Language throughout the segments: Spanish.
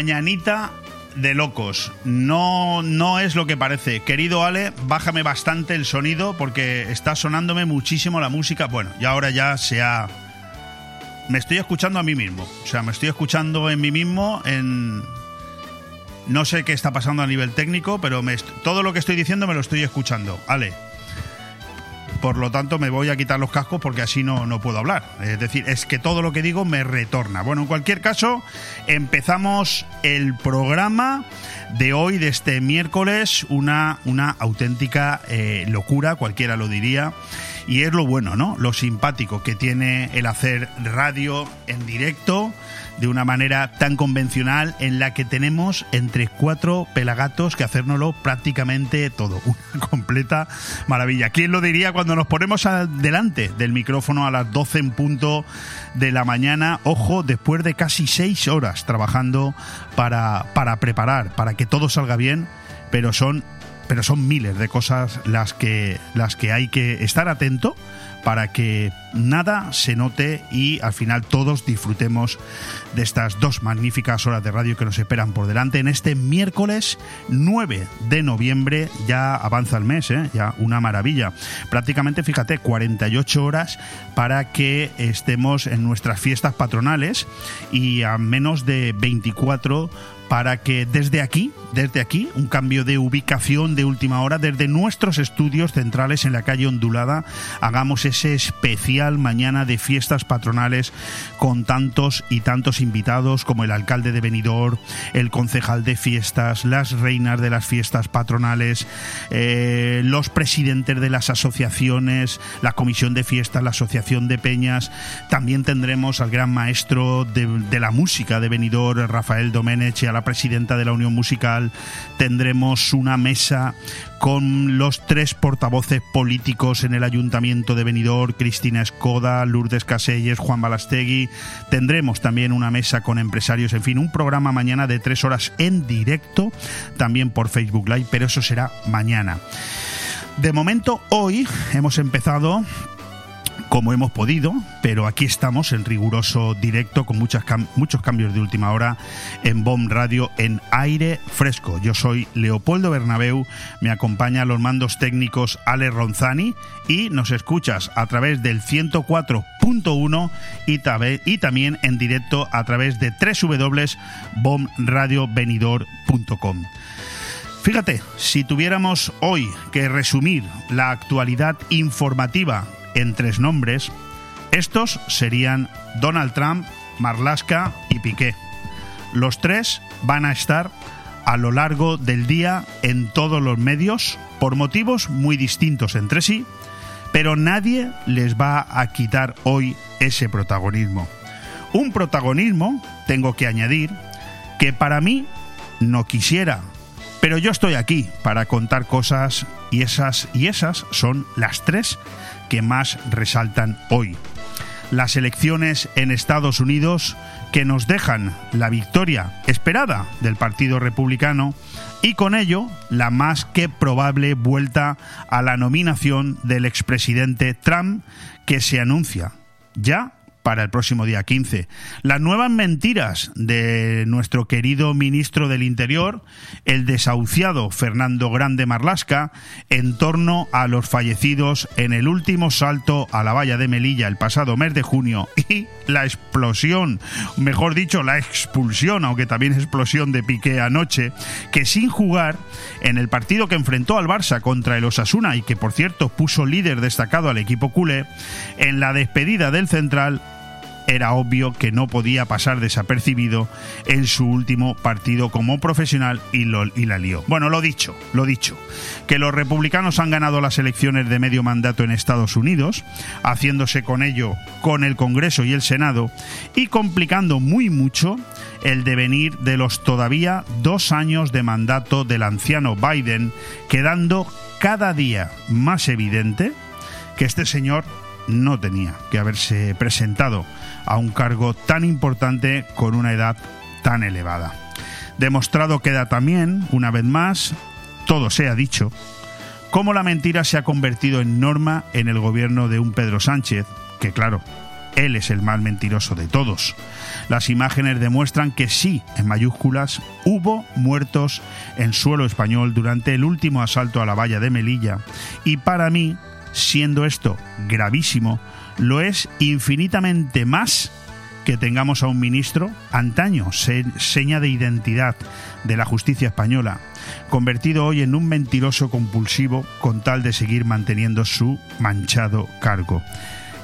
Mañanita de locos. No, no es lo que parece. Querido Ale, bájame bastante el sonido porque está sonándome muchísimo la música. Bueno, y ahora ya se ha. Me estoy escuchando a mí mismo. O sea, me estoy escuchando en mí mismo en. No sé qué está pasando a nivel técnico, pero me todo lo que estoy diciendo me lo estoy escuchando. Ale, por lo tanto me voy a quitar los cascos porque así no, no puedo hablar. Es decir, es que todo lo que digo me retorna. Bueno, en cualquier caso, empezamos el programa de hoy, de este miércoles, una, una auténtica eh, locura, cualquiera lo diría. Y es lo bueno, ¿no? Lo simpático que tiene el hacer radio en directo de una manera tan convencional en la que tenemos entre cuatro pelagatos que hacérnoslo prácticamente todo. Una completa maravilla. ¿Quién lo diría cuando nos ponemos delante del micrófono a las 12 en punto de la mañana? Ojo, después de casi seis horas trabajando para, para preparar, para que todo salga bien, pero son pero son miles de cosas las que las que hay que estar atento para que nada se note y al final todos disfrutemos de estas dos magníficas horas de radio que nos esperan por delante en este miércoles 9 de noviembre. Ya avanza el mes, ¿eh? ya una maravilla. Prácticamente, fíjate, 48 horas para que estemos en nuestras fiestas patronales y a menos de 24 para que desde aquí, desde aquí, un cambio de ubicación de última hora, desde nuestros estudios centrales en la calle Ondulada, hagamos ese especial mañana de fiestas patronales con tantos y tantos invitados como el alcalde de Benidorm, el concejal de fiestas, las reinas de las fiestas patronales, eh, los presidentes de las asociaciones, la comisión de fiestas, la asociación de peñas. También tendremos al gran maestro de, la música de Benidorm, Rafael Domenech, y a la presidenta de la Unión Musical, tendremos una mesa con los tres portavoces políticos en el Ayuntamiento de Benidorm, Cristina Escoda, Lourdes Caselles, Juan Balastegui. Tendremos también una mesa con empresarios, en fin, un programa mañana de tres horas en directo, también por Facebook Live, pero eso será mañana. De momento, hoy hemos empezado como hemos podido, pero aquí estamos en riguroso directo con muchas muchos cambios de última hora en BOM Radio en aire fresco. Yo soy Leopoldo Bernabeu, me acompaña a los mandos técnicos Ale Ronzani y nos escuchas a través del 104.1 y, y también en directo a través de www.bomradiovenidor.com. Fíjate, si tuviéramos hoy que resumir la actualidad informativa en tres nombres, estos serían Donald Trump, Marlaska y Piqué. Los tres van a estar a lo largo del día en todos los medios por motivos muy distintos entre sí, pero nadie les va a quitar hoy ese protagonismo. Un protagonismo, tengo que añadir, que para mí no quisiera, pero yo estoy aquí para contar cosas y esas y esas son las tres que más resaltan hoy. Las elecciones en Estados Unidos que nos dejan la victoria esperada del Partido Republicano y con ello la más que probable vuelta a la nominación del expresidente Trump que se anuncia ya para el próximo día 15. Las nuevas mentiras de nuestro querido ministro del Interior, el desahuciado Fernando Grande Marlasca, en torno a los fallecidos en el último salto a la valla de Melilla el pasado mes de junio y la explosión, mejor dicho, la expulsión, aunque también explosión de Piqué anoche, que sin jugar en el partido que enfrentó al Barça contra el Osasuna y que por cierto puso líder destacado al equipo culé, en la despedida del central era obvio que no podía pasar desapercibido en su último partido como profesional y, lo, y la lió. Bueno, lo dicho, lo dicho, que los republicanos han ganado las elecciones de medio mandato en Estados Unidos, haciéndose con ello con el Congreso y el Senado y complicando muy mucho el devenir de los todavía dos años de mandato del anciano Biden, quedando cada día más evidente que este señor no tenía que haberse presentado a un cargo tan importante con una edad tan elevada. Demostrado queda también, una vez más, todo se ha dicho, cómo la mentira se ha convertido en norma en el gobierno de un Pedro Sánchez, que claro, Él es el más mentiroso de todos. Las imágenes demuestran que sí, en mayúsculas, hubo muertos en suelo español durante el último asalto a la valla de Melilla. Y para mí, siendo esto gravísimo, lo es infinitamente más que tengamos a un ministro, antaño seña de identidad de la justicia española, convertido hoy en un mentiroso compulsivo con tal de seguir manteniendo su manchado cargo.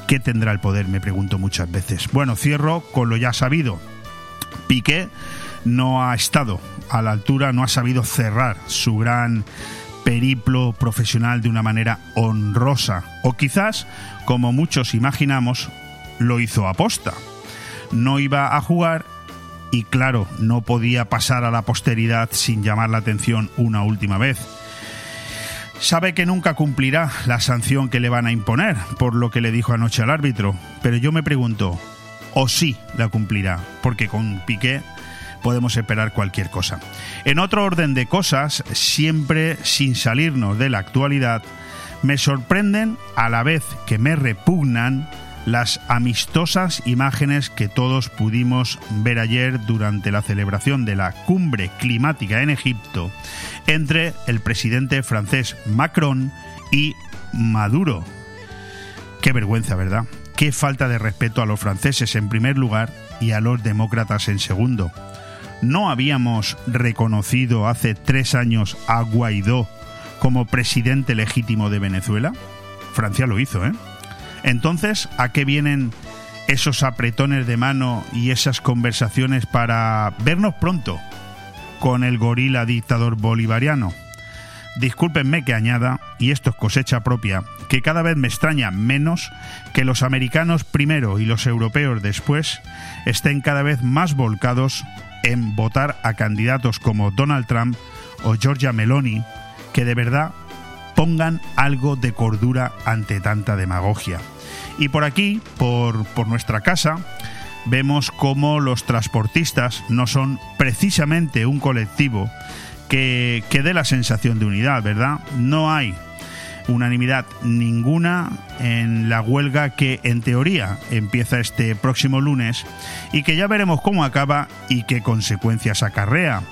¿Qué tendrá el poder? Me pregunto muchas veces. Bueno, cierro con lo ya sabido. Piqué no ha estado a la altura, no ha sabido cerrar su gran periplo profesional de una manera honrosa. O quizás, como muchos imaginamos, lo hizo aposta. No iba a jugar y claro, no podía pasar a la posteridad sin llamar la atención una última vez. Sabe que nunca cumplirá la sanción que le van a imponer, por lo que le dijo anoche al árbitro, pero yo me pregunto, o sí la cumplirá, porque con Piqué podemos esperar cualquier cosa. En otro orden de cosas, siempre sin salirnos de la actualidad, me sorprenden a la vez que me repugnan las amistosas imágenes que todos pudimos ver ayer durante la celebración de la cumbre climática en Egipto entre el presidente francés Macron y Maduro. Qué vergüenza, ¿verdad? Qué falta de respeto a los franceses en primer lugar y a los demócratas en segundo. ¿No habíamos reconocido hace tres años a Guaidó como presidente legítimo de Venezuela? Francia lo hizo, ¿eh? Entonces, ¿a qué vienen esos apretones de mano y esas conversaciones para vernos pronto con el gorila dictador bolivariano? Discúlpenme que añada, y esto es cosecha propia, que cada vez me extraña menos que los americanos primero y los europeos después estén cada vez más volcados en votar a candidatos como Donald Trump o Georgia Meloni, que de verdad pongan algo de cordura ante tanta demagogia. Y por aquí, por, nuestra casa, vemos cómo los transportistas no son precisamente un colectivo que, que dé la sensación de unidad, ¿verdad? No hay unanimidad ninguna en la huelga que en teoría empieza este próximo lunes y que ya veremos cómo acaba y qué consecuencias acarrea.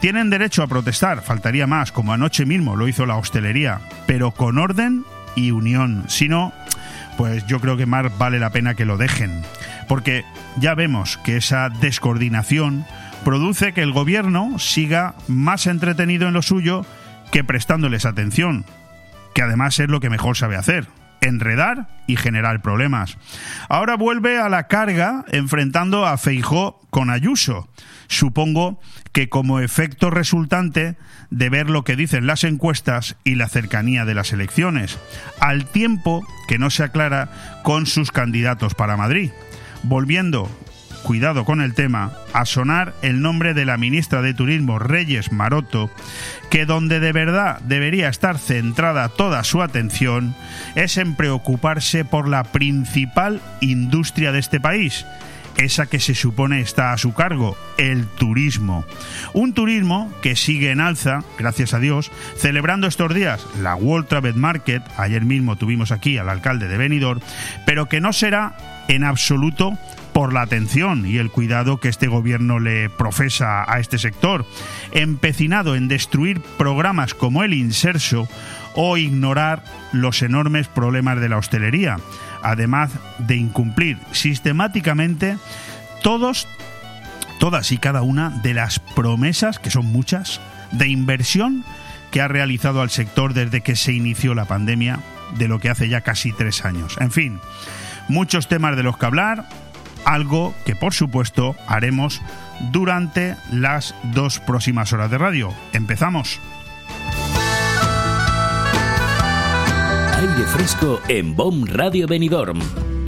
Tienen derecho a protestar, faltaría más, como anoche mismo lo hizo la hostelería, pero con orden y unión. Si no, pues yo creo que más vale la pena que lo dejen. Porque ya vemos que esa descoordinación produce que el gobierno siga más entretenido en lo suyo que prestándoles atención, que además es lo que mejor sabe hacer, enredar y generar problemas. Ahora vuelve a la carga enfrentando a Feijó con Ayuso. Supongo que como efecto resultante de ver lo que dicen las encuestas y la cercanía de las elecciones, al tiempo que no se aclara con sus candidatos para Madrid. Volviendo cuidado con el tema, a sonar el nombre de la ministra de Turismo, Reyes Maroto, que donde de verdad debería estar centrada toda su atención es en preocuparse por la principal industria de este país, esa que se supone está a su cargo, el turismo. Un turismo que sigue en alza, gracias a Dios, celebrando estos días la World Travel Market, ayer mismo tuvimos aquí al alcalde de Benidorm, pero que no será en absoluto por la atención y el cuidado que este gobierno le profesa a este sector, empecinado en destruir programas como el Inserso o ignorar los enormes problemas de la hostelería, además de incumplir sistemáticamente todos todas y cada una de las promesas, que son muchas, de inversión que ha realizado al sector desde que se inició la pandemia, de lo que hace ya casi tres años. En fin, muchos temas de los que hablar, algo que por supuesto haremos durante las dos próximas horas de radio. Empezamos. Aire fresco en BOM Radio Benidorm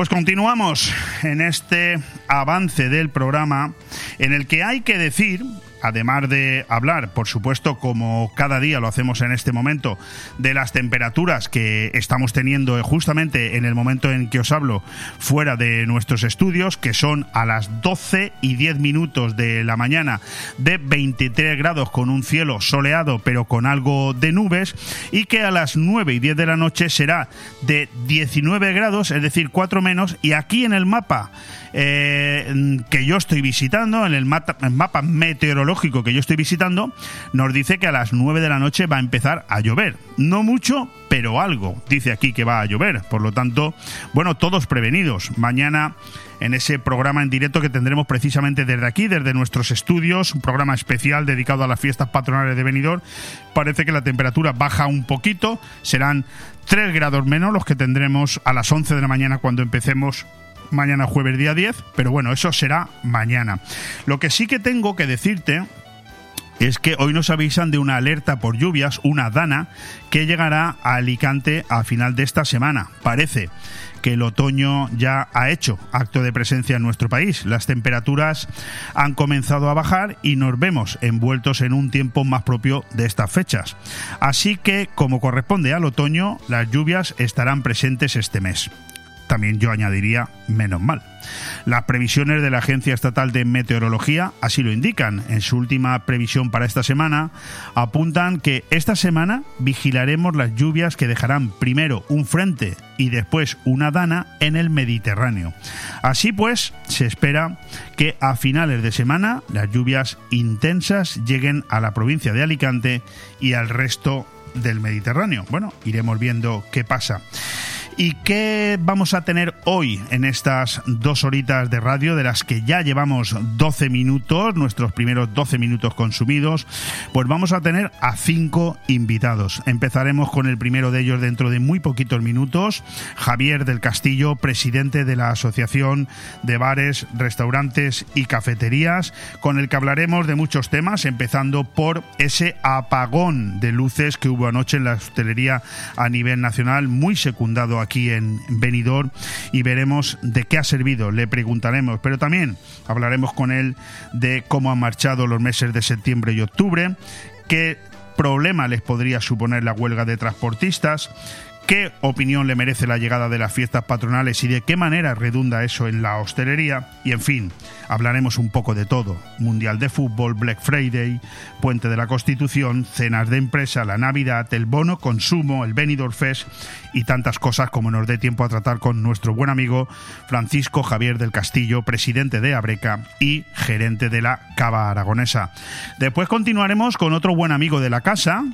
Pues continuamos en este avance del programa en el que hay que decir además de hablar, por supuesto, como cada día lo hacemos en este momento, de las temperaturas que estamos teniendo justamente en el momento en que os hablo fuera de nuestros estudios, que son a las 12 y 10 minutos de la mañana de 23 grados con un cielo soleado pero con algo de nubes, y que a las 9 y 10 de la noche será de 19 grados, es decir, 4 menos, y aquí en el mapa eh, que yo estoy visitando, en el mapa, meteorológico que yo estoy visitando, nos dice que a las 9 de la noche va a empezar a llover. No mucho, pero algo. Dice aquí que va a llover. Por lo tanto, bueno, todos prevenidos. Mañana en ese programa en directo que tendremos precisamente desde aquí, desde nuestros estudios, un programa especial dedicado a las fiestas patronales de Benidorm. Parece que la temperatura baja un poquito, serán 3 grados menos los que tendremos a las 11 de la mañana cuando empecemos mañana jueves día 10, pero bueno, eso será mañana. Lo que sí que tengo que decirte es que hoy nos avisan de una alerta por lluvias, una dana, que llegará a Alicante a final de esta semana. Parece que el otoño ya ha hecho acto de presencia en nuestro país. Las temperaturas han comenzado a bajar y nos vemos envueltos en un tiempo más propio de estas fechas. Así que, como corresponde al otoño, las lluvias estarán presentes este mes también yo añadiría menos mal. Las previsiones de la Agencia Estatal de Meteorología así lo indican. En su última previsión para esta semana apuntan que esta semana vigilaremos las lluvias que dejarán primero un frente y después una dana en el Mediterráneo. Así pues, se espera que a finales de semana las lluvias intensas lleguen a la provincia de Alicante y al resto del Mediterráneo. Bueno, iremos viendo qué pasa. ¿Y qué vamos a tener hoy en estas dos horitas de radio, de las que ya llevamos 12 minutos, nuestros primeros 12 minutos consumidos? Pues vamos a tener a cinco invitados. Empezaremos con el primero de ellos dentro de muy poquitos minutos, Javier del Castillo, presidente de la Asociación de Bares, Restaurantes y Cafeterías, con el que hablaremos de muchos temas, empezando por ese apagón de luces que hubo anoche en la hostelería a nivel nacional, muy secundado aquí en Benidorm y veremos de qué ha servido, le preguntaremos, pero también hablaremos con él de cómo han marchado los meses de septiembre y octubre, qué problema les podría suponer la huelga de transportistas, qué opinión le merece la llegada de las fiestas patronales y de qué manera redunda eso en la hostelería. Y en fin, hablaremos un poco de todo. Mundial de fútbol, Black Friday, Puente de la Constitución, cenas de empresa, la Navidad, el bono consumo, el Benidorm Fest y tantas cosas como nos dé tiempo a tratar con nuestro buen amigo Francisco Javier del Castillo, presidente de Abreca y gerente de la Cava Aragonesa. Después continuaremos con otro buen amigo de la casa,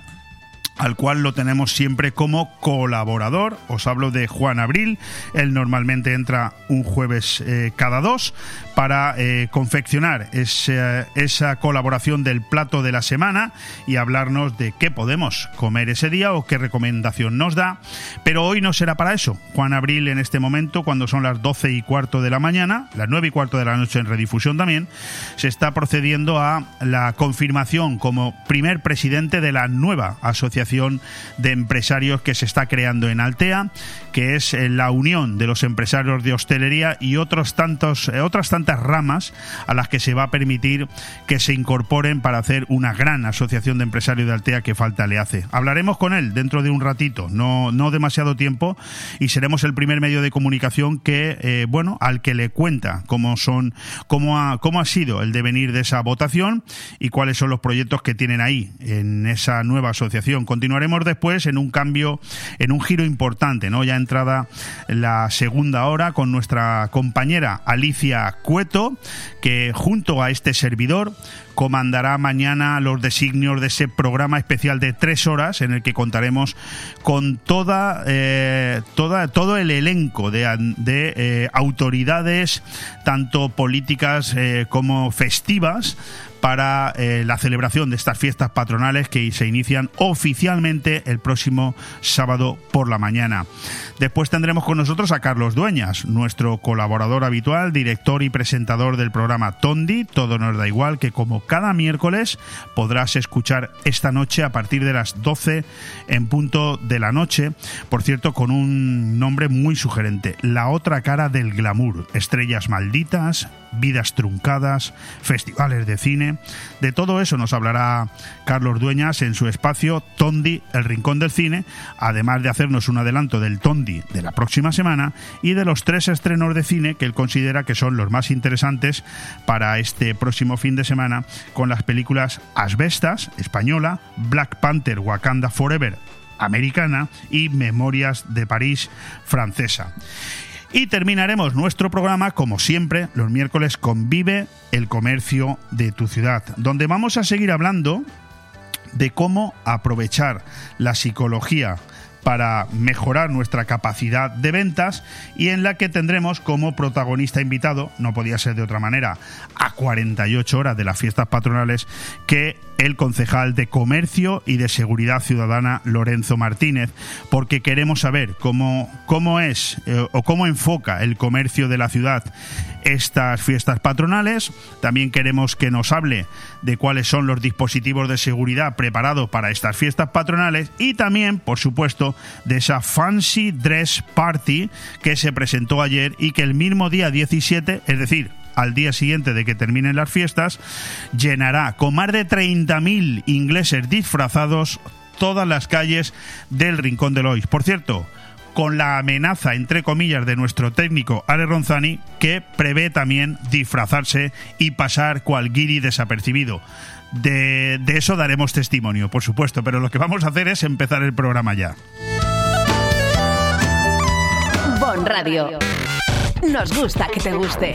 al cual lo tenemos siempre como colaborador. Os hablo de Juan Abril. Él normalmente entra un jueves eh, cada dos para eh, confeccionar esa colaboración del plato de la semana y hablarnos de qué podemos comer ese día o qué recomendación nos da. Pero hoy no será para eso. Juan Abril en este momento, cuando son las doce y cuarto de la mañana, las nueve y cuarto de la noche en redifusión también, se está procediendo a la confirmación como primer presidente de la nueva asociación de empresarios que se está creando en Altea, que es eh, la unión de los empresarios de hostelería y otros tantos, eh, otras tantas ramas a las que se va a permitir que se incorporen para hacer una gran asociación de empresarios de Altea que falta le hace. Hablaremos con él dentro de un ratito, no, no demasiado tiempo, y seremos el primer medio de comunicación que, eh, bueno, al que le cuenta cómo son, cómo ha, cómo ha sido el devenir de esa votación y cuáles son los proyectos que tienen ahí en esa nueva asociación Continuaremos después en un cambio, en un giro importante, ¿no? Ya entrada la segunda hora con nuestra compañera Alicia Cueto, que junto a este servidor comandará mañana los designios de ese programa especial de tres horas en el que contaremos con toda, eh, toda todo el elenco de, eh, autoridades, tanto políticas eh, como festivas, para eh, la celebración de estas fiestas patronales que se inician oficialmente el próximo sábado por la mañana. Después tendremos con nosotros a Carlos Dueñas, nuestro colaborador habitual, director y presentador del programa Tondi, Todo nos da igual, que como cada miércoles podrás escuchar esta noche a partir de las 12 en punto de la noche, por cierto, con un nombre muy sugerente, La otra cara del glamour, estrellas malditas, vidas truncadas, festivales de cine. De todo eso nos hablará Carlos Dueñas en su espacio Tondi, el Rincón del Cine, además de hacernos un adelanto del Tondi de la próxima semana y de los tres estrenos de cine que él considera que son los más interesantes para este próximo fin de semana con las películas Asbestas, española, Black Panther Wakanda Forever, americana y Memorias de París, francesa. Y terminaremos nuestro programa, como siempre, los miércoles con Vive el Comercio de tu ciudad, donde vamos a seguir hablando de cómo aprovechar la psicología para mejorar nuestra capacidad de ventas y en la que tendremos como protagonista invitado, no podía ser de otra manera, a 48 horas de las fiestas patronales, que el concejal de Comercio y de Seguridad Ciudadana Lorenzo Martínez, porque queremos saber cómo, cómo es eh, o cómo enfoca el comercio de la ciudad estas fiestas patronales. También queremos que nos hable de cuáles son los dispositivos de seguridad preparados para estas fiestas patronales y también, por supuesto, de esa Fancy Dress Party que se presentó ayer y que el mismo día 17, es decir, al día siguiente de que terminen las fiestas, llenará con más de 30.000 ingleses disfrazados todas las calles del Rincón de Lois. Por cierto, con la amenaza, entre comillas, de nuestro técnico Ale Ronzani, que prevé también disfrazarse y pasar cual guiri desapercibido. De, de, eso daremos testimonio, por supuesto, pero lo que vamos a hacer es empezar el programa ya. Bon Radio. Nos gusta que te guste.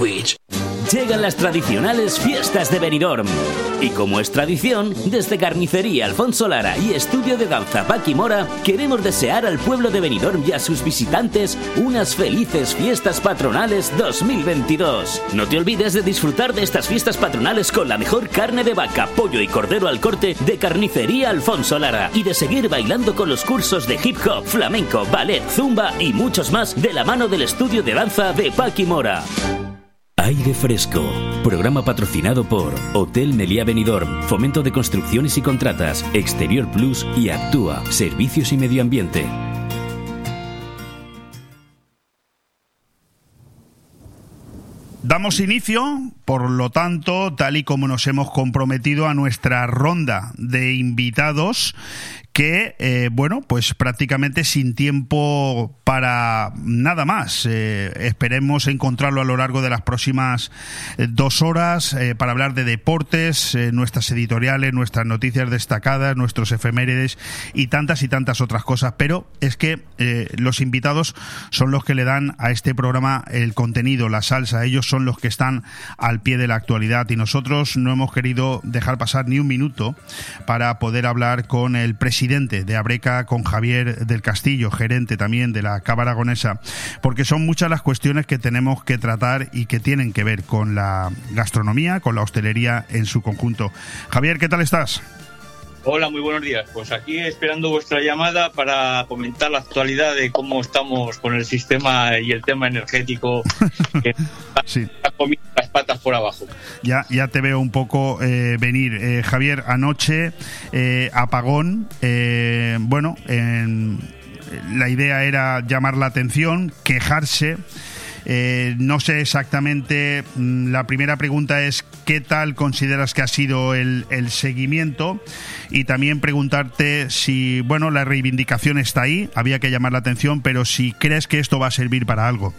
Llegan las tradicionales fiestas de Benidorm. Y como es tradición, desde Carnicería Alfonso Lara y Estudio de Danza Paqui Mora, queremos desear al pueblo de Benidorm y a sus visitantes unas felices fiestas patronales 2022. No te olvides de disfrutar de estas fiestas patronales con la mejor carne de vaca, pollo y cordero al corte de Carnicería Alfonso Lara y de seguir bailando con los cursos de hip hop, flamenco, ballet, zumba y muchos más de la mano del Estudio de Danza de Paqui Mora. Aire Fresco, programa patrocinado por Hotel Meliá Benidorm, Fomento de Construcciones y Contratas, Exterior Plus y Actúa, Servicios y Medio Ambiente. Damos inicio, por lo tanto, tal y como nos hemos comprometido a nuestra ronda de invitados que, eh, bueno, pues prácticamente sin tiempo para nada más. Eh, esperemos encontrarlo a lo largo de las próximas eh, dos horas para hablar de deportes, nuestras editoriales, nuestras noticias destacadas, nuestros efemérides y tantas y tantas otras cosas. Pero es que los invitados son los que le dan a este programa el contenido, la salsa. Ellos son los que están al pie de la actualidad y nosotros no hemos querido dejar pasar ni un minuto para poder hablar con el presidente presidente de Abreca, con Javier del Castillo, gerente también de la Cava Aragonesa, porque son muchas las cuestiones que tenemos que tratar y que tienen que ver con la gastronomía, con la hostelería en su conjunto. Javier, ¿qué tal estás? Hola, muy buenos días. Pues aquí esperando vuestra llamada para comentar la actualidad de cómo estamos con el sistema y el tema energético que sí. comiendo las patas por abajo. Ya, ya te veo un poco eh, venir. Eh, Javier, anoche eh, apagón. bueno, la idea era llamar la atención, quejarse. Eh, no sé exactamente, mm, la primera pregunta es qué tal consideras que ha sido el, seguimiento y también preguntarte si, bueno, la reivindicación está ahí, había que llamar la atención, pero si crees que esto va a servir para algo.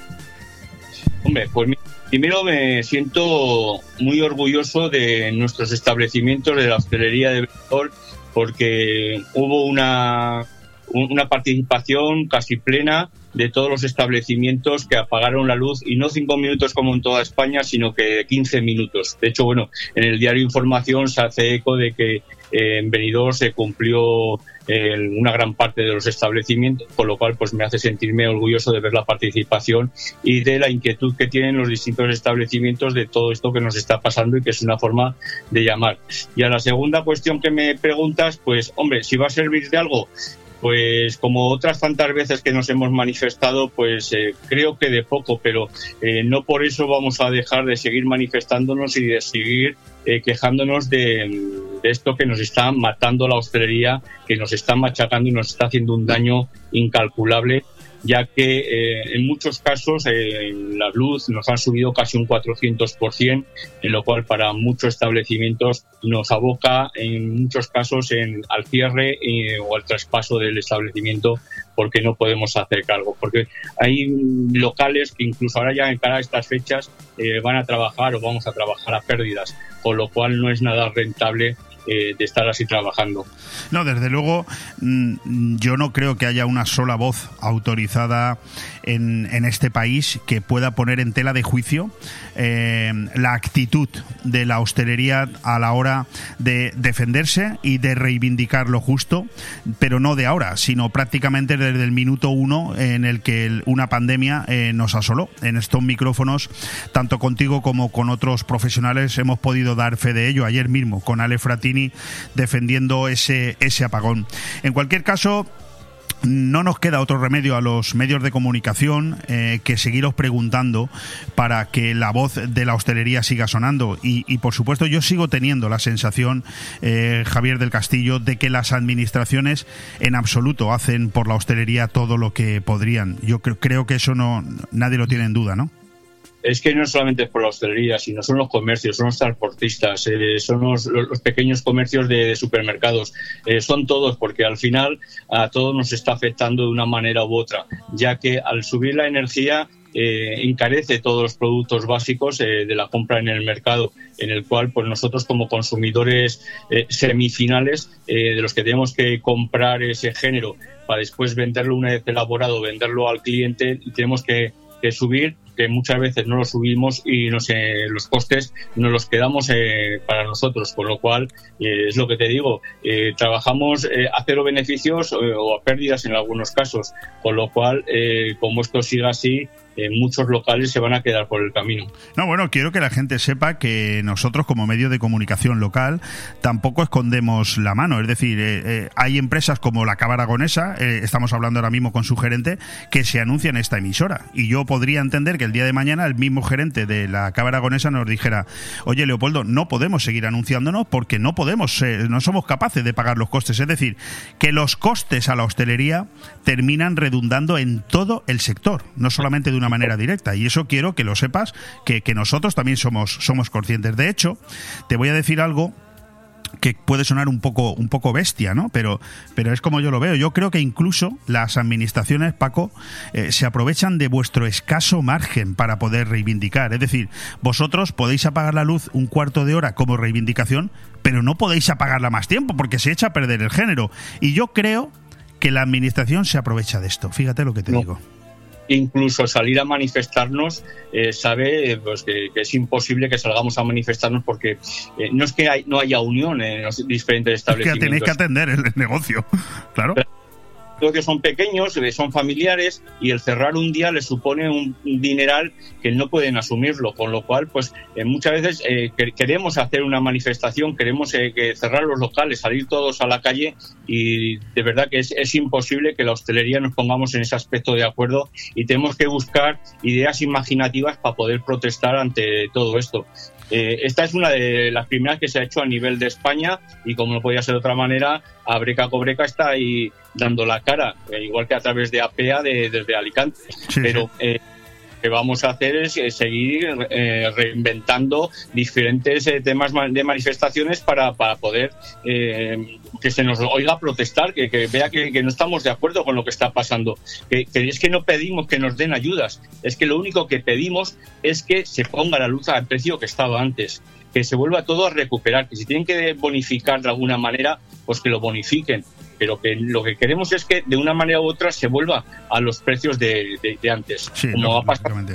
Hombre, pues primero me siento muy orgulloso de nuestros establecimientos de la hostelería de Benidorm porque hubo una, una participación casi plena de todos los establecimientos que apagaron la luz y no cinco minutos como en toda España, sino que 15 minutos. De hecho, bueno, en el diario Información se hace eco de que eh, en Benidorm se cumplió eh, una gran parte de los establecimientos, con lo cual pues me hace sentirme orgulloso de ver la participación y de la inquietud que tienen los distintos establecimientos de todo esto que nos está pasando y que es una forma de llamar. Y a la segunda cuestión que me preguntas, pues hombre, si va a servir de algo, pues como otras tantas veces que nos hemos manifestado, pues eh, creo que de poco, pero eh, no por eso vamos a dejar de seguir manifestándonos y de seguir eh, quejándonos de, de, esto que nos está matando la hostelería, que nos está machacando y nos está haciendo un daño incalculable ya que eh, en muchos casos eh, la luz nos ha subido casi un 400%, en lo cual para muchos establecimientos nos aboca en muchos casos en, al cierre eh, o al traspaso del establecimiento porque no podemos hacer cargo. Porque hay locales que incluso ahora ya en cara a estas fechas van a trabajar o vamos a trabajar a pérdidas, con lo cual no es nada rentable eh, de estar así trabajando. No, desde luego, mm, yo no creo que haya una sola voz autorizada en, en este país que pueda poner en tela de juicio eh, la actitud de la hostelería a la hora de defenderse y de reivindicar lo justo, pero no de ahora, sino prácticamente desde el minuto uno en el que una pandemia eh, nos asoló. En estos micrófonos, tanto contigo como con otros profesionales, hemos podido dar fe de ello ayer mismo con Ale Defendiendo ese, ese apagón. En cualquier caso, no nos queda otro remedio a los medios de comunicación eh, que seguiros preguntando para que la voz de la hostelería siga sonando. Y, por supuesto yo sigo teniendo la sensación, eh, Javier del Castillo, de que las administraciones en absoluto hacen por la hostelería todo lo que podrían. Yo creo que eso no nadie lo tiene en duda, ¿no? Es que no solamente es por la hostelería, sino son los comercios, son los transportistas, eh, son los, pequeños comercios de, supermercados, eh, son todos, porque al final a todos nos está afectando de una manera u otra, ya que al subir la energía eh, encarece todos los productos básicos de la compra en el mercado, en el cual pues nosotros como consumidores semifinales, de los que tenemos que comprar ese género para después venderlo una vez elaborado, venderlo al cliente, tenemos que subir que muchas veces no lo subimos y no sé, los costes nos los quedamos eh, para nosotros, con lo cual eh, es lo que te digo, eh, trabajamos a cero beneficios o a pérdidas en algunos casos, con lo cual como esto siga así, eh, muchos locales se van a quedar por el camino. No, bueno, quiero que la gente sepa que nosotros como medio de comunicación local tampoco escondemos la mano. Es decir, eh, eh, hay empresas como la Cava Aragonesa, estamos hablando ahora mismo con su gerente, que se anuncian esta emisora. Y yo podría entender que el día de mañana el mismo gerente de la Cava Aragonesa nos dijera, oye Leopoldo, no podemos seguir anunciándonos porque no podemos, no somos capaces de pagar los costes. Es decir, que los costes a la hostelería terminan redundando en todo el sector, no solamente una manera directa. Y eso quiero que lo sepas, que, nosotros también somos, somos conscientes. De hecho, te voy a decir algo que puede sonar un poco un poco bestia, ¿no? Pero pero es como yo lo veo. Yo creo que incluso las administraciones, Paco, eh, se aprovechan de vuestro escaso margen para poder reivindicar. Es decir, vosotros podéis apagar la luz un cuarto de hora como reivindicación, pero no podéis apagarla más tiempo porque se echa a perder el género. Y yo creo que la administración se aprovecha de esto. Fíjate lo que te digo incluso salir a manifestarnos eh, sabe pues, que, es imposible que salgamos a manifestarnos porque eh, no es que no haya unión en los diferentes establecimientos. que tenéis que atender el negocio, claro que son pequeños, eh, son familiares y el cerrar un día les supone un, dineral que no pueden asumirlo, con lo cual, pues eh, muchas veces eh, queremos hacer una manifestación, queremos cerrar los locales, salir todos a la calle y de verdad que es imposible que la hostelería nos pongamos en ese aspecto de acuerdo y tenemos que buscar ideas imaginativas para poder protestar ante todo esto. Eh, esta es una de las primeras que se ha hecho a nivel de España y como no podía ser de otra manera, Abreca Cobreca está ahí dando la cara, eh, igual que a través de APEA desde Alicante. Pero eh, que vamos a hacer es eh, seguir eh, reinventando diferentes eh, temas de manifestaciones para, para poder que se nos oiga protestar, que, vea que, no estamos de acuerdo con lo que está pasando. Que, es que no pedimos que nos den ayudas, es que lo único que pedimos es que se ponga la luz al precio que estaba antes que se vuelva todo a recuperar, que si tienen que bonificar de alguna manera, pues que lo bonifiquen, pero que lo que queremos es que de una manera u otra se vuelva a los precios de, antes, como ha pasado en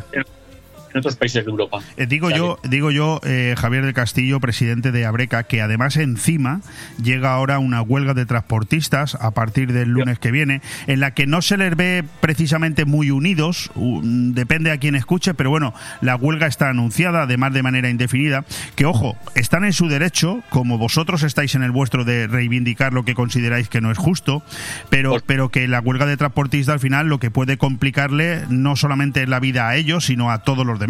otros países de Europa. Eh, digo, yo, digo yo, eh, Javier del Castillo, presidente de Abreca, que además encima llega ahora una huelga de transportistas a partir del lunes que viene, en la que no se les ve precisamente muy unidos, depende a quien escuche, pero bueno, la huelga está anunciada, además de manera indefinida, que ojo, están en su derecho, como vosotros estáis en el vuestro de reivindicar lo que consideráis que no es justo, pero, pero que la huelga de transportistas al final lo que puede complicarle no solamente la vida a ellos, sino a todos los demás.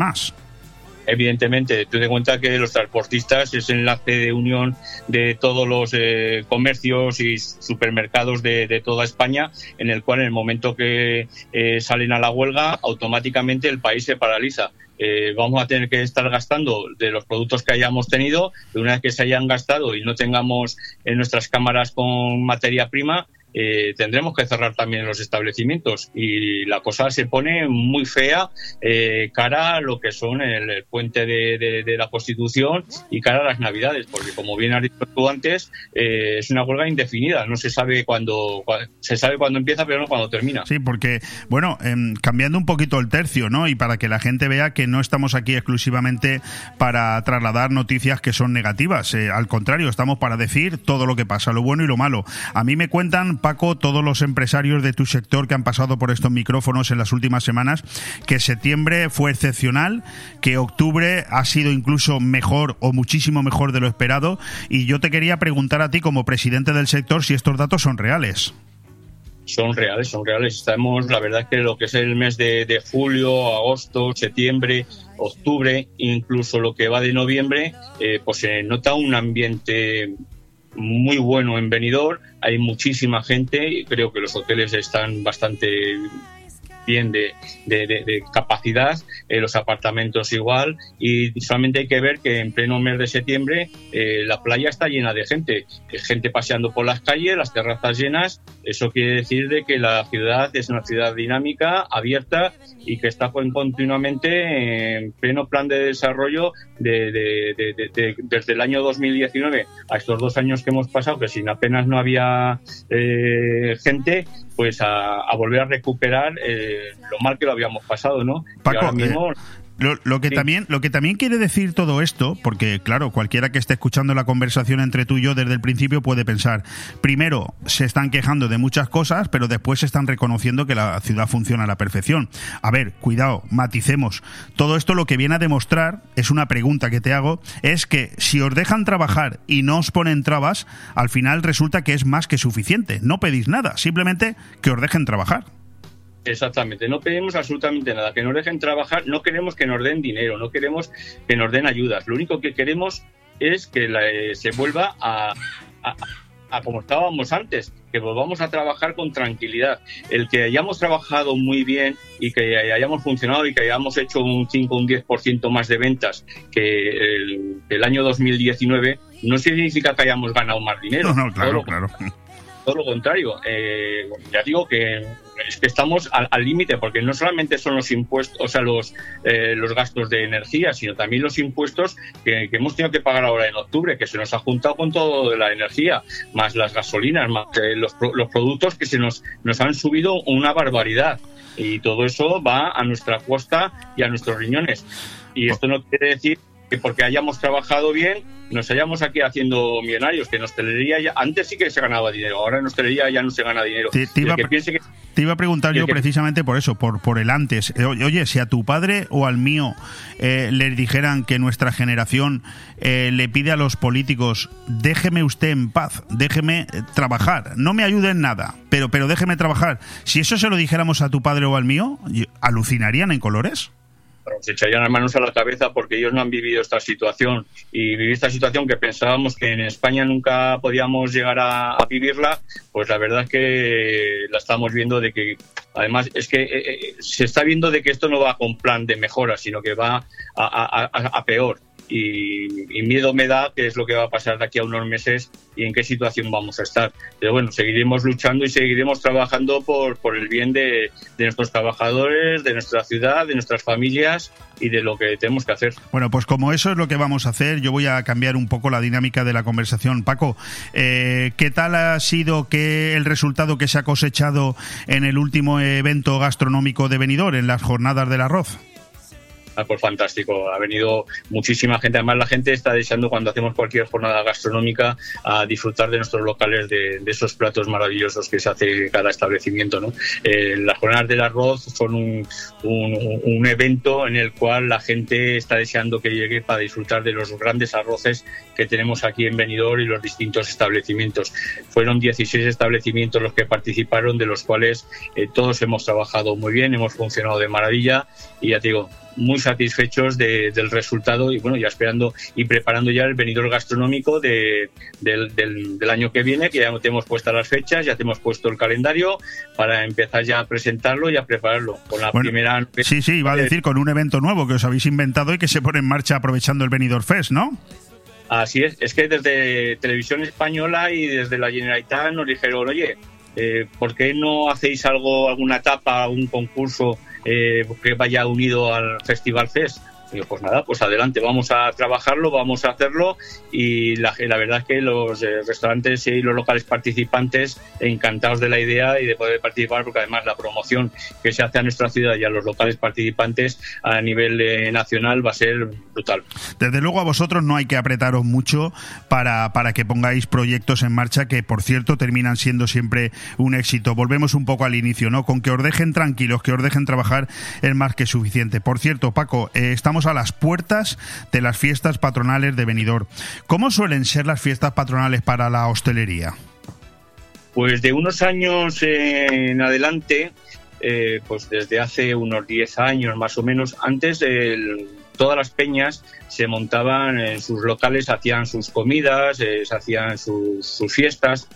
Evidentemente, tú te cuenta que los transportistas es enlace de unión de todos los eh, comercios y supermercados de, toda España, en el cual en el momento que eh, salen a la huelga, automáticamente el país se paraliza. Eh, vamos a tener que estar gastando de los productos que hayamos tenido, de una vez que se hayan gastado y no tengamos en nuestras cámaras con materia prima, eh, tendremos que cerrar también los establecimientos y la cosa se pone muy fea eh, cara a lo que son el, puente de, la Constitución y cara a las Navidades, porque como bien has dicho tú antes, eh, es una huelga indefinida, no se sabe cuándo, se sabe cuándo empieza, pero no cuándo termina. Sí, porque, bueno, em, cambiando un poquito el tercio, ¿no? Y para que la gente vea que no estamos aquí exclusivamente para trasladar noticias que son negativas, al contrario, estamos para decir todo lo que pasa, lo bueno y lo malo. A mí me cuentan Paco, todos los empresarios de tu sector que han pasado por estos micrófonos en las últimas semanas, que septiembre fue excepcional, que octubre ha sido incluso mejor o muchísimo mejor de lo esperado. Y yo te quería preguntar a ti, como presidente del sector, si estos datos son reales son reales, son reales. Estamos, la verdad que lo que es el mes de, julio, agosto, septiembre, octubre, incluso lo que va de noviembre, eh, pues se nota un ambiente muy bueno en Benidorm, hay muchísima gente, creo que los hoteles están bastante bien de, capacidad, eh, los apartamentos igual, y solamente hay que ver que en pleno mes de septiembre eh, la playa está llena de gente, gente paseando por las calles, las terrazas llenas, eso quiere decir de que la ciudad es una ciudad dinámica, abierta y que está continuamente en pleno plan de desarrollo desde el año 2019 a estos dos años que hemos pasado, que sin apenas no había eh, gente, pues a, volver a recuperar eh, lo mal que lo habíamos pasado, ¿no? Paco, mismo, Lo, que también, lo que también quiere decir todo esto, porque claro, cualquiera que esté escuchando la conversación entre tú y yo desde el principio puede pensar, primero, se están quejando de muchas cosas, pero después se están reconociendo que la ciudad funciona a la perfección. A ver, cuidado, maticemos. Todo esto lo que viene a demostrar, es una pregunta que te hago, es que si os dejan trabajar y no os ponen trabas, al final resulta que es más que suficiente. No pedís nada, simplemente que os dejen trabajar. Exactamente, no pedimos absolutamente nada, que nos dejen trabajar, no queremos que nos den dinero, no queremos que nos den ayudas, lo único que queremos es que eh, se vuelva a, como estábamos antes, que volvamos a trabajar con tranquilidad. El que hayamos trabajado muy bien y que hayamos funcionado y que hayamos hecho un 5 o un 10% más de ventas que el, año 2019 no significa que hayamos ganado más dinero. No, no, claro, claro todo lo contrario. Eh, ya digo que es que estamos al límite, porque no solamente son los impuestos, o sea, los, eh, los gastos de energía, sino también los impuestos que, hemos tenido que pagar ahora en octubre, que se nos ha juntado con todo de la energía, más las gasolinas, más eh, los, los productos que se nos, nos han subido una barbaridad. Y todo eso va a nuestra costa y a nuestros riñones. Y esto no quiere decir que porque hayamos trabajado bien nos hayamos aquí haciendo millonarios, que en hostelería ya, antes sí que se ganaba dinero, ahora en hostelería ya no se gana dinero. Te, iba, a preguntar yo precisamente por eso, por, por el antes. Eh, oye, si a tu padre o al mío eh, les dijeran que nuestra generación eh, le pide a los políticos, déjeme usted en paz, déjeme trabajar, no me ayude en nada, pero, pero déjeme trabajar. Si eso se lo dijéramos a tu padre o al mío, ¿alucinarían en colores? Se echarían las manos a la cabeza porque ellos no han vivido esta situación. Y vivir esta situación que pensábamos que en España nunca podíamos llegar a, vivirla, pues la verdad es que la estamos viendo de que además es que eh, eh, se está viendo de que esto no va con plan de mejora, sino que va a peor y, miedo me da qué es lo que va a pasar de aquí a unos meses y en qué situación vamos a estar. Pero bueno, seguiremos luchando y seguiremos trabajando por, por el bien de, de nuestros trabajadores, de nuestra ciudad, de nuestras familias y de lo que tenemos que hacer. Bueno, pues como eso es lo que vamos a hacer, yo voy a cambiar un poco la dinámica de la conversación. Paco, eh, ¿qué tal ha sido que el resultado que se ha cosechado en el último evento gastronómico de Benidorm, en las jornadas del arroz? Pues fantástico. Ha venido muchísima gente. Además, la gente está deseando cuando hacemos cualquier jornada gastronómica a disfrutar de nuestros locales, de, esos platos maravillosos que se hace cada establecimiento. Eh, las jornadas del arroz son un, un, evento en el cual la gente está deseando que llegue para disfrutar de los grandes arroces que tenemos aquí en Benidorm y los distintos establecimientos. Fueron 16 establecimientos los que participaron, de los cuales eh, todos hemos trabajado muy bien, hemos funcionado de maravilla y ya te digo, muy satisfechos del resultado y bueno, ya esperando y preparando ya el venidor gastronómico de, del, del, año que viene, que ya tenemos puestas las fechas, ya tenemos puesto el calendario para empezar ya a presentarlo y a prepararlo. Con la primera. Sí, sí, iba a decir con un evento nuevo que os habéis inventado y que se pone en marcha aprovechando el Venidor Fest, ¿no? Así es, es que desde Televisión Española y desde la Generalitat nos dijeron, oye, eh, ¿por qué no hacéis algo, alguna etapa, algún concurso eh, que vaya unido al Festival Fest. Digo, pues nada, pues adelante, vamos a trabajarlo, vamos a hacerlo y la, verdad es que los eh, restaurantes y los locales participantes encantados de la idea y de poder participar porque además la promoción que se hace a nuestra ciudad y a los locales participantes a nivel eh, nacional va a ser brutal. Desde luego a vosotros no hay que apretaros mucho para, para que pongáis proyectos en marcha que por cierto terminan siendo siempre un éxito. Volvemos un poco al inicio, ¿no? Con que os dejen tranquilos, que os dejen trabajar es más que suficiente. Por cierto, Paco, eh, estamos a las puertas de las fiestas patronales de Benidorm. ¿Cómo suelen ser las fiestas patronales para la hostelería? Pues de unos años en adelante, eh, pues desde hace unos 10 años más o menos, antes todas las peñas se montaban en sus locales, hacían sus comidas, eh, hacían sus fiestas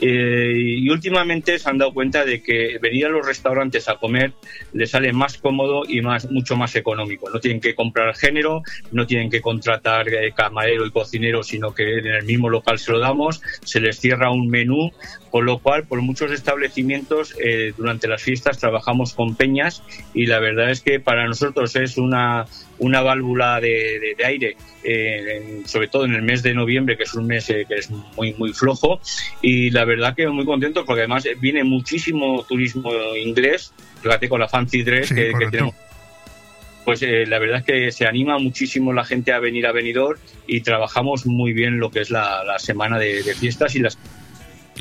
eh, y últimamente se han dado cuenta de que venir a los restaurantes a comer les sale más cómodo y más mucho más económico. No tienen que comprar género, no tienen que contratar eh, camarero y cocinero, sino que en el mismo local se lo damos, se les cierra un menú, con lo cual por muchos establecimientos eh, durante las fiestas trabajamos con peñas y la verdad es que para nosotros es una, una válvula de, aire, sobre todo en el mes de noviembre, que es un mes que es muy, muy flojo. Y la verdad que muy contento porque además viene muchísimo turismo inglés, fíjate con la Fancy Dress que, tenemos. Pues eh, la verdad es que se anima muchísimo la gente a venir a Benidorm y trabajamos muy bien lo que es la, la semana de, de fiestas y las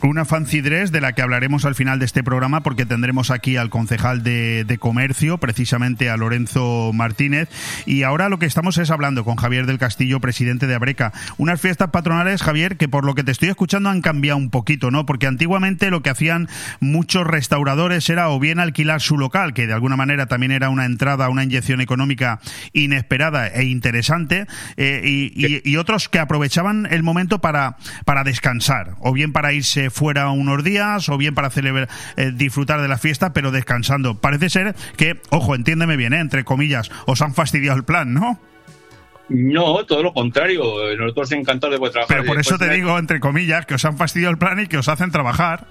una fancy dress de la que hablaremos al final de este programa porque tendremos aquí al concejal de, de, comercio, precisamente a Lorenzo Martínez. Y ahora lo que estamos es hablando con Javier del Castillo, presidente de Abreca. Unas fiestas patronales, Javier, que por lo que te estoy escuchando han cambiado un poquito, ¿no? Porque antiguamente lo que hacían muchos restauradores era o bien alquilar su local, que de alguna manera también era una entrada, una inyección económica inesperada e interesante, eh, y, y, y otros que aprovechaban el momento para, para descansar, o bien para irse fuera unos días o bien para celebrar, eh, disfrutar de la fiesta, pero descansando. Parece ser que, ojo, entiéndeme bien, ¿eh? entre comillas, os han fastidiado el plan, ¿no? No, todo lo contrario. Nosotros encantados de poder trabajar. Pero por eso te digo, entre comillas, que os han fastidiado el plan y que os hacen trabajar.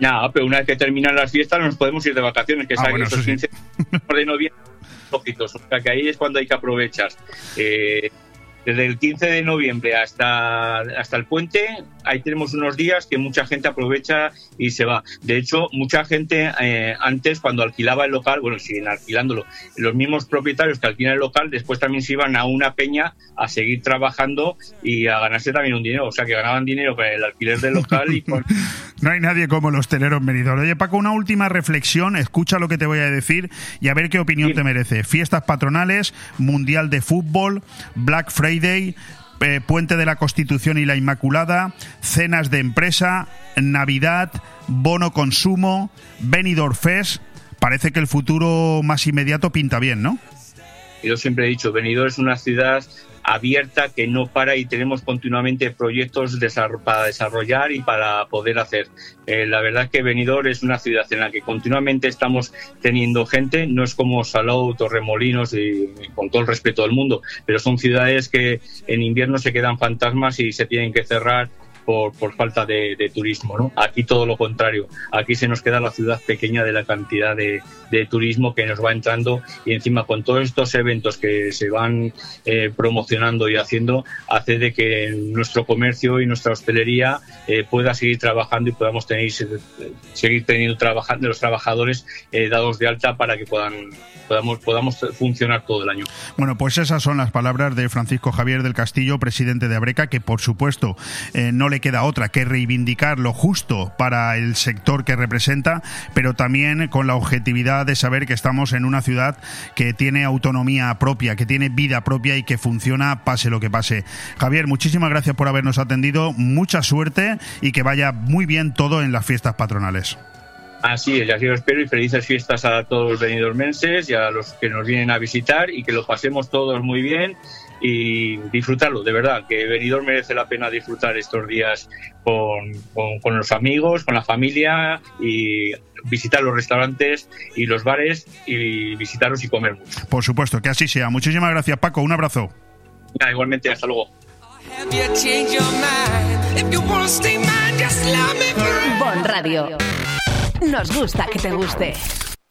Nada, pero una vez que terminan las fiestas nos podemos ir de vacaciones, que Ah, bueno, esos eso sí. 15 de noviembre. O sea que ahí es cuando hay que aprovechar. Eh, desde el 15 de noviembre hasta, hasta el puente, ahí tenemos unos días que mucha gente aprovecha y se va. De hecho, mucha gente eh, antes, cuando alquilaba el local, bueno, siguen alquilándolo, los mismos propietarios que alquilan el local, después también se iban a una peña a seguir trabajando y a ganarse también un dinero. O sea, que ganaban dinero con el alquiler del local y con... No hay nadie como el hostelero en Benidorm. Oye, Paco, una última reflexión. Escucha lo que te voy a decir y a ver qué opinión Sí. te merece. Fiestas patronales, Mundial de Fútbol, Black Friday, eh, Puente de la Constitución y la Inmaculada, cenas de empresa, Navidad, bono consumo, Benidorm Fest. Parece que el futuro más inmediato pinta bien, ¿no? Yo siempre he dicho, Benidorm es una ciudad abierta que no para y tenemos continuamente proyectos para desarrollar y para poder hacer. Eh, la verdad es que Benidorm es una ciudad en la que continuamente estamos teniendo gente, no es como Salou, Torremolinos y con todo el respeto del mundo, pero son ciudades que en invierno se quedan fantasmas y se tienen que cerrar por, por falta de, turismo. ¿no? Aquí todo lo contrario. Aquí se nos queda la ciudad pequeña de la cantidad de, de turismo que nos va entrando y encima con todos estos eventos que se van eh, promocionando y haciendo, hace de que nuestro comercio y nuestra hostelería eh, pueda seguir trabajando y podamos tener, seguir teniendo trabajando los trabajadores eh, dados de alta para que puedan podamos, podamos funcionar todo el año. Bueno, pues esas son las palabras de Francisco Javier del Castillo, presidente de Abreca, que por supuesto eh, no le queda otra que reivindicar lo justo para el sector que representa, pero también con la objetividad de saber que estamos en una ciudad que tiene autonomía propia, que tiene vida propia y que funciona pase lo que pase. Javier, muchísimas gracias por habernos atendido, mucha suerte y que vaya muy bien todo en las fiestas patronales. Así es, así lo espero y felices fiestas a todos los benidormenses y a los que nos vienen a visitar y que lo pasemos todos muy bien y disfrutarlo, de verdad, que Benidorm merece la pena disfrutar estos días con, con, con, los amigos, con la familia y visitar los restaurantes y los bares y visitarlos y comer mucho. Por supuesto, que así sea. Muchísimas gracias, Paco. Un abrazo. Ya, igualmente, hasta luego. Bon Radio. Nos gusta que te guste.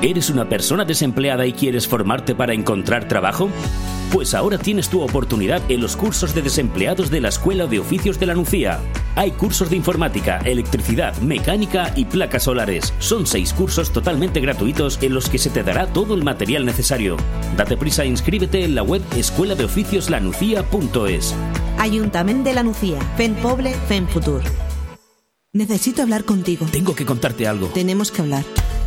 ¿Eres una persona desempleada y quieres formarte para encontrar trabajo? Pues ahora tienes tu oportunidad en los cursos de desempleados de la Escuela de Oficios de la Nucía. Hay cursos de informática, electricidad, mecánica y placas solares. Son seis cursos totalmente gratuitos en los que se te dará todo el material necesario. Date prisa e inscríbete en la web escuela de oficios lanucía.es. Ayuntamiento de la Nucía. Fent Poble, Fent Futur. Necesito hablar contigo. Tengo que contarte algo. Tenemos que hablar.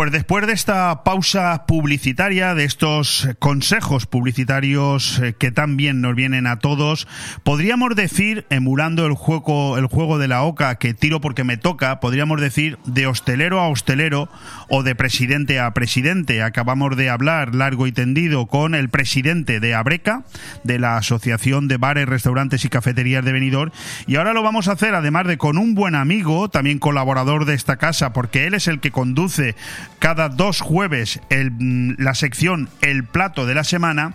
Pues después de esta pausa publicitaria, de estos consejos publicitarios eh, que tan bien nos vienen a todos, podríamos decir, emulando el juego, el juego de la oca que tiro porque me toca, podríamos decir de hostelero a hostelero o de presidente a presidente. Acabamos de hablar largo y tendido con el presidente de Abreca, de la Asociación de Bares, Restaurantes y Cafeterías de Benidorm, y ahora lo vamos a hacer además de con un buen amigo, también colaborador de esta casa, porque él es el que conduce cada dos jueves el, la sección El plato de la semana.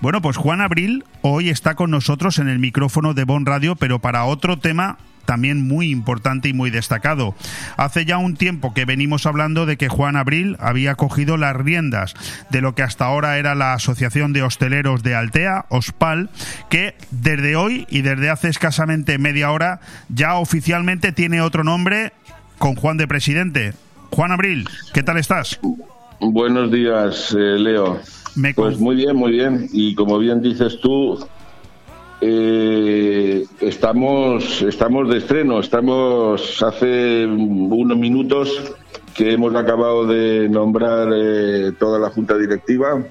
Bueno, pues Juan Abril hoy está con nosotros en el micrófono de Bon Radio, pero para otro tema también muy importante y muy destacado. Hace ya un tiempo que venimos hablando de que Juan Abril había cogido las riendas de lo que hasta ahora era la Asociación de Hosteleros de Altea, OSPAL, que desde hoy y desde hace escasamente media hora ya oficialmente tiene otro nombre con Juan de presidente. Juan Abril, ¿qué tal estás? Buenos días, eh, Leo. pues muy bien, muy bien. Y como bien dices tú, eh, estamos, estamos de estreno. Estamos hace unos minutos que hemos acabado de nombrar eh, toda la junta directiva.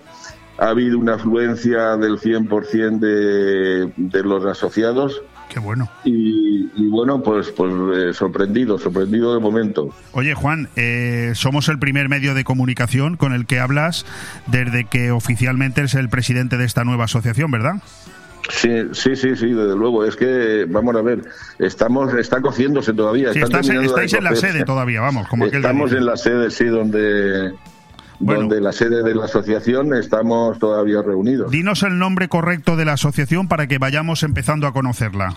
Ha habido una afluencia del 100% de, de los asociados Qué bueno. Y, bueno, pues, pues eh, sorprendido, sorprendido de momento. Oye, Juan, eh, somos el primer medio de comunicación con el que hablas desde que oficialmente eres el presidente de esta nueva asociación, ¿verdad? Sí, sí, sí, sí, desde luego. Es que, vamos a ver, estamos, está cociéndose todavía. estáis en la sede todavía, vamos. Como estamos en la sede, sí, donde donde la sede de la asociación estamos todavía reunidos. Dinos el nombre correcto de la asociación para que vayamos empezando a conocerla.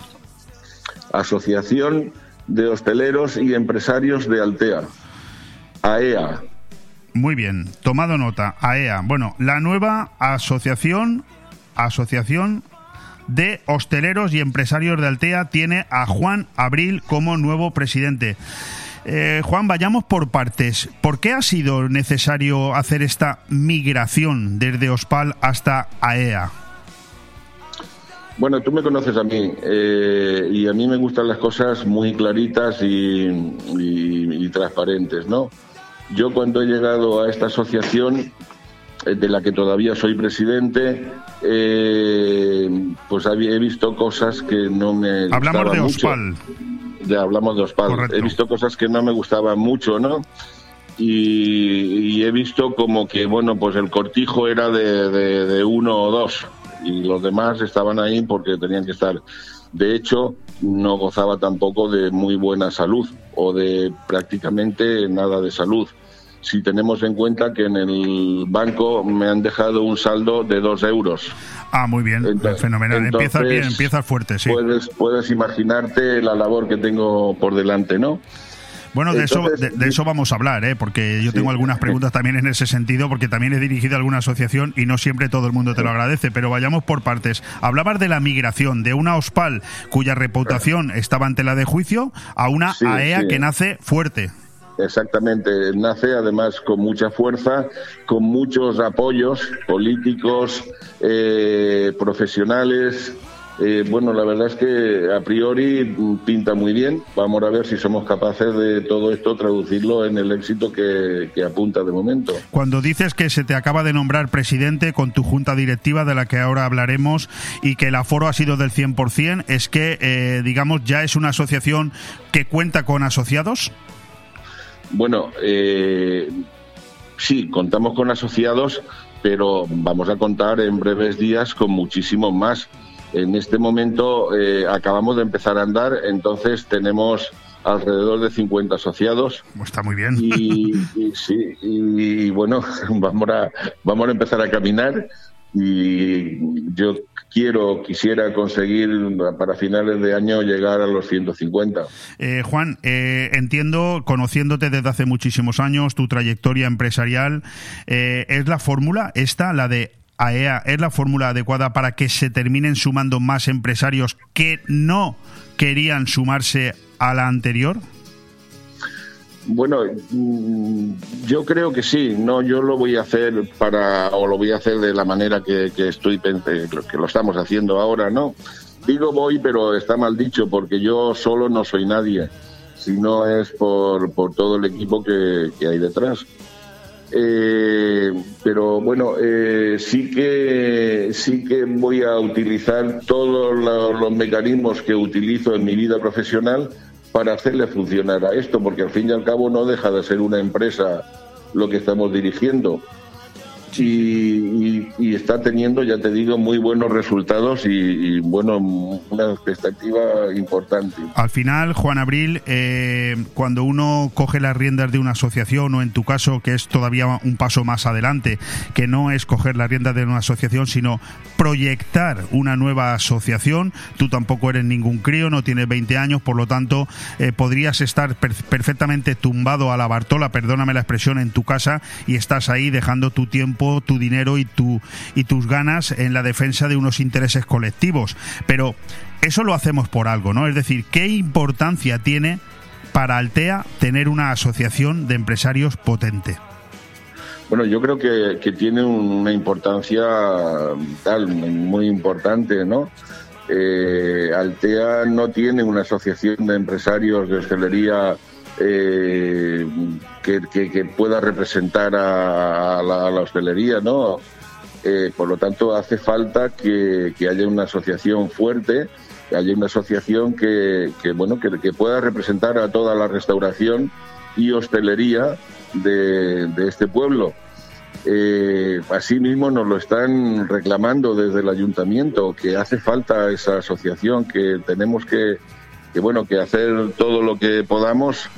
Asociación de Hosteleros y Empresarios de Altea, AEA. E Muy bien, tomado nota, AEA. E bueno, la nueva asociación, asociación de hosteleros y empresarios de Altea tiene a Juan Abril como nuevo presidente. Eh, Juan, vayamos por partes. ¿Por qué ha sido necesario hacer esta migración desde OSPAL hasta AEA? Bueno, tú me conoces a mí eh, y a mí me gustan las cosas muy claritas y, transparentes, ¿no? Yo cuando he llegado a esta asociación, eh, de la que todavía soy presidente, pues he visto cosas que no me Hablamos de OSPAL hablamos de Ospal. He visto cosas que no me gustaban mucho, ¿no? Y, he visto como que, bueno, pues el cortijo era de, uno o dos y los demás estaban ahí porque tenían que estar. De hecho, no gozaba tampoco de muy buena salud o de prácticamente nada de salud. Si tenemos en cuenta que en el banco me han dejado un saldo de dos euros. Ah, muy bien, fenomenal. Empieza bien, empieza fuerte, sí. Puedes, puedes imaginarte la labor que tengo por delante, ¿no? Bueno, de, eso, de, eso vamos a hablar, ¿eh? porque yo tengo algunas preguntas también en ese sentido, porque también he dirigido alguna asociación y no siempre todo el mundo te lo agradece, pero vayamos por partes. Hablabas de la migración de una OSPAL cuya reputación estaba ante la de juicio a una AEA que nace fuerte. Exactamente, nace además con mucha fuerza, con muchos apoyos políticos, eh, profesionales eh, bueno, la verdad es que a priori pinta muy bien. Vamos a ver si somos capaces de todo esto traducirlo en el éxito que, apunta de momento. Cuando dices que se te acaba de nombrar presidente con tu junta directiva de la que ahora hablaremos y que el aforo ha sido del 100%, es que, eh, digamos, ya es una asociación que cuenta con asociados. Bueno, eh, sí, contamos con asociados, pero vamos a contar en breves días con muchísimos más. En este momento eh, acabamos de empezar a andar, entonces tenemos alrededor de 50 asociados. Está muy bien. Y, sí, y, bueno, vamos a, vamos a empezar a caminar y yo quiero, quisiera conseguir para finales de año llegar a los 150. Eh, Juan, eh, entiendo, conociéndote desde hace muchísimos años, tu trayectoria empresarial, ¿es la fórmula esta, la de AEA es la fórmula adecuada para que se terminen sumando más empresarios que no querían sumarse a la anterior? Bueno, mm, yo creo que sí. No, yo lo voy a hacer para o lo voy a hacer de la manera que, estoy que lo estamos haciendo ahora, ¿no? Digo voy, pero está mal dicho porque yo solo no soy nadie, sino es por, por todo el equipo que hay detrás. Eh, pero bueno, eh, sí que sí que voy a utilizar todos los, mecanismos que utilizo en mi vida profesional para hacerle funcionar a esto, porque al fin y al cabo no deja de ser una empresa lo que estamos dirigiendo y, está teniendo, ya te digo, muy buenos resultados y, bueno, una expectativa importante. Al final, Juan Abril, eh, cuando uno coge las riendas de una asociación o en tu caso, que es todavía un paso más adelante, que no es coger las riendas de una asociación, sino proyectar una nueva asociación, tú tampoco eres ningún crío, no tienes 20 años, por lo tanto, eh, podrías estar perfectamente tumbado a la Bartola, perdóname la expresión, en tu casa y estás ahí dejando tu tiempo tu dinero y, tu, y tus ganas en la defensa de unos intereses colectivos. Pero eso lo hacemos por algo, ¿no? Es decir, ¿qué importancia tiene para Altea tener una asociación de empresarios potente? Bueno, yo creo que, tiene una importancia tal, muy importante, ¿no? Eh, Altea no tiene una asociación de empresarios de hostelería eh, que, pueda representar a, la, hostelería, ¿no? Eh, por lo tanto, hace falta que, haya una asociación fuerte, que haya una asociación que, bueno, que, pueda representar a toda la restauración y hostelería de, este pueblo. Eh, asimismo nos lo están reclamando desde el ayuntamiento que hace falta esa asociación que tenemos que, bueno que hacer todo lo que podamos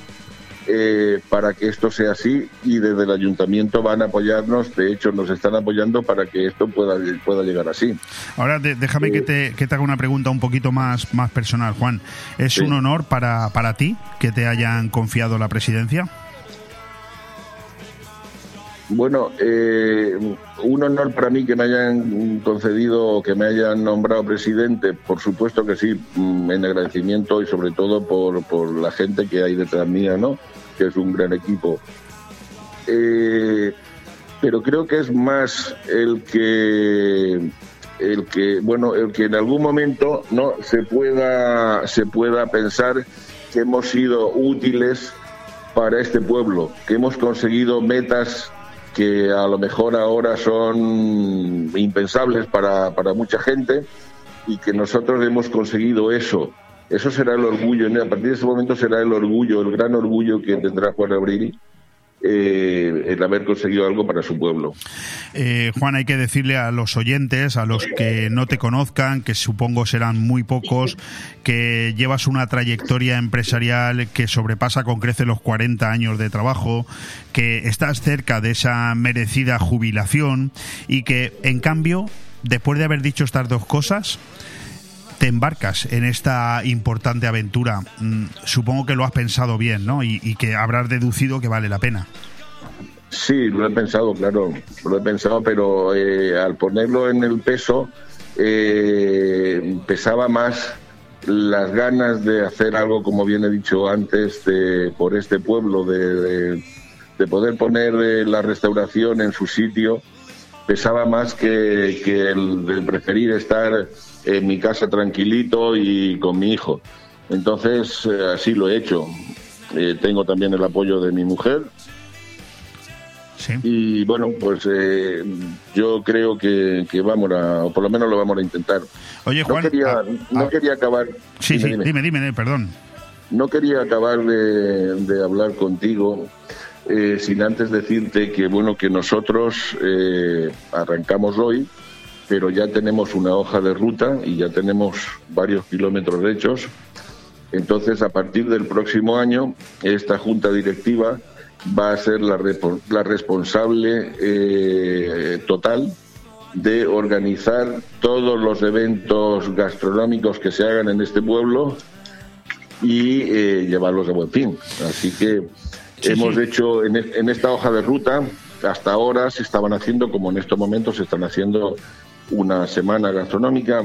eh, para que esto sea así y desde el ayuntamiento van a apoyarnos, de hecho nos están apoyando para que esto pueda, pueda llegar así. Ahora déjame que, te, que te haga una pregunta un poquito más, más personal, Juan. ¿Es un honor para, para ti que te hayan confiado la presidencia? Bueno, eh, un honor para mí que me hayan concedido, que me hayan nombrado presidente, por supuesto que sí, mm, en agradecimiento y sobre todo por, por la gente que hay detrás mía, ¿no? Que es un gran equipo. Eh, pero creo que es más el que el que bueno el que en algún momento no se pueda se pueda pensar que hemos sido útiles para este pueblo que hemos conseguido metas que a lo mejor ahora son impensables para, para mucha gente y que nosotros hemos conseguido eso. Eso será el orgullo, a partir de ese momento será el orgullo, el gran orgullo que tendrá Juan Abril eh, el haber conseguido algo para su pueblo. Eh, Juan, hay que decirle a los oyentes, a los que no te conozcan, que supongo serán muy pocos, que llevas una trayectoria empresarial que sobrepasa con crece los 40 años de trabajo, que estás cerca de esa merecida jubilación y que, en cambio, después de haber dicho estas dos cosas, te embarcas en esta importante aventura, mm, supongo que lo has pensado bien, ¿no? Y, que habrás deducido que vale la pena. Sí, lo he pensado, claro, lo he pensado, pero eh, al ponerlo en el peso, eh, pesaba más las ganas de hacer algo, como bien he dicho antes, de, por este pueblo, de, de poder poner eh, la restauración en su sitio pesaba más que, el, preferir estar en mi casa tranquilito y con mi hijo. Entonces, eh, así lo he hecho. Eh, tengo también el apoyo de mi mujer. Y bueno, pues eh, yo creo que, vamos a, o por lo menos lo vamos a intentar. Oye, Juan. No quería, ah, no ah. quería acabar. Sí, dime, sí, dime, dime, perdón. No quería acabar de, de hablar contigo sin antes decirte que bueno que nosotros arrancamos hoy, pero ya tenemos una hoja de ruta y ya tenemos varios kilómetros hechos. Entonces, a partir del próximo año, esta junta directiva va a ser la, la responsable eh, total de organizar todos los eventos gastronómicos que se hagan en este pueblo y llevarlos a buen fin. Así que Hemos hecho en, esta hoja de ruta, hasta ahora se estaban haciendo, como en estos momentos se están haciendo una semana gastronómica,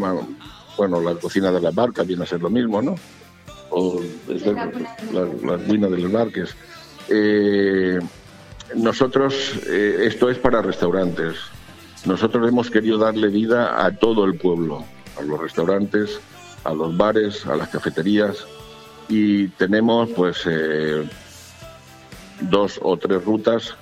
bueno, la cocina de las barcas viene a ser lo mismo, ¿no? O la, la, ruina de los barques. Eh, nosotros, eh, esto es para restaurantes. Nosotros hemos querido darle vida a todo el pueblo, a los restaurantes, a los bares, a las cafeterías y tenemos pues eh, dos o tres rutas.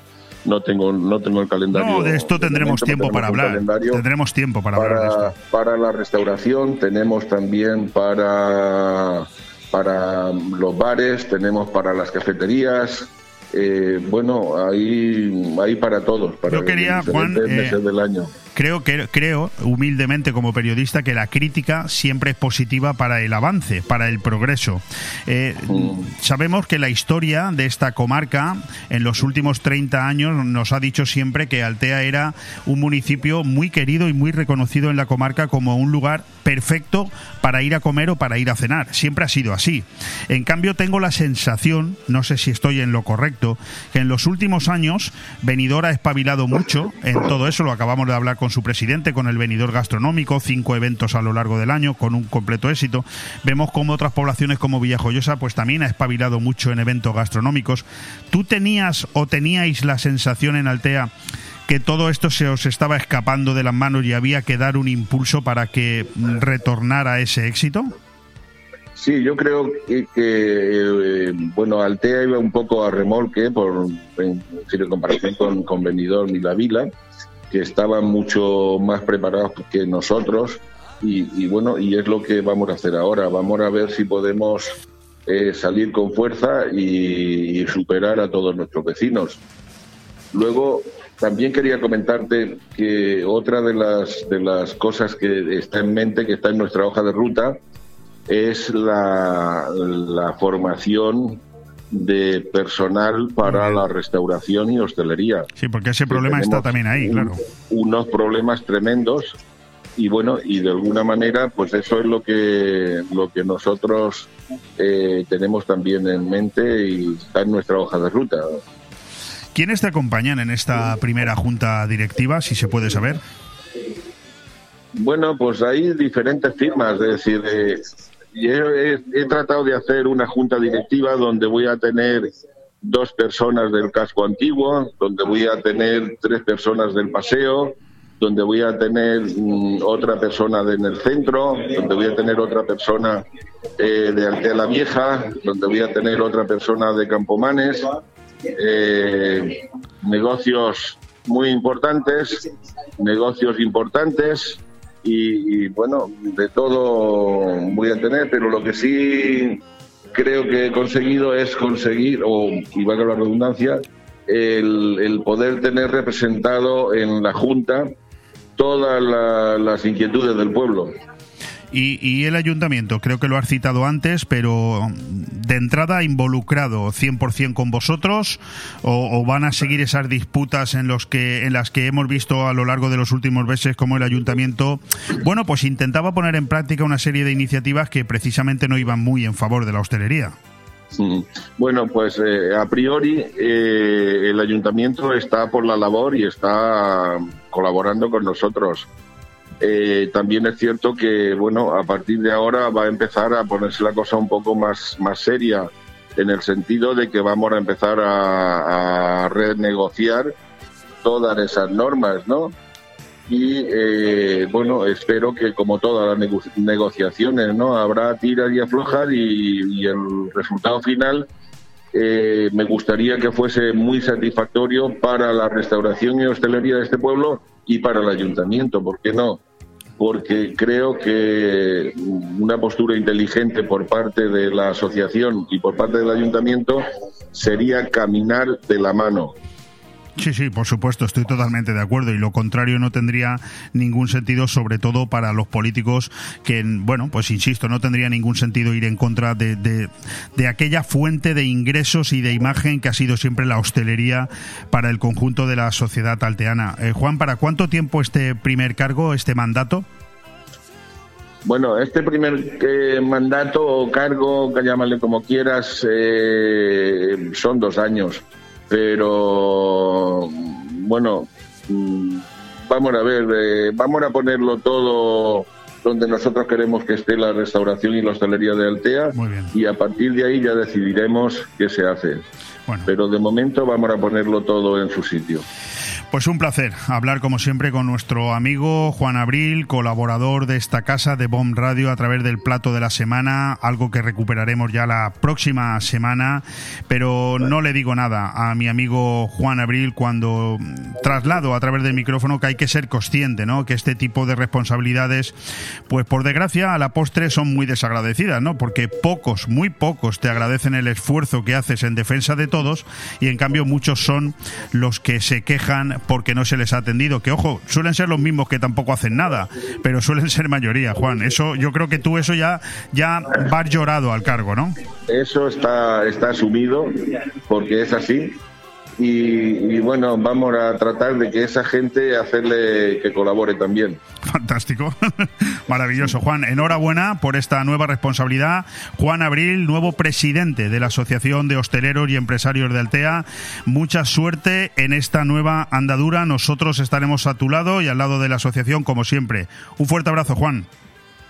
No tengo, no tengo el calendario. No, de esto tendremos tiempo para hablar. Tendremos tiempo para, hablar de esto. Para la restauración, tenemos también para, para los bares, tenemos para las cafeterías, eh, bueno, ahí, ahí para todos. Para Yo quería, Juan, eh, del año creo que creo humildemente como periodista que la crítica siempre es positiva para el avance, para el progreso. Eh, mm. Sabemos que la historia de esta comarca en los últimos 30 años nos ha dicho siempre que Altea era un municipio muy querido y muy reconocido en la comarca como un lugar perfecto para ir a comer o para ir a cenar. Siempre ha sido así. En cambio tengo la sensación, no sé si estoy en lo correcto, que en los últimos años Benidorm ha espabilado mucho en todo eso, lo acabamos de hablar con su presidente, con el venidor gastronómico, cinco eventos a lo largo del año, con un completo éxito. Vemos como otras poblaciones como Villajoyosa, pues también ha espabilado mucho en eventos gastronómicos. ¿Tú tenías o teníais la sensación en Altea que todo esto se os estaba escapando de las manos y había que dar un impulso para que retornara ese éxito? Sí, yo creo que, eh, bueno, Altea iba un poco a remolque por en, comparación con, con Benidorm y La Vila que estaban mucho más preparados que nosotros y, bueno, y es lo que vamos a hacer ahora. Vamos a ver si podemos eh, salir con fuerza y, superar a todos nuestros vecinos. Luego, también quería comentarte que otra de las, de las cosas que está en mente, que está en nuestra hoja de ruta, es la, la formación de personal para la restauración y hostelería. Sí, porque ese problema está también ahí, claro. Unos problemas tremendos y bueno, y de alguna manera, pues eso es lo que, lo que nosotros eh, tenemos también en mente y está en nuestra hoja de ruta. ¿Quiénes te acompañan en esta primera junta directiva, si se puede saber? Bueno, pues hay diferentes firmas, es decir, eh, he, tratado de hacer una junta directiva donde voy a tener dos personas del casco antiguo, donde voy a tener tres personas del paseo, donde voy a tener mm, otra persona en el centro, donde voy a tener otra persona eh, de Altea la Vieja, donde voy a tener otra persona de Campomanes, eh, negocios muy importantes, negocios importantes, y, bueno, de todo voy a tener, pero lo que sí creo que he conseguido es conseguir, o iba a la redundancia, el, el, poder tener representado en la Junta todas las inquietudes del pueblo. Y, el ayuntamiento, creo que lo has citado antes, pero de entrada involucrado 100% con vosotros o, van a seguir esas disputas en los que en las que hemos visto a lo largo de los últimos meses como el ayuntamiento, bueno, pues intentaba poner en práctica una serie de iniciativas que precisamente no iban muy en favor de la hostelería. Bueno, pues eh, a priori eh, el ayuntamiento está por la labor y está colaborando con nosotros. Eh, también es cierto que, bueno, a partir de ahora va a empezar a ponerse la cosa un poco más, más seria, en el sentido de que vamos a empezar a, renegociar todas esas normas, ¿no? y eh, bueno, espero que como todas las negociaciones, ¿no? Habrá tiras y aflojas y, el resultado final eh, me gustaría que fuese muy satisfactorio para la restauración y hostelería de este pueblo y para el ayuntamiento, ¿por qué no? Porque creo que una postura inteligente por parte de la asociación y por parte del ayuntamiento sería caminar de la mano Sí, sí, por supuesto, estoy totalmente de acuerdo y lo contrario no tendría ningún sentido, sobre todo para los políticos que, bueno, pues insisto, no tendría ningún sentido ir en contra de, de, aquella fuente de ingresos y de imagen que ha sido siempre la hostelería para el conjunto de la sociedad alteana. Eh, Juan, ¿para cuánto tiempo este primer cargo, este mandato? Bueno, este primer eh, mandato o cargo, que llámale como quieras, eh, son dos años pero bueno, mm, vamos a ver, eh, vamos a ponerlo todo donde nosotros queremos que esté la restauración y la hostelería de Altea y a partir de ahí ya decidiremos qué se hace. Pero de momento vamos a ponerlo todo en su sitio. Pues un placer hablar como siempre con nuestro amigo Juan Abril, colaborador de esta casa de Bomb Radio a través del plato de la semana, algo que recuperaremos ya la próxima semana, pero no le digo nada a mi amigo Juan Abril cuando traslado a través del micrófono que hay que ser consciente, ¿no? Que este tipo de responsabilidades, pues por desgracia a la postre son muy desagradecidas, ¿no? Porque pocos, muy pocos te agradecen el esfuerzo que haces en defensa de todos y en cambio muchos son los que se quejan porque no se les ha atendido. Que ojo, suelen ser los mismos que tampoco hacen nada, pero suelen ser mayoría, Juan. Eso, yo creo que tú eso ya, ya vas llorado al cargo, ¿no? Eso está, está asumido, porque es así y, bueno, vamos a tratar de que esa gente hacerle que colabore también. Fantástico, maravilloso. Juan, enhorabuena por esta nueva responsabilidad. Juan Abril, nuevo presidente de la Asociación de Hosteleros y Empresarios de Altea. Mucha suerte en esta nueva andadura. Nosotros estaremos a tu lado y al lado de la asociación, como siempre. Un fuerte abrazo, Juan.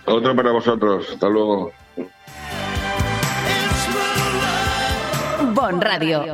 Otro para vosotros. Hasta luego. Bon Radio.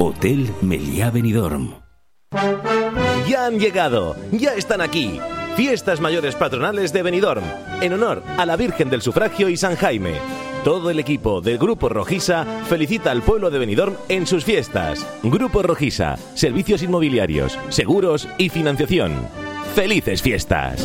Hotel Meliá Benidorm. Ya han llegado, ya están aquí. Fiestas mayores patronales de Benidorm, en honor a la Virgen del Sufragio y San Jaime. Todo el equipo del Grupo Rojisa felicita al pueblo de Benidorm en sus fiestas. Grupo Rojisa, servicios inmobiliarios, seguros y financiación. ¡Felices fiestas!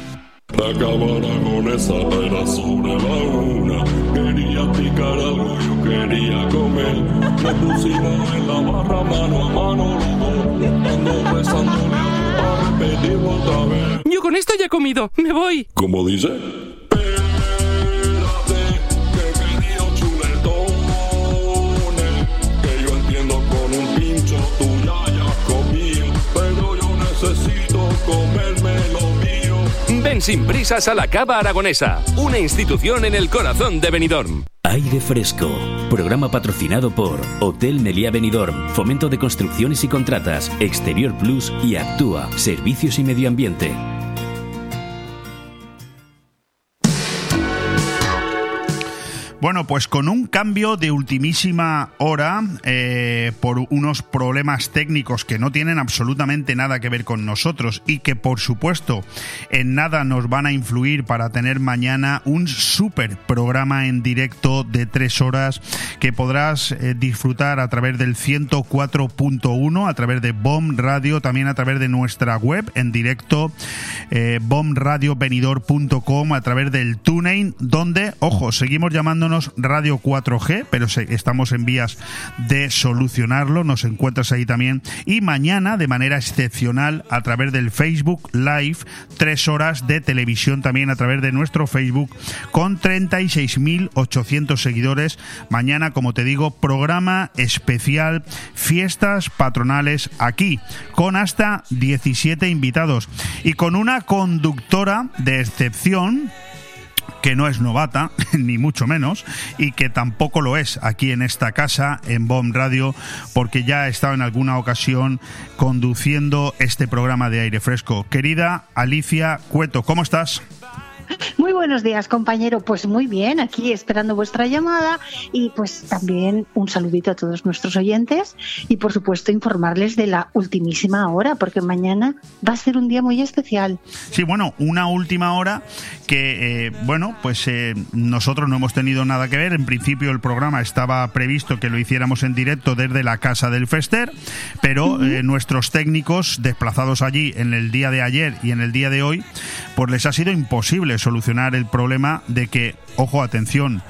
Acabara con esa pena sobre la una. Quería picar algo, yo quería comer. Nos pusimos en la barra mano a mano los dos. Ando besándole a repetirlo otra vez. Yo con esto ya he comido, me voy. ¿Cómo dice? Sin prisas a la Cava Aragonesa, una institución en el corazón de Benidorm. Aire Fresco. Programa patrocinado por Hotel Meliá Benidorm, Fomento de Construcciones y Contratas, Exterior Plus y Actúa, Servicios y Medio Ambiente. Bueno, pues con un cambio de ultimísima hora eh, por unos problemas técnicos que no tienen absolutamente nada que ver con nosotros y que por supuesto en nada nos van a influir para tener mañana un súper programa en directo de tres horas que podrás eh, disfrutar a través del 104.1, a través de BOM Radio, también a través de nuestra web en directo, eh, bomradiovenidor.com, a través del TuneIn, donde, ojo, seguimos llamándonos Radio 4G, pero estamos en vías de solucionarlo. Nos encuentras ahí también. Y mañana, de manera excepcional, a través del Facebook Live, tres horas de televisión también a través de nuestro Facebook, con 36.800 seguidores. Mañana, como te digo, programa especial, fiestas patronales aquí, con hasta 17 invitados y con una conductora de excepción que no es novata, ni mucho menos, y que tampoco lo es aquí en esta casa, en BOM Radio, porque ya ha estado en alguna ocasión conduciendo este programa de aire fresco. Querida Alicia Cueto, ¿cómo estás? Muy buenos días, compañero. Pues muy bien, aquí esperando vuestra llamada y pues también un saludito a todos nuestros oyentes y por supuesto informarles de la ultimísima hora, porque mañana va a ser un día muy especial. Sí, bueno, una última hora que, eh, bueno, pues eh, nosotros no hemos tenido nada que ver. En principio el programa estaba previsto que lo hiciéramos en directo desde la casa del Fester, pero eh, nuestros técnicos desplazados allí en el día de ayer y en el día de hoy, pues les ha sido imposible solucionar el problema de que, ojo, atención,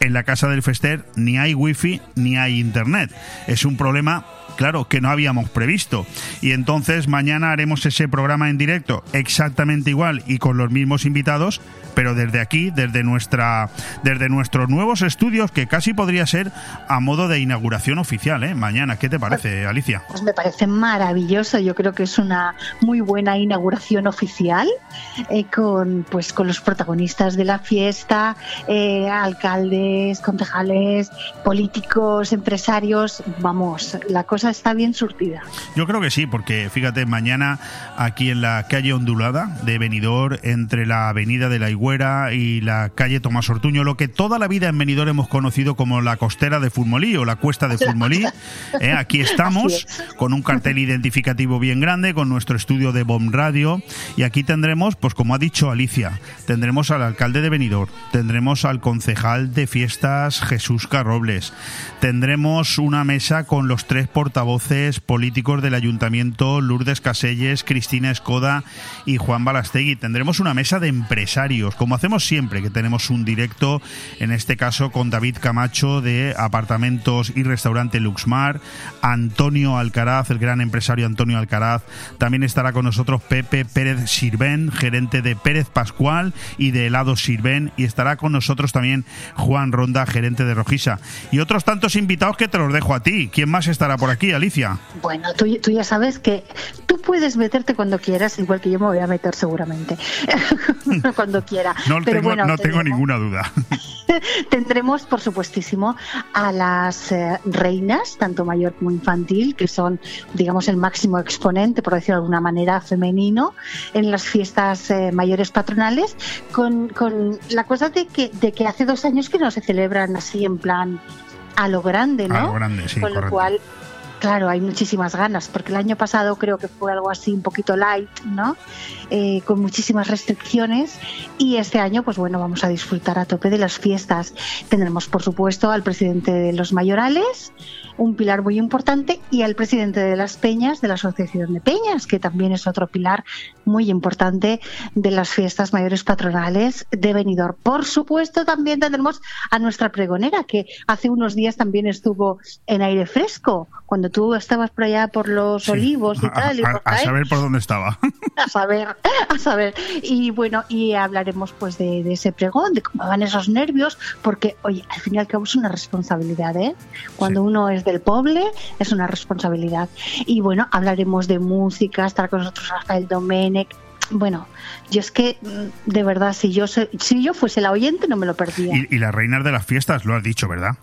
en la casa del Fester ni hay wifi ni hay internet. Es un problema claro, que no habíamos previsto. Y entonces mañana haremos ese programa en directo exactamente igual y con los mismos invitados, pero desde aquí, desde nuestra, desde nuestros nuevos estudios, que casi podría ser a modo de inauguración oficial, ¿eh? Mañana, ¿qué te parece, Alicia? Pues me parece maravilloso. Yo creo que es una muy buena inauguración oficial eh, con, pues, con los protagonistas de la fiesta, eh, alcaldes, concejales, políticos, empresarios. Vamos, la cosa está bien surtida. Yo creo que sí, porque fíjate, mañana aquí en la calle ondulada de Benidorm, entre la avenida de la Y la calle Tomás Ortuño, lo que toda la vida en Benidorm hemos conocido como la costera de Fulmolí o la cuesta de Fulmolí. ¿eh? aquí estamos con un cartel identificativo bien grande, con nuestro estudio de Bomb Radio y aquí tendremos, pues como ha dicho Alicia, tendremos al alcalde de Benidorm, tendremos al concejal de fiestas Jesús Carrobles, tendremos una mesa con los tres portavoces voces políticos del ayuntamiento, Lourdes Caselles, Cristina Escoda y Juan Balastegui. Tendremos una mesa de empresarios, como hacemos siempre, que tenemos un directo, en este caso con David Camacho de Apartamentos y Restaurante Luxmar, Antonio Alcaraz, el gran empresario Antonio Alcaraz. También estará con nosotros Pepe Pérez Sirven, gerente de Pérez Pascual y de Helado Sirven. Y estará con nosotros también Juan Ronda, gerente de Rojisa. Y otros tantos invitados que te los dejo a ti. ¿Quién más estará por aquí? Alicia? Bueno, tú, ya sabes que tú puedes meterte cuando quieras, igual que yo me voy a meter seguramente, cuando No, tengo, no tengo ninguna duda. tendremos, por supuestísimo, a las eh, reinas, tanto mayor como infantil, que son, digamos, el máximo exponente, por decirlo de alguna manera, femenino, en las fiestas eh, mayores patronales, con, con la cosa de que, de que hace dos años que no se celebran así en plan a lo grande, ¿no? A lo grande, sí, Con lo cual Claro, hay muchísimas ganas, porque el año pasado creo que fue algo así un poquito light, ¿no? Eh, con muchísimas restricciones y este año, pues bueno, vamos a disfrutar a tope de las fiestas. Tendremos, por supuesto, al presidente de los mayorales, un pilar muy importante, y al presidente de las peñas, de la Asociación de Peñas, que también es otro pilar muy importante de las fiestas mayores patronales de Benidorm. Por supuesto, también tendremos a nuestra pregonera, que hace unos días también estuvo en aire fresco, cuando tú estabas por allá por los olivos y tal. a, saber por dónde estaba. A saber, a saber. Y bueno, y hablaremos pues de, ese pregón, de cómo van esos nervios, porque, oye, al fin y al cabo es una responsabilidad, ¿eh? Cuando uno es del poble, es una responsabilidad. Y bueno, hablaremos de música, estar con nosotros Rafael Domenech, bueno, yo es que mm, de verdad, si yo si yo fuese la oyente no me lo perdía. Y, y las reinas de las fiestas, lo has dicho, ¿verdad?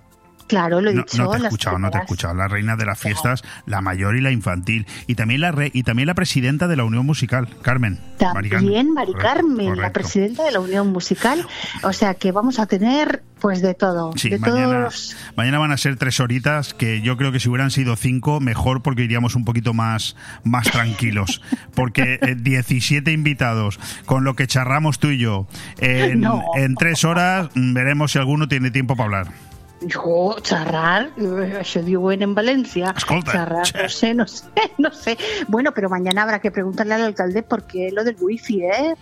Claro, lo he no, dicho. No te he escuchado, no te he escuchado. La reina de las fiestas, la mayor y la infantil. Y también la re- y también la presidenta de la Unión Musical, Carmen. Mari Carmen. También Mari Correcto, Carmen, la presidenta de la Unión Musical. O sea que vamos a tener pues de todo. Sí, de mañana, todos. mañana van a ser tres horitas que yo creo que si hubieran sido cinco, mejor porque iríamos un poquito más, más tranquilos. Porque eh, 17 invitados, con lo que charramos tú y yo, en, No. en tres horas mm, veremos si alguno tiene tiempo para hablar. Jo, xerrar, això diuen en Valencia. Escolta, Xerrar, no sé, no sé, no sé. Bueno, pero mañana habrá que preguntarle al alcalde por qué lo del wifi, ¿eh?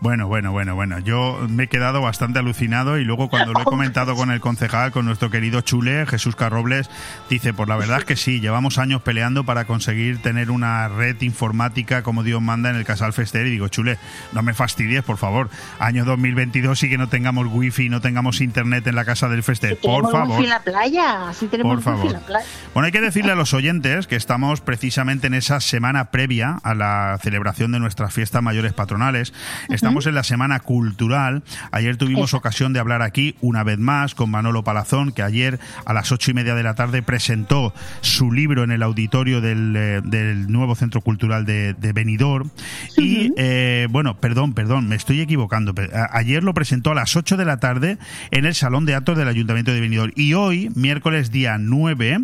Bueno, bueno, bueno, bueno. Yo me he quedado bastante alucinado y luego cuando lo he comentado con el concejal, con nuestro querido Chule, Jesús Carrobles, dice, pues la verdad es que sí, llevamos años peleando para conseguir tener una red informática como Dios manda en el Casal Fester y digo, Chule, no me fastidies, por favor. Año 2022 y que no tengamos wifi, no tengamos internet en la casa del Fester, por favor. en la playa, así tenemos Por favor. en la playa. Bueno, hay que decirle a los oyentes que estamos precisamente en esa semana previa a la celebración de nuestras fiestas mayores patronales. Estamos en la semana cultural. Ayer tuvimos ocasión de hablar aquí una vez más con Manolo Palazón, que ayer a las ocho y media de la tarde presentó su libro en el auditorio del, eh, del nuevo Centro Cultural de, de Benidorm. Y, eh, bueno, perdón, perdón, me estoy equivocando. A- Ayer lo presentó a las 8 de la tarde en el Salón de Actos del Ayuntamiento de Benidorm. Y hoy, miércoles día 9,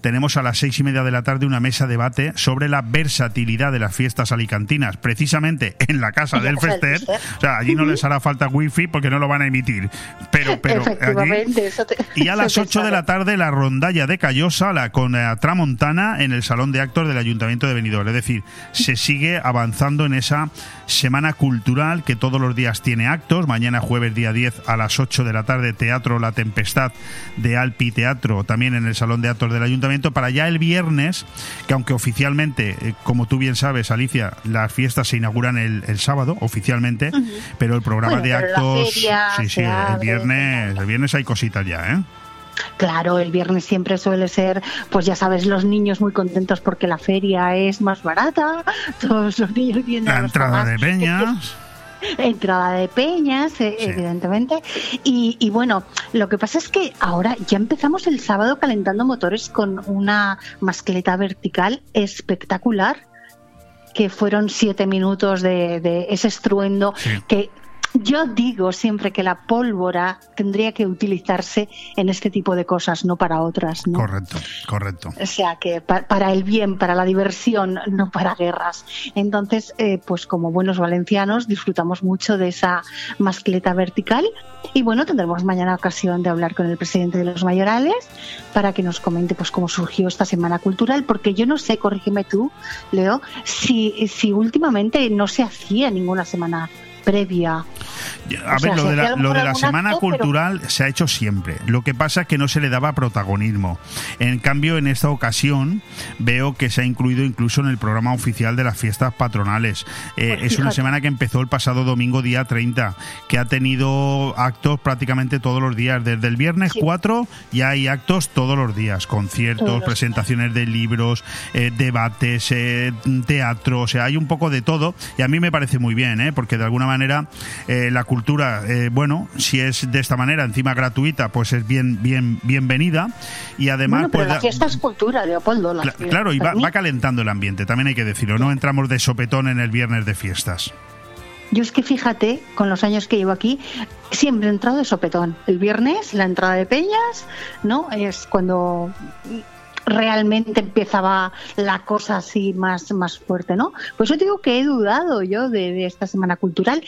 tenemos a las seis y media de la tarde una mesa debate sobre la versatilidad de las fiestas alicantinas, precisamente en la casa la del Fester. O sea, allí no les hará falta wifi porque no lo van a emitir. Pero, pero allí te- y a las te 8 de la tarde la rondalla de Callosa la, con eh, Tramontana en el Salón de Actos del Ayuntamiento de Benidorm. Es decir, se sigue avanzando en esa semana cultural que todos los días tiene actos. Mañana jueves día 10 a las 8 de la tarde Teatro La Tempestad de Alpi Teatro también en el Salón de Actos del Ayuntamiento. Para ya el viernes, que aunque oficialmente, eh, como tú bien sabes, Alicia, las fiestas se inauguran el, el sábado oficialmente, pero el programa Bueno, de actos... sí, sí, el viernes, el viernes hay cositas ya, ¿eh? Claro, el viernes siempre suele ser, pues ya sabes, los niños muy contentos porque la feria es más barata, todos los niños vienen a La los entrada de peñas. entrada de peñas, evidentemente. Y, y bueno, lo que pasa es que ahora ya empezamos el sábado calentando motores con una mascleta vertical espectacular, que fueron siete minutos de, de ese estruendo que... Yo digo siempre que la pólvora tendría que utilizarse en este tipo de cosas, no para otras. ¿no? Correcto, correcto. O sea, que pa- para el bien, para la diversión, no para guerras. Entonces, eh, pues como buenos valencianos, disfrutamos mucho de esa mascleta vertical. Y bueno, tendremos mañana ocasión de hablar con el presidente de los mayorales para que nos comente pues cómo surgió esta semana cultural, porque yo no sé, corrígeme tú, Leo, si, si últimamente no se hacía ninguna semana previa. A O sea, ver, lo de la, lo de semana acto, pero- cultural se ha hecho siempre. Lo que pasa es que no se le daba protagonismo. En cambio, en esta ocasión veo que se ha incluido incluso en el programa oficial de las fiestas patronales. Eh, Pues es una semana que empezó el pasado domingo, día 30, que ha tenido actos prácticamente todos los días. Desde el viernes 4 ya hay actos todos los días. Conciertos, Todos presentaciones de libros, eh, debates, eh, teatro. O sea, hay un poco de todo. Y a mí me parece muy bien, ¿eh? porque de alguna manera eh, la cultura, eh, bueno, si es de esta manera, encima gratuita, pues es bien, bien, bienvenida. Y además, bueno, pero pues, la fiesta es cultura, Leopoldo. la claro, y va, va calentando el ambiente, también hay que decirlo. No entramos de sopetón en el viernes de fiestas. Yo es que fíjate, con los años que llevo aquí, siempre he entrado de sopetón. El viernes, la entrada de Peñas, ¿no? Es cuando realmente empezaba la cosa así más, más fuerte, ¿no? Pues yo digo que he dudado yo de, de esta Semana Cultural,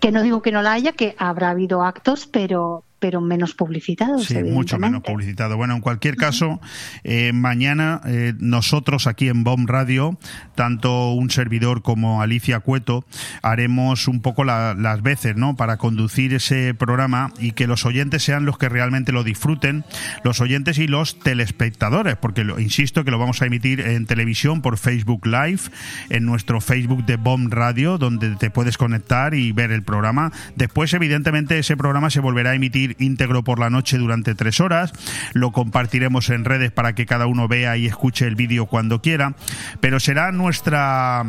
que no digo que no la haya, que habrá habido actos, pero, pero menos publicitados. Sí, mucho menos publicitado. Bueno, en cualquier caso, eh, mañana eh, nosotros aquí en BOM Radio, tanto un servidor como Alicia Cueto, haremos un poco la- las veces, ¿no? Para conducir ese programa y que los oyentes sean los que realmente lo disfruten, los oyentes y los telespectadores, porque lo, insisto que lo vamos a emitir en televisión por Facebook Live, en nuestro Facebook de BOM Radio, donde te puedes conectar y ver el programa. Después, evidentemente, ese programa se volverá a emitir íntegro por la noche durante tres horas. Lo compartiremos en redes para que cada uno vea y escuche el vídeo cuando quiera. pero será nuestra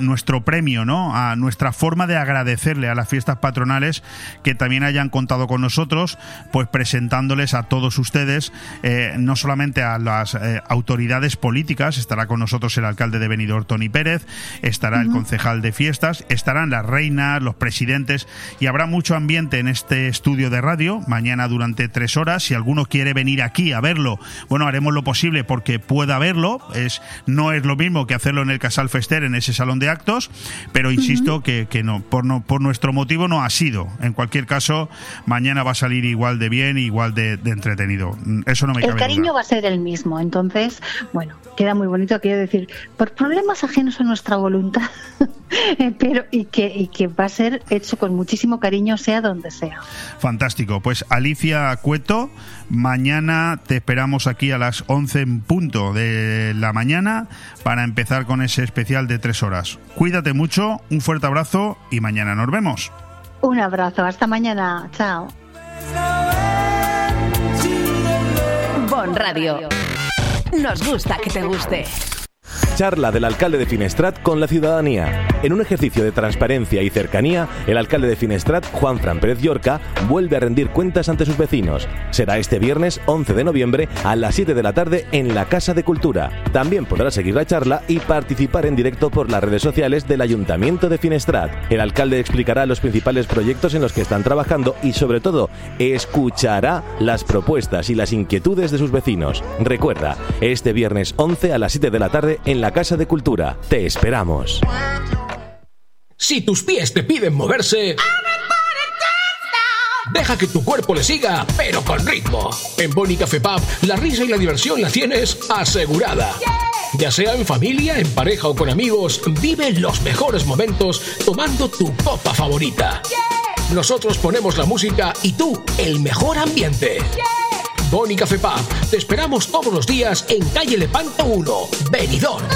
nuestro premio, ¿no? A nuestra forma de agradecerle a las fiestas patronales que también hayan contado con nosotros, pues presentándoles a todos ustedes, eh, no solamente a las eh, autoridades políticas, estará con nosotros el alcalde de Benidorm, Tony Pérez, estará el concejal de fiestas, estarán las reinas, los presidentes y habrá mucho ambiente en este estudio de radio mañana durante tres horas. Si alguno quiere venir aquí a verlo, bueno, haremos lo posible porque pueda verlo. Es, no es lo mismo que hacerlo en el Casal Fester, en ese salón de actos, pero insisto que, no, por, no, por nuestro motivo no ha sido. En cualquier caso, mañana va a salir igual de bien, igual de, entretenido. Eso no me El cariño va a ser el mismo. Entonces, bueno, queda muy bonito, quiero decir, por problemas ajenos a nuestra voluntad, pero y que, y que va a ser hecho con muchísimo cariño, sea donde sea. Fantástico. Pues Alicia Cueto, mañana te esperamos aquí a las 11 en punto de la mañana para empezar con ese especial de tres horas. Cuídate mucho, un fuerte abrazo y mañana nos vemos. Un abrazo, hasta mañana, chao. Bon Radio. Nos gusta que te guste. Charla del alcalde de Finestrat con la ciudadanía. En un ejercicio de transparencia y cercanía, el alcalde de Finestrat, Juan Fran Pérez Llorca, vuelve a rendir cuentas ante sus vecinos. Será este viernes 11 de noviembre a las 7 de la tarde en la Casa de Cultura. También podrá seguir la charla y participar en directo por las redes sociales del Ayuntamiento de Finestrat. El alcalde explicará los principales proyectos en los que están trabajando y sobre todo escuchará las propuestas y las inquietudes de sus vecinos. Recuerda, este viernes 11 a las 7 de la tarde en la Casa de Cultura. Te esperamos. Si tus pies te piden moverse... Deja que tu cuerpo le siga, pero con ritmo. En Bonnie Café Pub, la risa y la diversión la tienes asegurada. Ya sea en familia, en pareja o con amigos, vive los mejores momentos tomando tu copa favorita. Nosotros ponemos la música y tú el mejor ambiente. Bonnie Café Pub, te esperamos todos los días en calle Lepanto 1, Benidorm.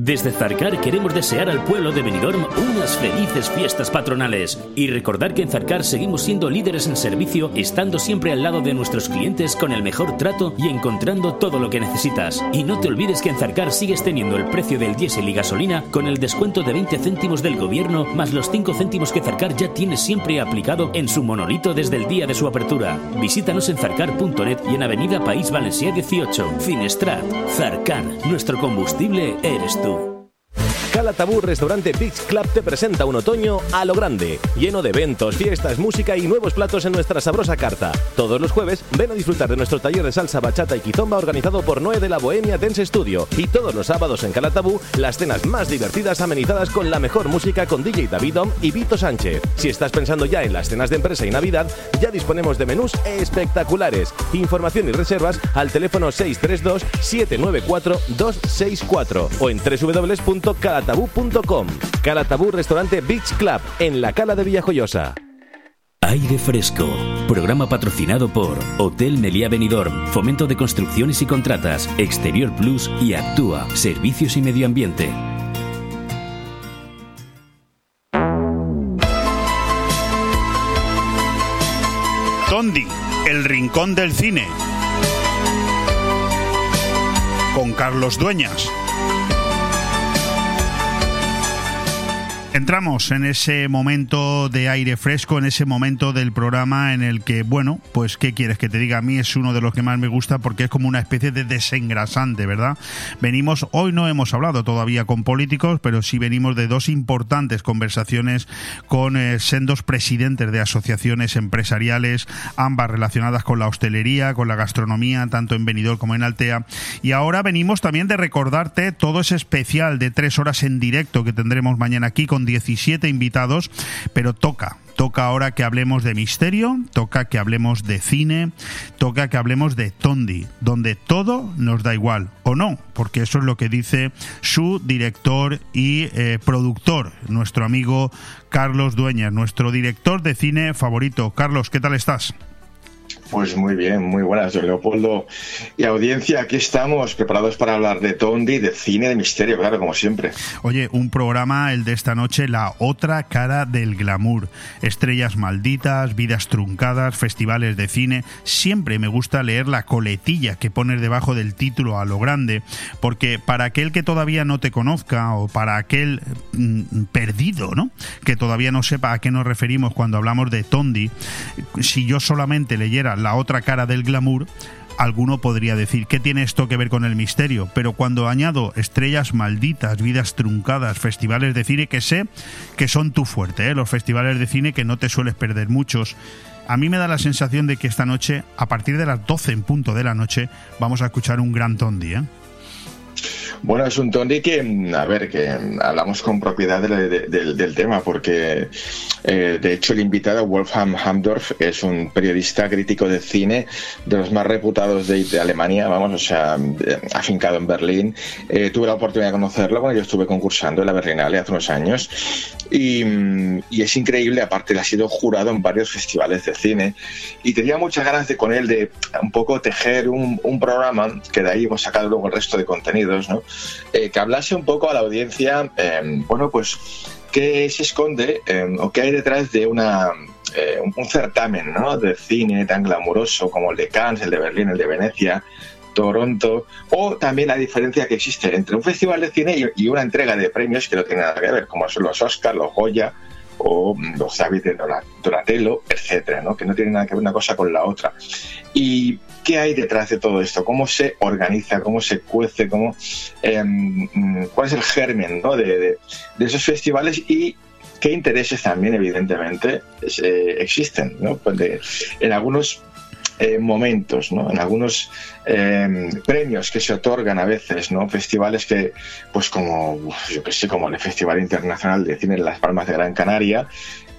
Desde Zarcar queremos desear al pueblo de Benidorm unas felices fiestas patronales y recordar que en Zarcar seguimos siendo líderes en servicio, estando siempre al lado de nuestros clientes con el mejor trato y encontrando todo lo que necesitas. Y no te olvides que en Zarcar sigues teniendo el precio del diésel y gasolina con el descuento de 20 céntimos del gobierno más los 5 céntimos que Zarcar ya tiene siempre aplicado en su monolito desde el día de su apertura. Visítanos en zarcar.net y en Avenida País Valencia 18, Finestrat. Zarcar, nuestro combustible eres tú. Calatabú Restaurante Beach Club te presenta un otoño a lo grande, lleno de eventos, fiestas, música y nuevos platos en nuestra sabrosa carta. Todos los jueves ven a disfrutar de nuestro taller de salsa, bachata y quizomba organizado por Noé de la Bohemia Dance Studio. Y todos los sábados en Calatabú, las cenas más divertidas amenizadas con la mejor música con DJ Davidom y Vito Sánchez. Si estás pensando ya en las cenas de empresa y Navidad, ya disponemos de menús espectaculares. Información y reservas al teléfono 632 794 264 o en www.calatabú calatabú.com. Calatabú Restaurante Beach Club en la Cala de Villajoyosa. Aire Fresco, programa patrocinado por Hotel Meliá Benidorm, Fomento de Construcciones y Contratas, Exterior Plus y Actúa, Servicios y Medio Ambiente. Tondi, el rincón del cine. Con Carlos Dueñas. Entramos en ese momento de aire fresco, en ese momento del programa en el que, bueno, pues qué quieres que te diga, a mí es uno de los que más me gusta porque es como una especie de desengrasante, ¿verdad? Venimos, hoy no hemos hablado todavía con políticos, pero sí venimos de dos importantes conversaciones con eh, sendos presidentes de asociaciones empresariales, ambas relacionadas con la hostelería, con la gastronomía, tanto en Benidorm como en Altea. Y ahora venimos también de recordarte todo ese especial de tres horas en directo que tendremos mañana aquí con 17 invitados, pero toca, toca ahora que hablemos de misterio, toca que hablemos de cine, toca que hablemos de Tondi, donde todo nos da igual, o no, porque eso es lo que dice su director y eh, productor, nuestro amigo Carlos Dueñas, nuestro director de cine favorito. Carlos, ¿qué tal estás? Pues muy bien, muy buenas, Leopoldo. Y audiencia, aquí estamos, preparados para hablar de Tondi, de cine, de misterio, claro, como siempre. Oye, un programa, el de esta noche, La otra cara del glamour. Estrellas malditas, vidas truncadas, festivales de cine. Siempre me gusta leer la coletilla que pones debajo del título a lo grande, porque para aquel que todavía no te conozca o para aquel mm, perdido, ¿no? Que todavía no sepa a qué nos referimos cuando hablamos de Tondi, si yo solamente leyera la otra cara del glamour, alguno podría decir, ¿qué tiene esto que ver con el misterio? Pero cuando añado estrellas malditas, vidas truncadas, festivales de cine, que sé que son tu fuerte, ¿eh? los festivales de cine que no te sueles perder muchos, a mí me da la sensación de que esta noche, a partir de las 12 en punto de la noche, vamos a escuchar un gran Tondi. ¿eh? Bueno, es un Tony que, a ver, que hablamos con propiedad del tema, porque eh, de hecho el invitado, Wolfgang Hamdorf, es un periodista crítico de cine de los más reputados de, Alemania, vamos, o sea, afincado en Berlín. Eh, tuve la oportunidad de conocerlo, bueno, yo estuve concursando en la Berlinale hace unos años, y, mm, y es increíble, aparte, él ha sido jurado en varios festivales de cine, y tenía muchas ganas de con él de un poco tejer un, programa, que de ahí hemos sacado luego el resto de contenidos, ¿no? Eh, que hablase un poco a la audiencia, bueno, pues qué se esconde em, o qué hay detrás de una, eh, un certamen ¿no? de cine tan glamuroso como el de Cannes, el de Berlín, el de Venecia, Toronto, o también la diferencia que existe entre un festival de cine y, una entrega de premios que no tiene nada que ver, como son los Oscars, los Goya o los David de Donatello, etcétera, ¿no? que no tienen nada que ver una cosa con la otra. Y ¿Qué hay detrás de todo esto? ¿Cómo se organiza? ¿Cómo se cuece? Cómo, em, ¿Cuál es el germen de, esos festivales? Y qué intereses también, evidentemente, eh, existen. Pues en algunos eh, momentos, ¿no? en algunos em, premios que se otorgan a veces, ¿no? festivales que, pues como, yo que sé, como el Festival Internacional de Cine en Las Palmas de Gran Canaria,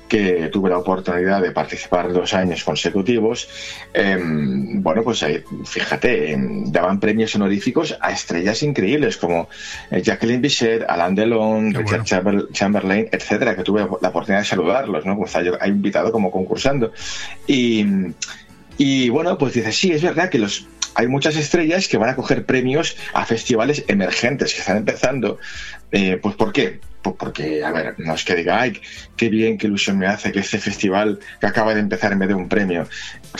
que tuve la oportunidad de participar dos años consecutivos, em, bueno, pues fíjate, em, daban premios honoríficos a estrellas increíbles como eh, Jacqueline Bisset, Alain Delon, Richard Chamberlain, etcétera, que tuve la oportunidad de saludarlos, ¿no? Pues he invitado como concursando. Y, y bueno, pues dice, sí, es verdad que los hay muchas estrellas que van a coger premios a festivales emergentes que están empezando. Eh, pues ¿por qué? Pues porque, a ver, no es que diga, ay, qué bien, qué ilusión me hace que este festival que acaba de empezar vez de un premio,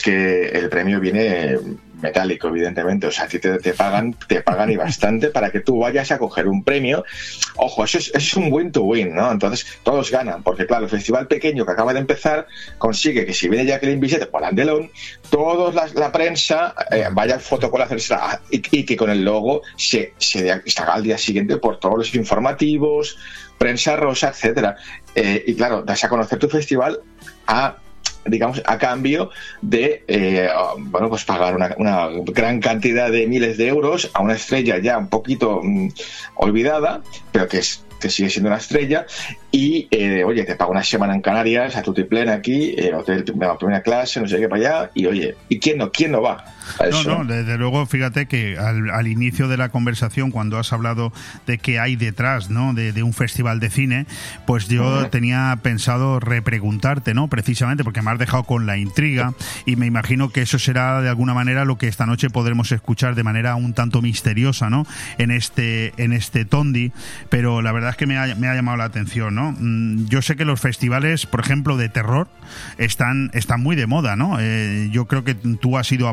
que el premio viene metálico, evidentemente. O sea, a ti te, pagan, te pagan y bastante para que tú vayas a coger un premio. Ojo, eso es, un win to win, ¿no? Entonces, todos ganan, porque claro, el festival pequeño que acaba de empezar consigue que si viene Jacqueline Bisset o Andelón, toda la, la, prensa eh, vaya a hacerse y, y que con el logo se, se haga al día siguiente por todos los informativos, prensa rosa, etcétera. Eh, y claro, das a conocer tu festival a digamos, a cambio de, eh, bueno, pues pagar una, una, gran cantidad de miles de euros a una estrella ya un poquito mm, olvidada, pero que es que sigue siendo una estrella, y eh, oye, te pago una semana en Canarias, a tu plena aquí, eh, hotel de primera clase, no sé qué para allá, y oye, ¿y quién no, quién no va? No, no, desde luego, fíjate que al, inicio de la conversación, cuando has hablado de qué hay detrás ¿no? de, un festival de cine, pues yo tenía pensado repreguntarte, ¿no? Precisamente porque me has dejado con la intriga y me imagino que eso será de alguna manera lo que esta noche podremos escuchar de manera un tanto misteriosa, ¿no? En este, en este Tondi, pero la verdad es que me ha, me ha llamado la atención, ¿no? Mm, yo sé que los festivales, por ejemplo, de terror, están, están muy de moda, ¿no? Eh, yo creo que tú has ido a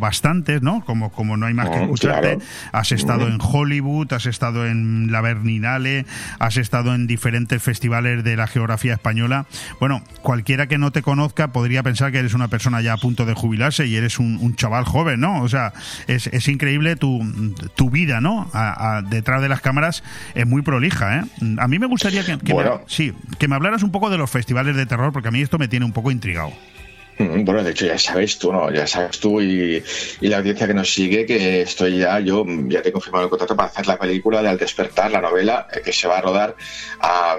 ¿no? Como, como no hay más que escucharte. Has estado en Hollywood, has estado en la Berninale, has estado en diferentes festivales de la geografía española. Bueno, cualquiera que no te conozca podría pensar que eres una persona ya a punto de jubilarse y eres un, chaval joven, ¿no? O sea, es, es increíble tu, tu vida, ¿no? detrás de las cámaras es muy prolija, ¿eh? A mí me gustaría que, sí, que me hablaras un poco de los festivales de terror, porque a mí esto me tiene un poco intrigado. Mm, bueno, de hecho ya sabes tú, ¿no? Ya sabes tú y, la audiencia que nos sigue que estoy ya, yo ya te he confirmado el contrato para hacer la película de Al despertar, la novela, eh, que se va a rodar a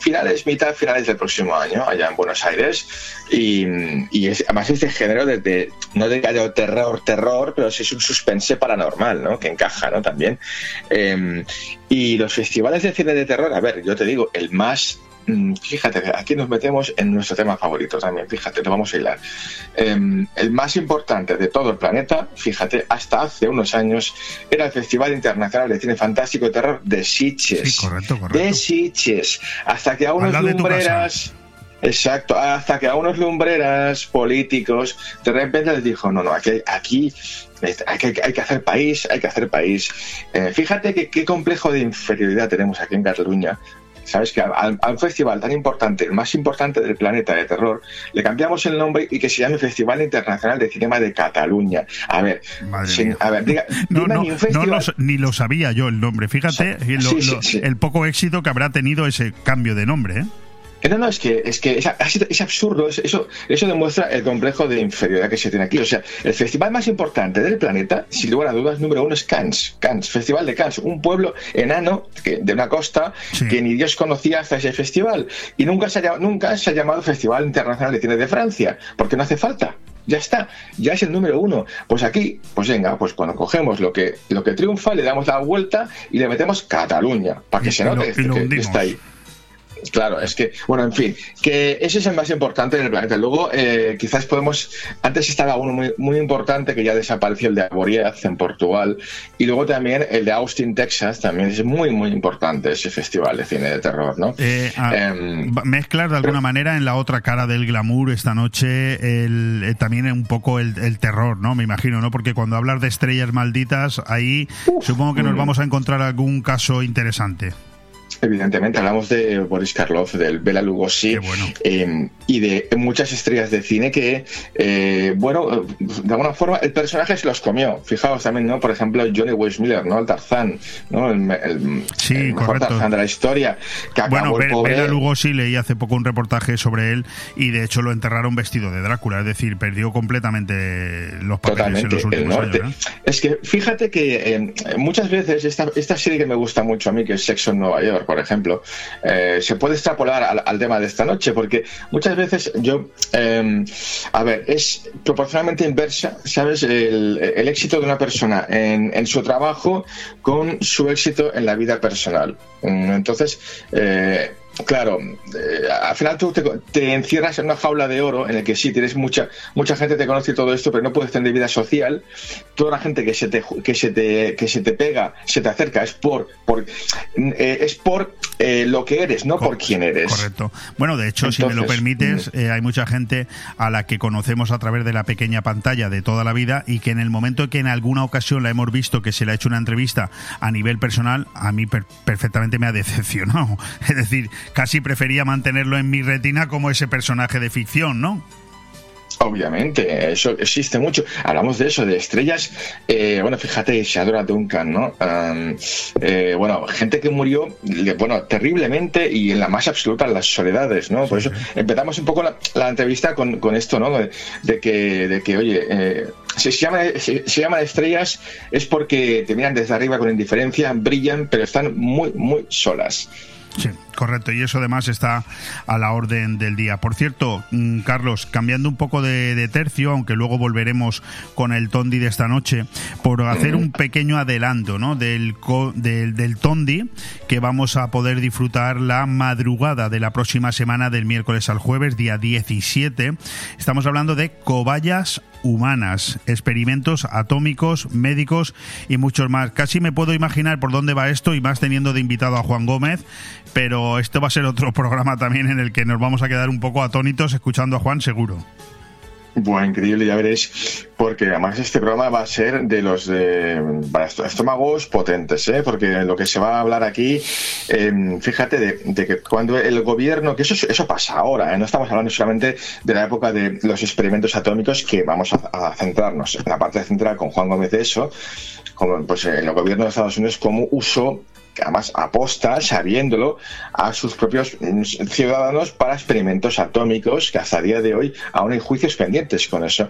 finales, mitad, finales del próximo año, allá en Buenos Aires. Y, es, además es de género desde, no de terror, terror, pero sí es un suspense paranormal, ¿no? Que encaja, ¿no? También. Em, y los festivales de cine de terror, a ver, yo te digo, el más fíjate, aquí nos metemos en nuestro tema favorito también, fíjate, lo vamos a hilar. Em, el más importante de todo el planeta, fíjate, hasta hace unos años, era el Festival Internacional de Cine Fantástico y Terror de Sitges. Sí, correcto, correcto. De Sitges. Hasta que a unos lumbreras... Exacto, hasta que a unos lumbreras políticos de repente les dijo, no, no, aquí, aquí hay que, hay que hacer país, hay que hacer país. Eh, fíjate qué complejo de inferioridad tenemos aquí en Cataluña. Sabes que al, festival tan importante, el más importante del planeta de terror, le cambiamos el nombre y que se llame Festival Internacional de Cinema de Cataluña. A ver, a ver, diga, no, no, ni lo sabía yo el nombre. Fíjate el poco éxito que habrá tenido ese cambio de nombre. ¿eh? Eh, no, no, es que es, que es, absurdo, eso, eso demuestra el complejo de inferioridad que se tiene aquí. O sea, el festival más importante del planeta, sin lugar a dudas, número uno es Cannes, Cannes, Festival de Cannes, un pueblo enano de una costa que ni Dios conocía hasta ese festival. Y nunca se, ha, nunca se ha llamado Festival Internacional de Cine de Francia, porque no hace falta. Ya está, ya es el número uno. Pues aquí, pues venga, pues cuando cogemos lo que, lo que triunfa, le damos la vuelta y le metemos Cataluña, para que se note que está ahí. Claro, es que, bueno, en fin, que ese es el más importante en el planeta. Luego, eh, quizás podemos, antes estaba uno muy, muy importante que ya desapareció, el de Aboriaz en Portugal, y luego también el de Austin, Texas, también es muy, muy importante ese festival de cine de terror, ¿no? Eh, ah, em, mezclar de alguna manera en la otra cara del glamour esta noche el, eh, también un poco el, terror, ¿no? Me imagino, ¿no? Porque cuando hablas de estrellas malditas, ahí supongo que nos vamos a encontrar algún caso interesante. Evidentemente, hablamos de Boris Karloff, del Bela Lugosi eh, y de muchas estrellas de cine que, eh, bueno, de alguna forma el personaje se los comió. Fijaos también, ¿no? Por ejemplo, Johnny Weissmuller, ¿no? El Tarzán, ¿no? El, mejor Tarzán de la historia. Que bueno, Bela Lugosi leí hace poco un reportaje sobre él y de hecho lo enterraron vestido de Drácula, es decir, perdió completamente los papeles en los últimos años. ¿eh? Es que fíjate que muchas veces esta, esta serie que me gusta mucho a mí, que es Sexo en Nueva York, por ejemplo, eh, se puede extrapolar al, tema de esta noche, porque muchas veces yo, em, a ver, es proporcionalmente inversa, ¿sabes? El, éxito de una persona en, su trabajo con su éxito en la vida personal. Mm, entonces, eh, Claro, eh, al final tú te, encierras en una jaula de oro en el que sí tienes mucha mucha gente te conoce todo esto, pero no puedes tener vida social. Toda la gente que se te que se te que se te pega, se te acerca es por por eh, es por eh, lo que eres, no por quién eres. Correcto. Bueno, de hecho, si me lo permites, hay mucha gente a la que conocemos a través de la pequeña pantalla de toda la vida y que en el momento que en alguna ocasión la hemos visto que se le ha hecho una entrevista a nivel personal, a mí perfectamente me ha decepcionado. Es decir, casi prefería mantenerlo en mi retina como ese personaje de ficción, ¿no? Obviamente, eso existe mucho. Hablamos de eso, de estrellas. Eh, bueno, fíjate, Shadora Duncan, ¿no? Eh, bueno, gente que murió, bueno, terriblemente y en la más absoluta las soledades, ¿no? Por eso empezamos un poco la, entrevista con, esto, ¿no? De, que, de que, oye, eh, se, llama, se, se, llaman estrellas es porque te miran desde arriba con indiferencia, brillan, pero están muy, muy solas. Sí, correcto. Y eso además está a la orden del día. Por cierto, mm, Carlos, cambiando un poco de, tercio, aunque luego volveremos con el Tondi de esta noche, por hacer un pequeño adelanto ¿no? del, del, del Tondi que vamos a poder disfrutar la madrugada de la próxima semana, del miércoles al jueves, día 17. Estamos hablando de cobayas humanas, experimentos atómicos, médicos y muchos más. Casi me puedo imaginar por dónde va esto y más teniendo de invitado a Juan Gómez, pero esto va a ser otro programa también en el que nos vamos a quedar un poco atónitos escuchando a Juan seguro. Bueno, increíble, ya veréis, porque además este programa va a ser de los de para estómagos potentes, ¿eh? porque lo que se va a hablar aquí, em, fíjate, de, que cuando el gobierno, que eso, eso pasa ahora, ¿eh? no estamos hablando solamente de la época de los experimentos atómicos, que vamos a, centrarnos en la parte central con Juan Gómez de eso, como pues el gobierno de Estados Unidos como uso que además aposta, sabiéndolo, a sus propios mm, ciudadanos para experimentos atómicos, que hasta el día de hoy aún hay juicios pendientes con eso.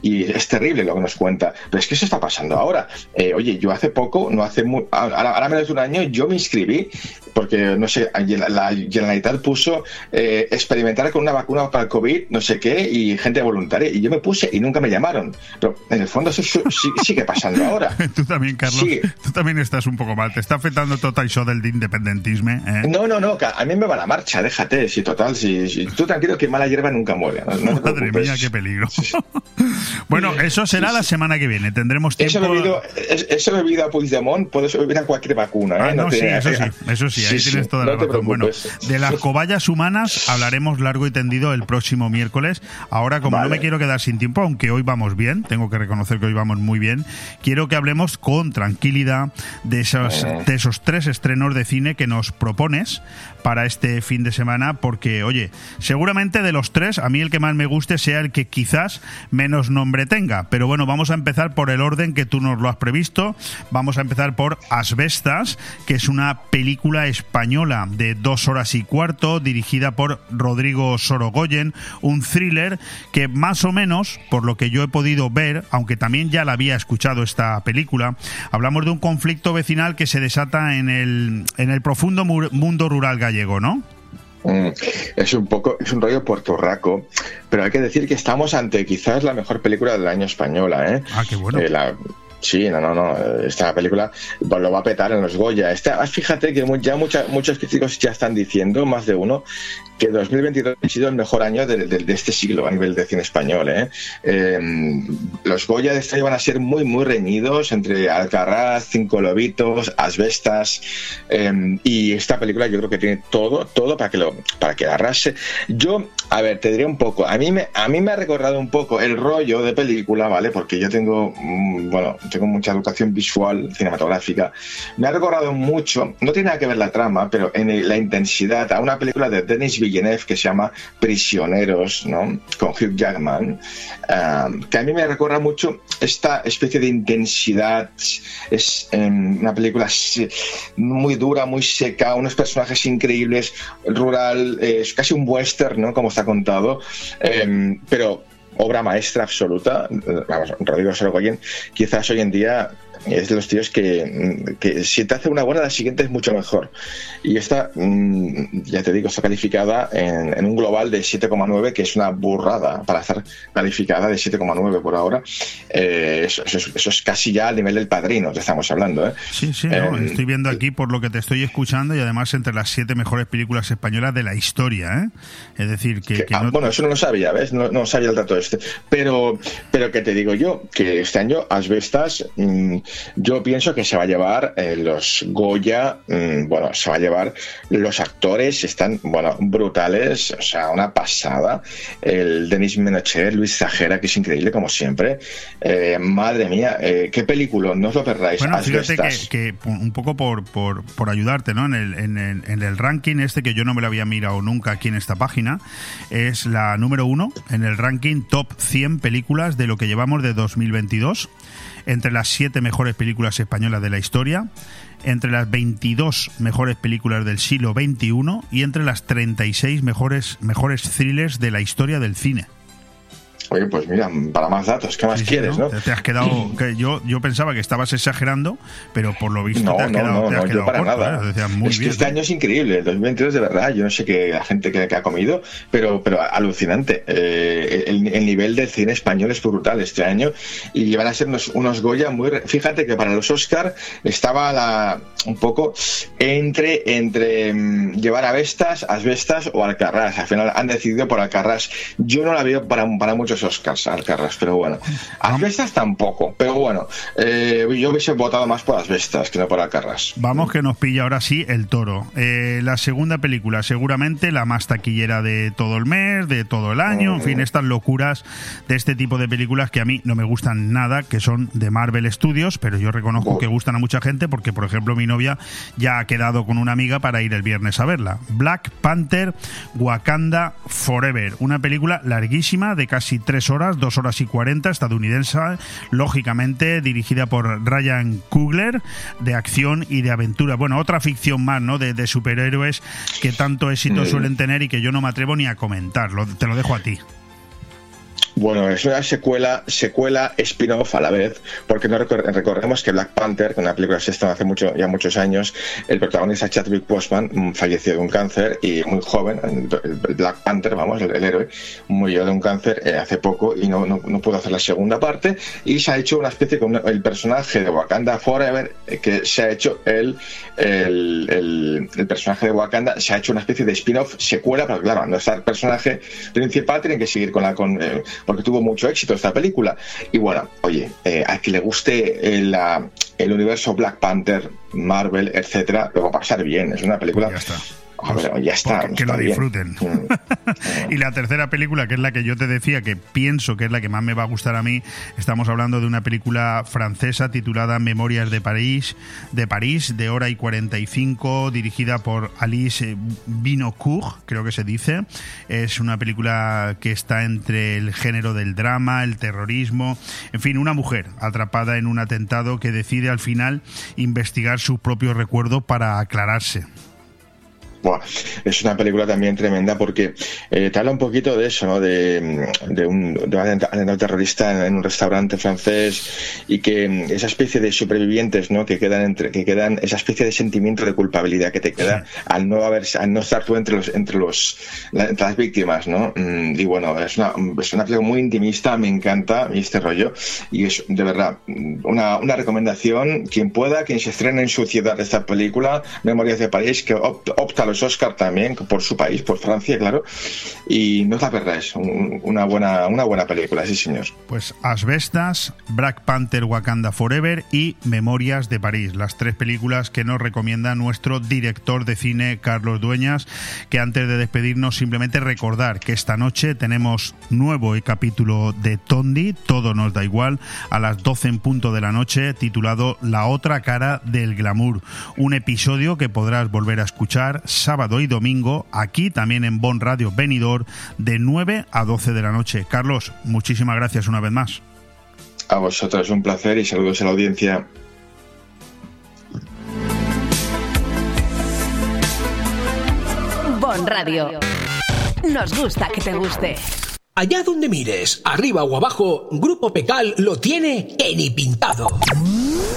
Y es terrible lo que nos cuenta. Pero es que eso está pasando ahora. Eh, oye, yo hace poco, no hace ahora, menos de un año, yo me inscribí porque no sé, la Generalitat puso eh, experimentar con una vacuna para el COVID, no sé qué, y gente voluntaria. Y yo me puse y nunca me llamaron. Pero en el fondo eso sigue pasando ahora. tú también, Carlos, tú también estás un poco mal. Te está afectando total eso del independentismo. ¿eh? No, no, no, a mí me va la marcha, déjate. Si total, si, tú tranquilo que mala hierba nunca muere. Madre mía, qué peligro. bueno, eso será la semana que viene. Tendremos tiempo. Eso bebido, eso bebido a Puigdemont, puedes beber a cualquier vacuna. ¿eh? Ah, no, sí, eso sí, eso sí, ahí tienes toda la razón. Bueno, de las cobayas humanas hablaremos largo y tendido el próximo miércoles. Ahora, como no me quiero quedar sin tiempo, aunque hoy vamos bien, tengo que reconocer que hoy vamos muy bien, quiero que hablemos con tranquilidad de esos, eh. de esos tres estrenos de cine que nos propones para este fin de semana, porque, oye, seguramente de los tres, a mí el que más me guste sea el que quizás menos nombre tenga. Pero bueno, vamos a empezar por el orden que tú nos lo has previsto. Vamos a empezar por Asbestas, que es una película española de dos horas y cuarto, dirigida por Rodrigo Sorogoyen, un thriller que más o menos, por lo que yo he podido ver, aunque también ya la había escuchado esta película, hablamos de un conflicto vecinal que se desata en el, en el profundo mundo rural gallego ¿no? Mm, es un poco, es un rollo puertorraco, pero hay que decir que estamos ante quizás la mejor película del año española, ¿eh? Ah, qué bueno. Eh, sí, no, no, no. Esta película lo va a petar en los Goya. Esta, fíjate que ya muchos críticos ya están diciendo, más de uno, que 2022 ha sido el mejor año de, este siglo a nivel de cine español. ¿eh? Em, los Goya de este año van a ser muy, muy reñidos entre Alcarraz, Cinco Lobitos, Asbestas. Em, y esta película yo creo que tiene todo, todo para que lo para que arrase. Yo, a ver, te diré un poco. A mí me, a mí me ha recordado un poco el rollo de película, ¿vale? Porque yo tengo, mm, bueno, tengo mucha educación visual, cinematográfica. Me ha recordado mucho, no tiene nada que ver la trama, pero en la intensidad, a una película de Denis Villeneuve que se llama Prisioneros, ¿no? con Hugh Jackman, um, que a mí me recuerda mucho esta especie de intensidad. Es em, una película muy dura, muy seca, unos personajes increíbles, rural, es casi un western, ¿no? como está contado, em, pero obra maestra absoluta. Vamos, Rodrigo Sorogoyen, quizás hoy en día es de los tíos que, si te hace una buena, la siguiente es mucho mejor. Y esta, mm, ya te digo, está calificada en, un global de 7,9, que es una burrada para estar calificada de 7,9 por ahora. Eh, eso, es casi ya al nivel del padrino que estamos hablando. ¿eh? Sí, sí, eh, estoy viendo aquí por lo que te estoy escuchando y además entre las siete mejores películas españolas de la historia. Es decir, que... Ah, bueno, eso no lo sabía, ¿ves? No, sabía el dato este. Pero, pero que te digo yo, que este año Asbestas... Mm, yo pienso que se va a llevar eh, los Goya, mm, bueno, se va a llevar los actores, están, bueno, brutales, o sea, una pasada. El Denis Menochet, Luis Zajera, que es increíble como siempre. Eh, madre mía, eh, qué película, no os lo perdáis. Bueno, fíjate que, un poco por, por, por ayudarte, ¿no? En el, en, el, en el ranking este, que yo no me lo había mirado nunca aquí en esta página, es la número uno en el ranking top 100 películas de lo que llevamos de 2022 entre las siete mejores películas españolas de la historia, entre las 22 mejores películas del siglo XXI y entre las 36 mejores, mejores thrillers de la historia del cine. Oye, pues mira, para más datos, ¿qué más quieres, no? Te has quedado. Que yo, yo pensaba que estabas exagerando, pero por lo visto no, te has no, quedado. No, no, para nada. ¿eh? Muy es bien, que este año es increíble, el 2022 de verdad. Yo no sé qué la gente que, ha comido, pero, pero alucinante. Eh, el, nivel del cine español es brutal este año y van a ser unos, unos Goya muy. Fíjate que para los Oscar estaba la, un poco entre, entre mm, llevar a Vestas, Asbestas o Alcarrás. Al final han decidido por Alcarrás. Yo no la veo para, para muchos Oscars, Alcarras, pero bueno. Asbestas tampoco, pero bueno, eh, yo hubiese votado más por Asbestas que no por Alcarras. Vamos que nos pilla ahora sí el toro. Eh, la segunda película, seguramente la más taquillera de todo el mes, de todo el año, en fin, estas locuras de este tipo de películas que a mí no me gustan nada, que son de Marvel Studios, pero yo reconozco que gustan a mucha gente porque, por ejemplo, mi novia ya ha quedado con una amiga para ir el viernes a verla. Black Panther Wakanda Forever, una película larguísima de casi tres horas, dos horas y cuarenta, estadounidense, lógicamente dirigida por Ryan Coogler, de acción y de aventura. Bueno, otra ficción más, ¿no? De, superhéroes que tanto éxito suelen tener y que yo no me atrevo ni a comentar. te lo dejo a ti. Bueno, es una secuela, secuela spin-off a la vez, porque no recordemos que Black Panther, una película que se estrenó hace mucho, ya muchos años, el protagonista Chadwick Boseman mm, falleció de un cáncer y muy joven, Black Panther, vamos, el, héroe, murió de un cáncer eh, hace poco y no, pudo hacer la segunda parte y se ha hecho una especie con el personaje de Wakanda Forever, eh, que se ha hecho el, el, el, personaje de Wakanda, se ha hecho una especie de spin-off secuela, pero claro, no está el personaje principal, tienen que seguir con la... Con, eh, porque tuvo mucho éxito esta película. Y bueno, oye, eh, a que le guste el, el universo Black Panther, Marvel, etcétera, lo va a pasar bien. Es una película ya está. Que, lo disfruten. y la tercera película, que es la que yo te decía, que pienso que es la que más me va a gustar a mí, estamos hablando de una película francesa titulada Memorias de París, de París, de hora y 45, dirigida por Alice Binocourt, creo que se dice. Es una película que está entre el género del drama, el terrorismo, en fin, una mujer atrapada en un atentado que decide al final investigar su propio recuerdo para aclararse es una película también tremenda porque eh, te habla un poquito de eso, ¿no? De, de un, de atentado terrorista en, un restaurante francés y que mm, esa especie de supervivientes, ¿no? Que quedan entre, que quedan, esa especie de sentimiento de culpabilidad que te queda al no haber, al no estar tú entre los, entre los, las víctimas, ¿no? Mm, y bueno, es una, es una película muy intimista, me encanta este rollo y es de verdad una, una recomendación, quien pueda, quien se estrene en su ciudad esta película, Memorias de París, que opta, opta Oscar también por su país, por Francia, claro. Y no es la verdad, es una buena, una buena película, sí, señor. Pues Asbestas, Black Panther Wakanda Forever y Memorias de París, las tres películas que nos recomienda nuestro director de cine, Carlos Dueñas, que antes de despedirnos simplemente recordar que esta noche tenemos nuevo capítulo de Tondi, todo nos da igual, a las 12 en punto de la noche, titulado La otra cara del glamour, un episodio que podrás volver a escuchar sábado y domingo, aquí también en Bon Radio Benidor, de 9 a 12 de la noche. Carlos, muchísimas gracias una vez más. A vosotros un placer y saludos a la audiencia. Bon Radio. Nos gusta que te guste. Allá donde mires, arriba o abajo, Grupo Pecal lo tiene en y pintado.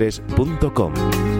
nirvanaasesores.com.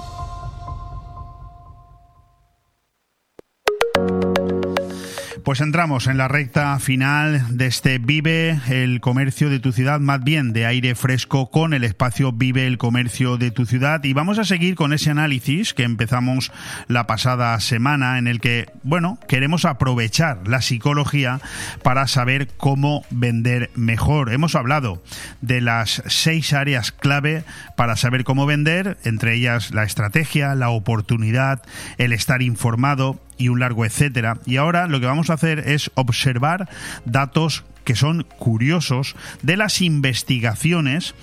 Pues entramos en la recta final de este Vive el comercio de tu ciudad, más bien de aire fresco con el espacio Vive el comercio de tu ciudad y vamos a seguir con ese análisis que empezamos la pasada semana en el que, bueno, queremos aprovechar la psicología para saber cómo vender mejor. Hemos hablado de las seis áreas clave para saber cómo vender, entre ellas la estrategia, la oportunidad, el estar informado y un largo etcétera. Y ahora lo que vamos a hacer es observar datos que son curiosos de las investigaciones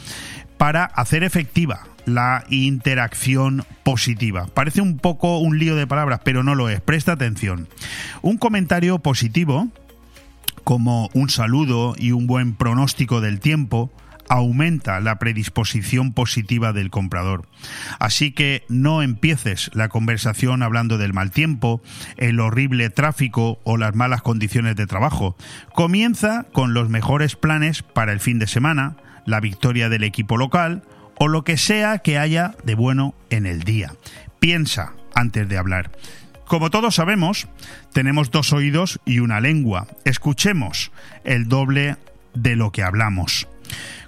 para hacer efectiva la interacción positiva. Parece un poco un lío de palabras, pero no lo es. Presta atención. Un comentario positivo, como un saludo y un buen pronóstico del tiempo, aumenta la predisposición positiva del comprador. Así que no empieces la conversación hablando del mal tiempo, el horrible tráfico o las malas condiciones de trabajo. Comienza con los mejores planes para el fin de semana, la victoria del equipo local o lo que sea que haya de bueno en el día. Piensa antes de hablar. Como todos sabemos, tenemos dos oídos y una lengua. Escuchemos el doble de lo que hablamos.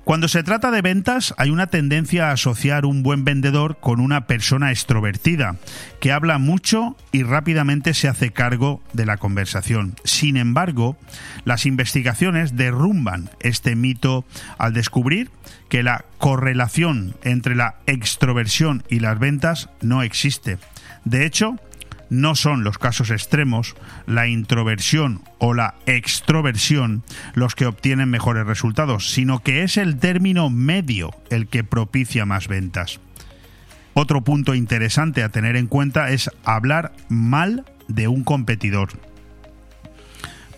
Cuando se trata de ventas, hay una tendencia a asociar un buen vendedor con una persona extrovertida, que habla mucho y rápidamente se hace cargo de la conversación. Sin embargo, las investigaciones derrumban este mito al descubrir que la correlación entre la extroversión y las ventas no existe. De hecho, no son los casos extremos, la introversión o la extroversión los que obtienen mejores resultados, sino que es el término medio el que propicia más ventas. Otro punto interesante a tener en cuenta es hablar mal de un competidor.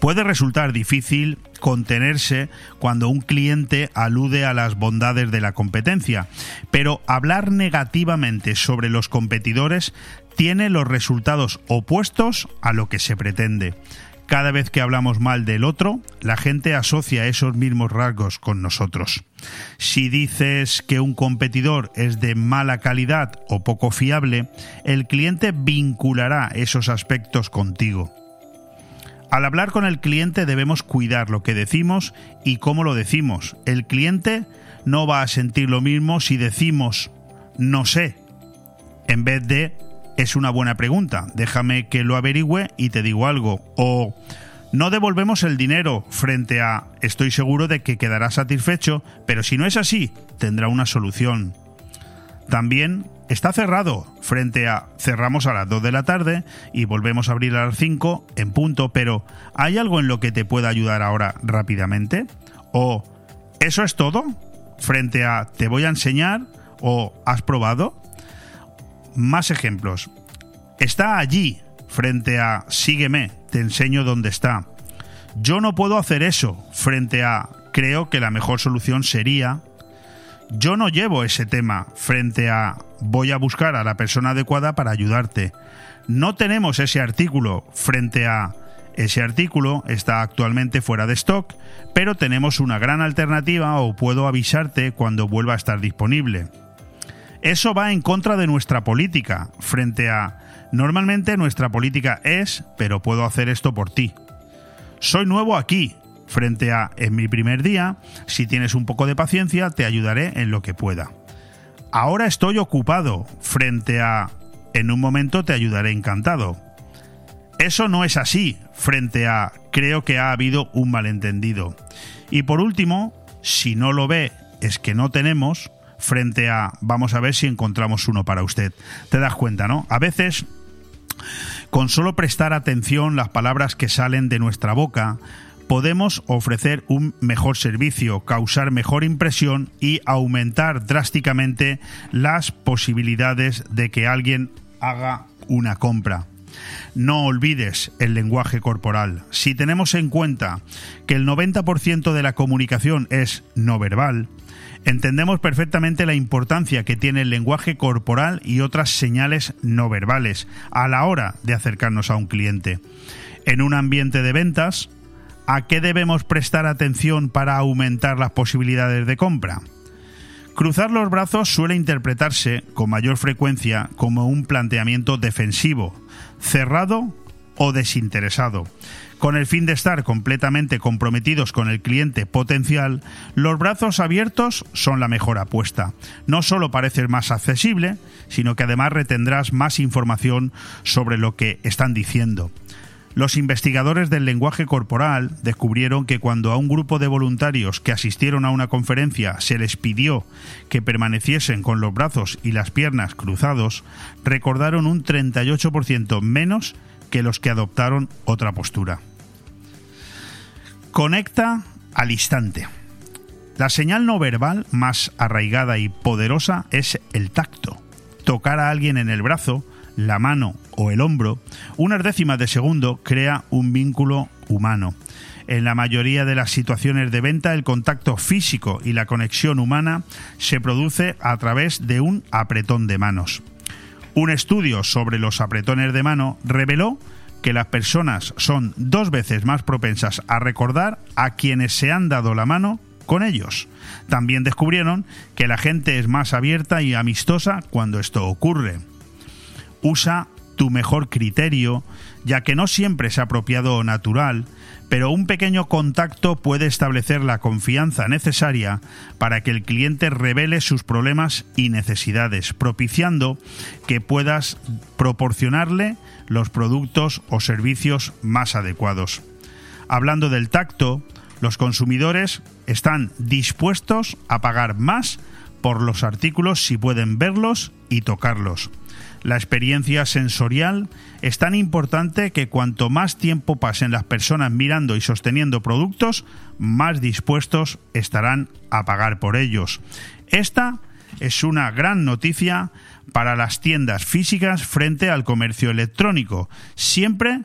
Puede resultar difícil contenerse cuando un cliente alude a las bondades de la competencia, pero hablar negativamente sobre los competidores tiene los resultados opuestos a lo que se pretende. Cada vez que hablamos mal del otro, la gente asocia esos mismos rasgos con nosotros. Si dices que un competidor es de mala calidad o poco fiable, el cliente vinculará esos aspectos contigo. Al hablar con el cliente debemos cuidar lo que decimos y cómo lo decimos. El cliente no va a sentir lo mismo si decimos no sé en vez de es una buena pregunta, déjame que lo averigüe y te digo algo. O no devolvemos el dinero frente a estoy seguro de que quedará satisfecho, pero si no es así, tendrá una solución. También está cerrado frente a cerramos a las 2 de la tarde y volvemos a abrir a las 5 en punto, pero ¿hay algo en lo que te pueda ayudar ahora rápidamente? ¿O eso es todo? Frente a te voy a enseñar o has probado? Más ejemplos. Está allí frente a sígueme, te enseño dónde está. Yo no puedo hacer eso frente a creo que la mejor solución sería yo no llevo ese tema frente a voy a buscar a la persona adecuada para ayudarte. No tenemos ese artículo frente a ese artículo está actualmente fuera de stock, pero tenemos una gran alternativa o puedo avisarte cuando vuelva a estar disponible. Eso va en contra de nuestra política frente a normalmente nuestra política es, pero puedo hacer esto por ti. Soy nuevo aquí, frente a en mi primer día, si tienes un poco de paciencia, te ayudaré en lo que pueda. Ahora estoy ocupado, frente a en un momento te ayudaré encantado. Eso no es así, frente a creo que ha habido un malentendido. Y por último, si no lo ve, es que no tenemos, frente a vamos a ver si encontramos uno para usted. Te das cuenta, ¿no? A veces, con solo prestar atención las palabras que salen de nuestra boca, podemos ofrecer un mejor servicio, causar mejor impresión y aumentar drásticamente las posibilidades de que alguien haga una compra. No olvides el lenguaje corporal. Si tenemos en cuenta que el 90% de la comunicación es no verbal, entendemos perfectamente la importancia que tiene el lenguaje corporal y otras señales no verbales a la hora de acercarnos a un cliente. En un ambiente de ventas, ¿A qué debemos prestar atención para aumentar las posibilidades de compra? Cruzar los brazos suele interpretarse con mayor frecuencia como un planteamiento defensivo, cerrado o desinteresado. Con el fin de estar completamente comprometidos con el cliente potencial, los brazos abiertos son la mejor apuesta. No solo pareces más accesible, sino que además retendrás más información sobre lo que están diciendo. Los investigadores del lenguaje corporal descubrieron que cuando a un grupo de voluntarios que asistieron a una conferencia se les pidió que permaneciesen con los brazos y las piernas cruzados, recordaron un 38% menos que los que adoptaron otra postura. Conecta al instante. La señal no verbal más arraigada y poderosa es el tacto. Tocar a alguien en el brazo, la mano o el hombro, unas décimas de segundo crea un vínculo humano. En la mayoría de las situaciones de venta, el contacto físico y la conexión humana se produce a través de un apretón de manos. Un estudio sobre los apretones de mano reveló que las personas son dos veces más propensas a recordar a quienes se han dado la mano con ellos. También descubrieron que la gente es más abierta y amistosa cuando esto ocurre. Usa tu mejor criterio, ya que no siempre es apropiado o natural, pero un pequeño contacto puede establecer la confianza necesaria para que el cliente revele sus problemas y necesidades, propiciando que puedas proporcionarle los productos o servicios más adecuados. Hablando del tacto, los consumidores están dispuestos a pagar más por los artículos si pueden verlos y tocarlos. La experiencia sensorial es tan importante que cuanto más tiempo pasen las personas mirando y sosteniendo productos, más dispuestos estarán a pagar por ellos. Esta es una gran noticia para las tiendas físicas frente al comercio electrónico, siempre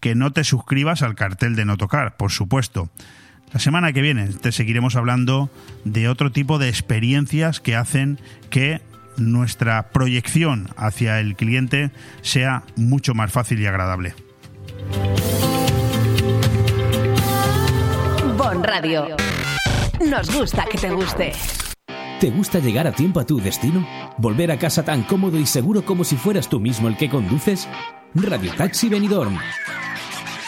que no te suscribas al cartel de no tocar, por supuesto. La semana que viene te seguiremos hablando de otro tipo de experiencias que hacen que nuestra proyección hacia el cliente sea mucho más fácil y agradable. Bon Radio. Nos gusta que te guste. ¿Te gusta llegar a tiempo a tu destino? ¿Volver a casa tan cómodo y seguro como si fueras tú mismo el que conduces? Radio Taxi Benidorm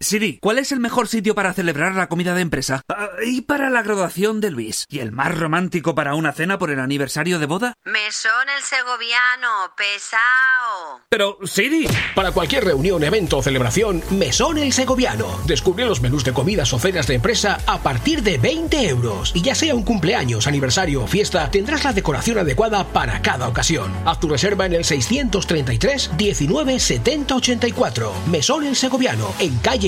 Siri, ¿cuál es el mejor sitio para celebrar la comida de empresa? Ah, y para la graduación de Luis. ¿Y el más romántico para una cena por el aniversario de boda? Mesón el segoviano, pesao. Pero, Siri. Para cualquier reunión, evento o celebración, Mesón el segoviano. Descubre los menús de comidas o cenas de empresa a partir de 20 euros. Y ya sea un cumpleaños, aniversario o fiesta, tendrás la decoración adecuada para cada ocasión. Haz tu reserva en el 633 19 70 84. Mesón el segoviano, en calle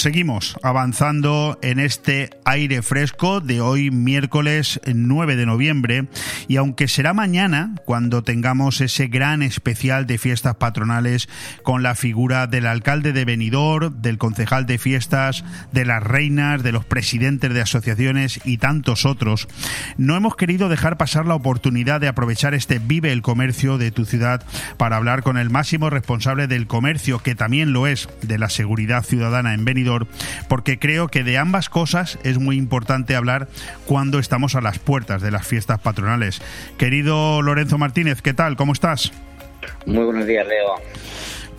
Seguimos avanzando en este aire fresco de hoy miércoles 9 de noviembre. Y aunque será mañana cuando tengamos ese gran especial de fiestas patronales con la figura del alcalde de Benidorm, del concejal de fiestas, de las reinas, de los presidentes de asociaciones y tantos otros, no hemos querido dejar pasar la oportunidad de aprovechar este Vive el Comercio de tu ciudad para hablar con el máximo responsable del comercio, que también lo es de la seguridad ciudadana en Benidorm, porque creo que de ambas cosas es muy importante hablar cuando estamos a las puertas de las fiestas patronales. Querido Lorenzo Martínez, ¿qué tal? ¿Cómo estás? Muy buenos días, Leo.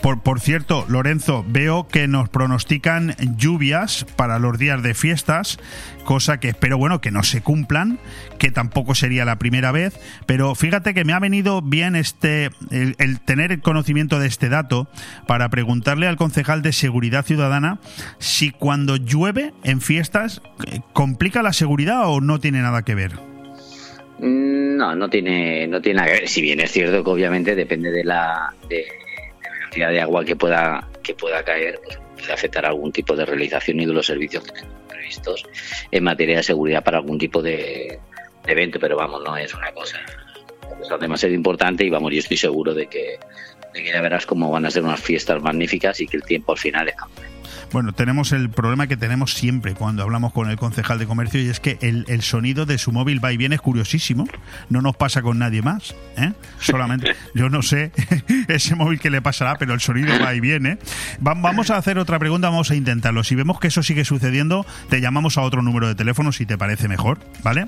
Por, por, cierto, Lorenzo, veo que nos pronostican lluvias para los días de fiestas, cosa que espero, bueno, que no se cumplan, que tampoco sería la primera vez, pero fíjate que me ha venido bien este el, tener el conocimiento de este dato para preguntarle al concejal de Seguridad Ciudadana si cuando llueve en fiestas eh, complica la seguridad o no tiene nada que ver. No, no tiene, no tiene nada que ver. Si bien es cierto que obviamente depende de la, cantidad de agua que pueda que pueda caer pues puede afectar algún tipo de realización y de los servicios que tenemos previstos en materia de seguridad para algún tipo de, evento, pero vamos, no es una cosa, cosa demasiado importante y vamos, yo estoy seguro de que, de que ya verás cómo van a ser unas fiestas magníficas y que el tiempo al final es campeón. Bueno, tenemos el problema que tenemos siempre cuando hablamos con el concejal de comercio y es que el, el sonido de su móvil va y viene es curiosísimo. No nos pasa con nadie más. ¿eh? Solamente, yo no sé ese móvil que le pasará, pero el sonido va y viene. Va, vamos a hacer otra pregunta, vamos a intentarlo. Si vemos que eso sigue sucediendo, te llamamos a otro número de teléfono si te parece mejor, ¿vale?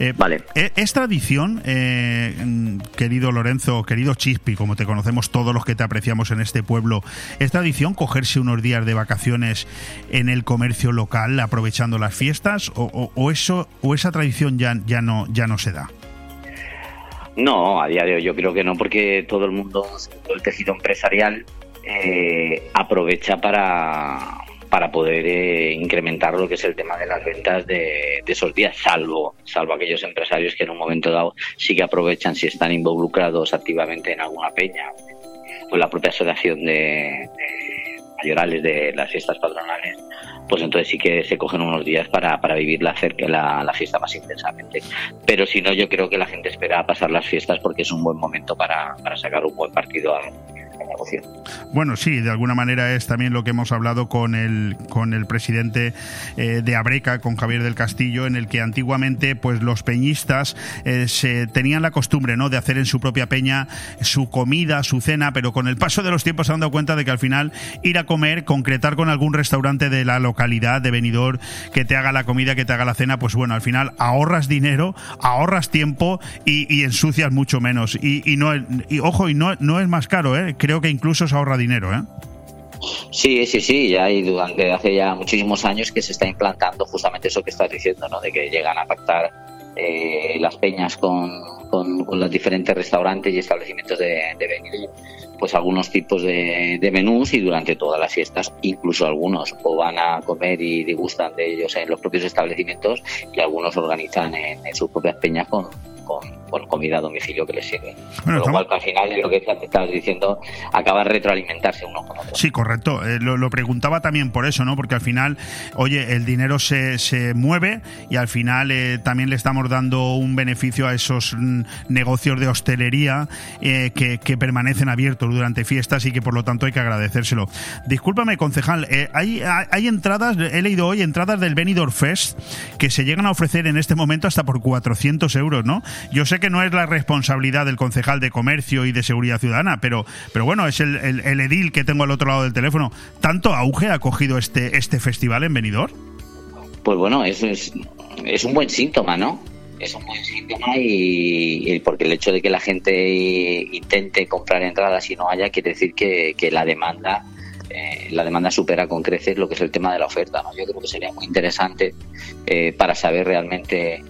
Eh, vale. Es tradición, eh, querido Lorenzo, querido Chispi, como te conocemos todos los que te apreciamos en este pueblo, es tradición cogerse unos días de vacaciones en el comercio local aprovechando las fiestas o, eso o esa tradición ya, ya no ya no se da no a día de hoy yo creo que no porque todo el mundo el tejido empresarial eh, aprovecha para para poder eh, incrementar lo que es el tema de las ventas de, esos días, salvo, salvo aquellos empresarios que en un momento dado sí que aprovechan si están involucrados activamente en alguna peña. O la propia asociación de mayorales de las fiestas patronales, pues entonces sí que se cogen unos días para, para vivir la, cerca, la, la, fiesta más intensamente. Pero si no, yo creo que la gente espera pasar las fiestas porque es un buen momento para, para sacar un buen partido a, Bueno, sí, de alguna manera es también lo que hemos hablado con el, con el presidente eh, de Abreca, con Javier del Castillo, en el que antiguamente pues los peñistas eh, se tenían la costumbre ¿no? de hacer en su propia peña su comida, su cena, pero con el paso de los tiempos se han dado cuenta de que al final ir a comer, concretar con algún restaurante de la localidad, de venidor, que te haga la comida, que te haga la cena, pues bueno, al final ahorras dinero, ahorras tiempo y, y ensucias mucho menos. Y, y no, y, ojo, y no, no es más caro, ¿eh? creo que incluso se ahorra dinero, ¿eh? Sí, sí, sí, ya hay durante hace ya muchísimos años que se está implantando justamente eso que estás diciendo, ¿no? De que llegan a pactar eh, las peñas con, con, los diferentes restaurantes y establecimientos de, venir, pues algunos tipos de, de, menús y durante todas las fiestas, incluso algunos o van a comer y degustan de ellos en los propios establecimientos y algunos organizan en, en sus propias peñas con, con, con, comida a domicilio que les sirve. Bueno, Con lo cual, al final, lo que te estabas diciendo, acaba de retroalimentarse uno con otro. Sí, correcto. Eh, lo, lo, preguntaba también por eso, ¿no? Porque al final, oye, el dinero se, se mueve y al final eh, también le estamos dando un beneficio a esos mm, negocios de hostelería eh, que, que, permanecen abiertos durante fiestas y que por lo tanto hay que agradecérselo. Discúlpame, concejal, hay, hay entradas, he leído hoy entradas del Benidorm Fest que se llegan a ofrecer en este momento hasta por 400 euros, ¿no? Yo sé que no es la responsabilidad del concejal de comercio y de seguridad ciudadana, pero, pero bueno, es el, el, edil que tengo al otro lado del teléfono. ¿Tanto auge ha cogido este, este festival en Benidorm? Pues bueno, eso es, es un buen síntoma, ¿no? es un buen síntoma y, porque el hecho de que la gente intente comprar entradas y no haya quiere decir que, que la demanda eh, la demanda supera con creces lo que es el tema de la oferta. ¿no? Yo creo que sería muy interesante eh, para saber realmente,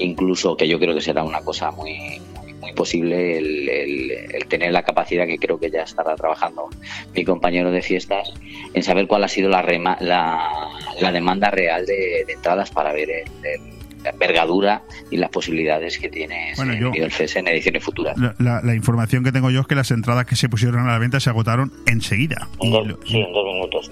incluso que yo creo que será una cosa muy, muy, posible, el, el, el, tener la capacidad que creo que ya estará trabajando mi compañero de fiestas, en saber cuál ha sido la, rema, la, la demanda real de, de, entradas para ver el, envergadura y las posibilidades que tiene el FES en ediciones futuras. La, información que tengo yo es que las entradas que se pusieron a la venta se agotaron enseguida. sí, en dos minutos.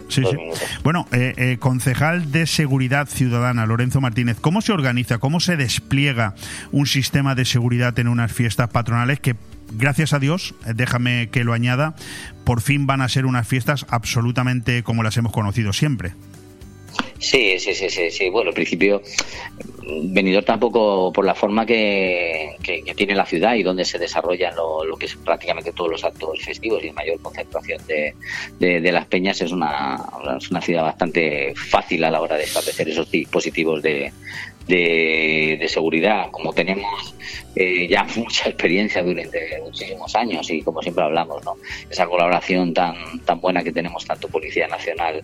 Bueno, eh, eh, concejal de Seguridad Ciudadana, Lorenzo Martínez, ¿cómo se organiza, cómo se despliega un sistema de seguridad en unas fiestas patronales que gracias a Dios, eh, déjame que lo añada, por fin van a ser unas fiestas absolutamente como las hemos conocido siempre. Sí, sí, sí, sí, sí. Bueno, al principio, venidor tampoco por la forma que, tiene la ciudad y donde se desarrollan lo, que es prácticamente todos los actos festivos y mayor concentración de, de, las peñas, es una, es una ciudad bastante fácil a la hora de establecer esos dispositivos de, de, seguridad, como tenemos eh, ya mucha experiencia durante muchísimos años y como siempre hablamos, ¿no? esa colaboración tan, tan buena que tenemos tanto Policía Nacional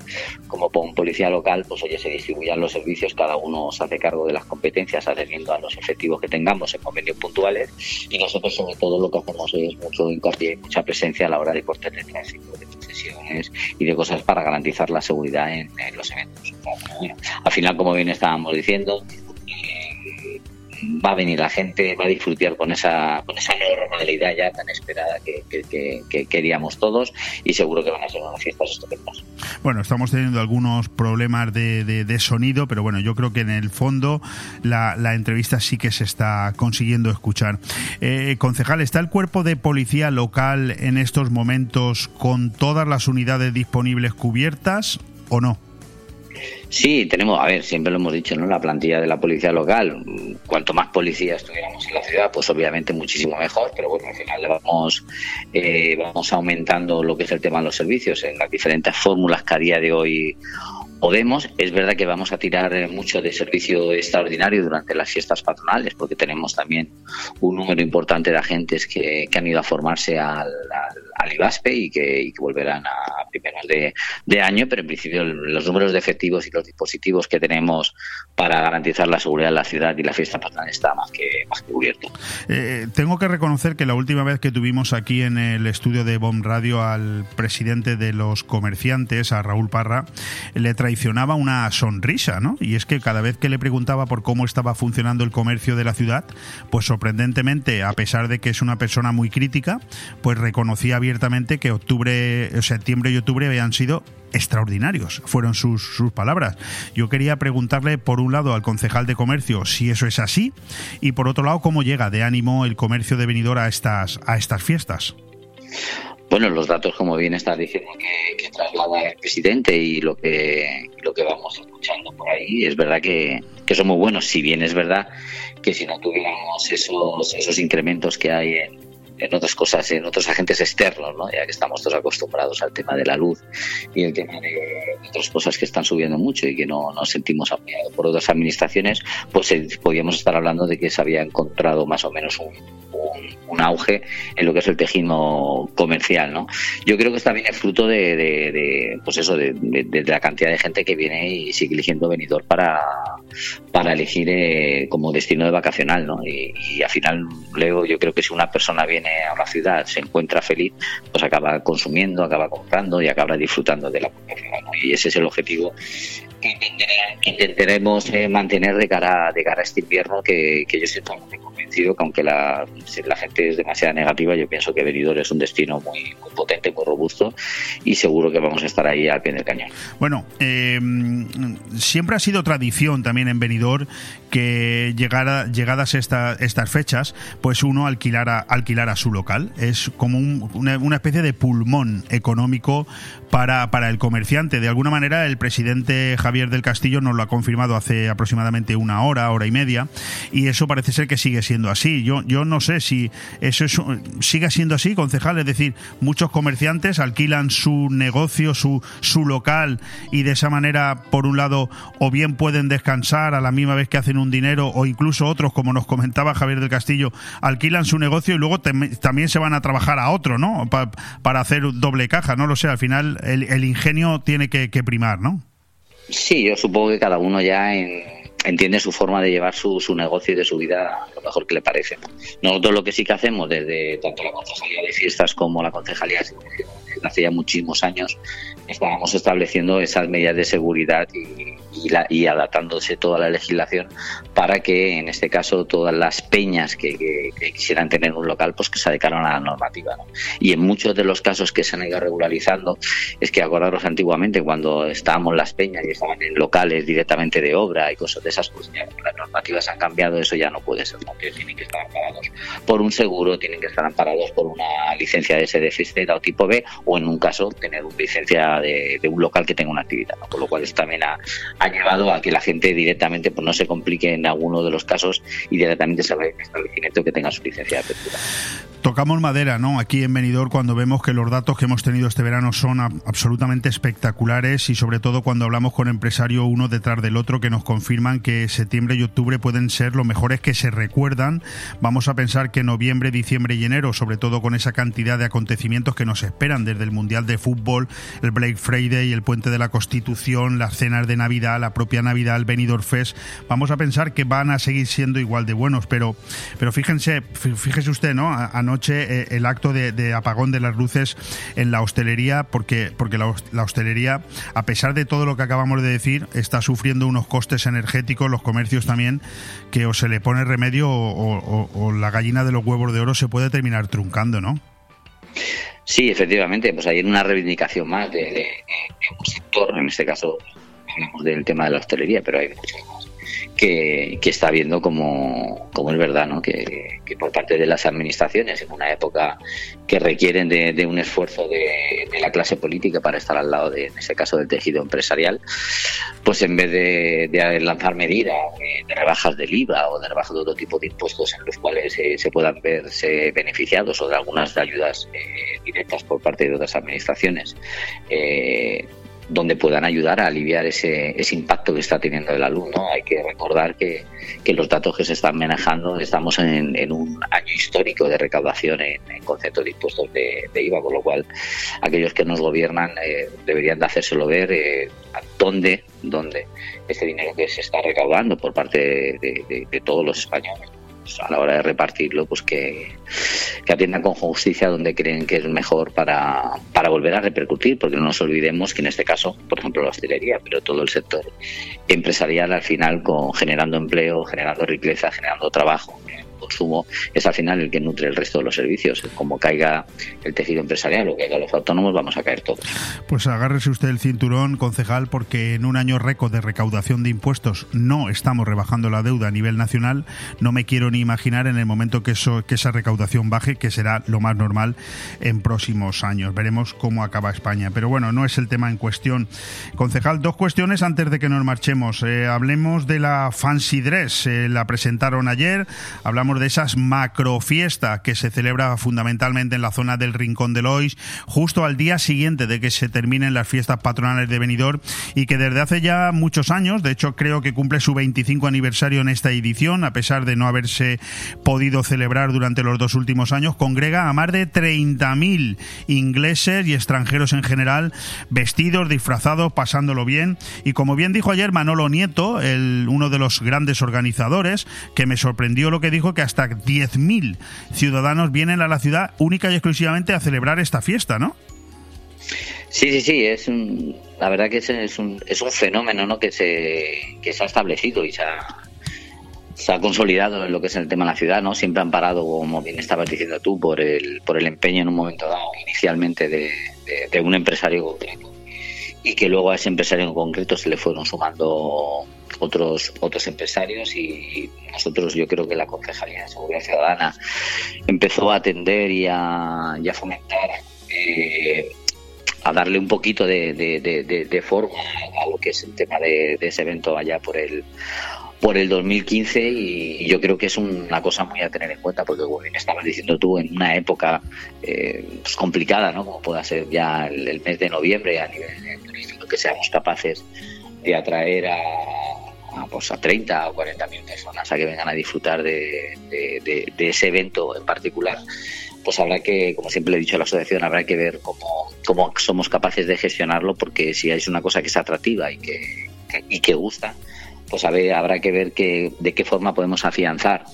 como Policía Local, pues oye, se distribuyan los servicios, cada uno se hace cargo de las competencias atendiendo a los efectivos que tengamos en convenios puntuales y nosotros sobre todo lo que hacemos es mucho hincapié, mucha presencia a la hora de cortes de tráfico, de procesiones y de cosas para garantizar la seguridad en, los eventos. al final, como bien estábamos diciendo, va a venir la gente, va a disfrutar con esa, con esa normalidad ya tan esperada que, queríamos todos y seguro que van a ser unas fiestas estupendas. Bueno, estamos teniendo algunos problemas de, sonido, pero bueno, yo creo que en el fondo la, entrevista sí que se está consiguiendo escuchar. Eh, concejal, ¿está el cuerpo de policía local en estos momentos con todas las unidades disponibles cubiertas o no? Sí, tenemos, a ver, siempre lo hemos dicho, ¿no? La plantilla de la policía local, cuanto más policías tuviéramos en la ciudad, pues obviamente muchísimo mejor, pero bueno, al final le vamos, eh, vamos aumentando lo que es el tema de los servicios en las diferentes fórmulas que a día de hoy Podemos, es verdad que vamos a tirar eh, mucho de servicio extraordinario durante las fiestas patronales, porque tenemos también un número importante de agentes que, han ido a formarse al, IBASPE y que, volverán a primeros de, año, pero en principio los números de efectivos y los dispositivos que tenemos para garantizar la seguridad de la ciudad y la fiesta patronal está más que, más que cubierto. Eh, tengo que reconocer que la última vez que tuvimos aquí en el estudio de BOM Radio al presidente de los comerciantes, a Raúl Parra, le traí una sonrisa, ¿no? Y es que cada vez que le preguntaba por cómo estaba funcionando el comercio de la ciudad, pues sorprendentemente, a pesar de que es una persona muy crítica, pues reconocía abiertamente que octubre, septiembre y octubre habían sido extraordinarios, fueron sus, sus palabras. Yo quería preguntarle, por un lado, al concejal de comercio si eso es así, y por otro lado, cómo llega de ánimo el comercio de venidor a estas, a estas fiestas. Bueno, los datos, como bien estás diciendo, que, traslada el presidente y lo que, lo que vamos escuchando por ahí, es verdad que, son muy buenos. Si bien es verdad que si no tuviéramos esos, esos incrementos que hay en, en otras cosas, en otros agentes externos, ¿no? ya que estamos todos acostumbrados al tema de la luz y el tema de otras cosas que están subiendo mucho y que no nos sentimos apoyados por otras administraciones, pues eh, podríamos estar hablando de que se había encontrado más o menos un, auge en lo que es el tejido comercial. ¿no? Yo creo que está bien el fruto de, de, pues eso, de, la cantidad de gente que viene y sigue eligiendo venidor para, para elegir eh, como destino de vacacional. ¿no? Y, al final, luego, yo creo que si una persona viene a la ciudad, se encuentra feliz, pues acaba consumiendo, acaba comprando y acaba disfrutando de la comercial. Y ese es el objetivo que, intentaremos eh, mantener de cara, de cara a este invierno que, que yo muy que aunque la, la, gente es demasiado negativa, yo pienso que Benidorm es un destino muy, potente, muy robusto y seguro que vamos a estar ahí al pie del cañón. Bueno, eh, siempre ha sido tradición también en Benidorm que llegara, llegadas esta, estas fechas, pues uno alquilara, alquilara su local. Es como una, una, especie de pulmón económico para, para el comerciante. De alguna manera, el presidente Javier del Castillo nos lo ha confirmado hace aproximadamente una hora, hora y media, y eso parece ser que sigue siendo así. Yo, yo no sé si eso es, sigue siendo así, concejal, es decir, muchos comerciantes alquilan su negocio, su, su local, y de esa manera, por un lado, o bien pueden descansar a la misma vez que hacen un dinero, o incluso otros, como nos comentaba Javier del Castillo, alquilan su negocio y luego también se van a trabajar a otro, ¿no? para hacer doble caja, no lo sé, al final el, ingenio tiene que, primar, ¿no? Sí, yo supongo que cada uno ya entiende su forma de llevar su, su, negocio y de su vida lo mejor que le parece. Nosotros lo que sí que hacemos desde tanto la Concejalía de Fiestas como la Concejalía de hace ya muchísimos años estábamos estableciendo esas medidas de seguridad y, y, adaptándose toda la legislación para que, en este caso, todas las peñas que, quisieran tener un local, pues que se adecuaran a la normativa. Y en muchos de los casos que se han ido regularizando, es que acordaros antiguamente cuando estábamos las peñas y estaban en locales directamente de obra y cosas de esas, pues ya las normativas han cambiado, eso ya no puede ser, que tienen que estar amparados por un seguro, tienen que estar amparados por una licencia de SDFC o tipo B, o en un caso tener una licencia de, un local que tenga una actividad, con lo cual eso también ha, llevado a que la gente directamente pues no se complique en alguno de los casos y directamente se vaya establecimiento que tenga su licencia de apertura. Tocamos madera, ¿no? Aquí en Benidorm cuando vemos que los datos que hemos tenido este verano son absolutamente espectaculares y sobre todo cuando hablamos con empresarios uno detrás del otro que nos confirman que septiembre y octubre pueden ser los mejores que se recuerdan. Vamos a pensar que noviembre, diciembre y enero, sobre todo con esa cantidad de acontecimientos que nos esperan desde el Mundial de Fútbol, el Friday, el Puente de la Constitución, las cenas de Navidad, la propia Navidad, el Benidorm Fest, vamos a pensar que van a seguir siendo igual de buenos, pero pero fíjense, fíjese usted, ¿no? Anoche eh, el acto de, apagón de las luces en la hostelería, porque, porque la, hostelería, a pesar de todo lo que acabamos de decir, está sufriendo unos costes energéticos, los comercios también, que o se le pone remedio o, la gallina de los huevos de oro se puede terminar truncando, ¿no? Sí, efectivamente, pues hay una reivindicación más de, un sector, en este caso hablamos del tema de la hostelería, pero hay muchos más que, está viendo como, como es verdad, ¿no? Que, por parte de las administraciones, en una época que requieren de, un esfuerzo de, la clase política para estar al lado, de, en ese caso, del tejido empresarial, pues en vez de, lanzar medidas de, rebajas del IVA o de rebajas de otro tipo de impuestos en los cuales se puedan verse beneficiados o de algunas ayudas eh, directas por parte de otras administraciones, eh, donde puedan ayudar a aliviar ese, ese impacto que está teniendo el alumno. Hay que recordar que, los datos que se están manejando, estamos en, en un año histórico de recaudación en, concepto de impuestos de, IVA, con lo cual aquellos que nos gobiernan eh, deberían de hacérselo ver eh, dónde, dónde ese dinero que se está recaudando por parte de todos los españoles pues, a la hora de repartirlo, pues que, atiendan con justicia donde creen que es mejor para, para volver a repercutir, porque no nos olvidemos que en este caso, por ejemplo, la hostelería, pero todo el sector empresarial al final con generando empleo, generando riqueza, generando trabajo, consumo es al final el que nutre el resto de los servicios. Como caiga el tejido empresarial o caiga los autónomos, vamos a caer todos. Pues agárrese usted el cinturón, concejal, porque en un año récord de recaudación de impuestos no estamos rebajando la deuda a nivel nacional. No me quiero ni imaginar en el momento que, eso, que esa recaudación baje, que será lo más normal en próximos años. Veremos cómo acaba España. Pero bueno, no es el tema en cuestión. Concejal, dos cuestiones antes de que nos marchemos. Eh, hablemos de la Fancy Dress. Eh, la presentaron ayer. Hablamos de esas macrofiestas que se celebra fundamentalmente en la zona del Rincón de Lois, justo al día siguiente de que se terminen las fiestas patronales de Benidorm y que desde hace ya muchos años, de hecho creo que cumple su 25 aniversario en esta edición, a pesar de no haberse podido celebrar durante los dos últimos años, congrega a más de 30.000 ingleses y extranjeros en general, vestidos, disfrazados, pasándolo bien. Y como bien dijo ayer Manolo Nieto, el, uno de los grandes organizadores, que me sorprendió lo que dijo, que hasta 10.000 ciudadanos vienen a la ciudad única y exclusivamente a celebrar esta fiesta, ¿no? Sí, sí, sí, es la verdad que es, un, es un fenómeno ¿no? que, se, que se ha establecido y se ha, consolidado en lo que es el tema de la ciudad, ¿no? Siempre han parado, como bien estabas diciendo tú, por el, por el empeño en un momento dado, inicialmente de, de un empresario y que luego a ese empresario en concreto se le fueron sumando otros otros empresarios y nosotros yo creo que la Concejalía de Seguridad Ciudadana empezó a atender y a, fomentar eh, a darle un poquito de, forma a lo que es el tema de, ese evento allá por el por el 2015 y yo creo que es una cosa muy a tener en cuenta porque como estabas diciendo tú en una época eh, pues complicada no como pueda ser ya el, mes de noviembre a nivel turístico que seamos capaces de atraer a a, pues a 30 o 40 mil personas a que vengan a disfrutar de, ese evento en particular, pues habrá que, como siempre he dicho a la asociación, habrá que ver cómo, cómo somos capaces de gestionarlo, porque si es una cosa que es atractiva y que, y que gusta, pues a ver, habrá que ver que, de qué forma podemos afianzar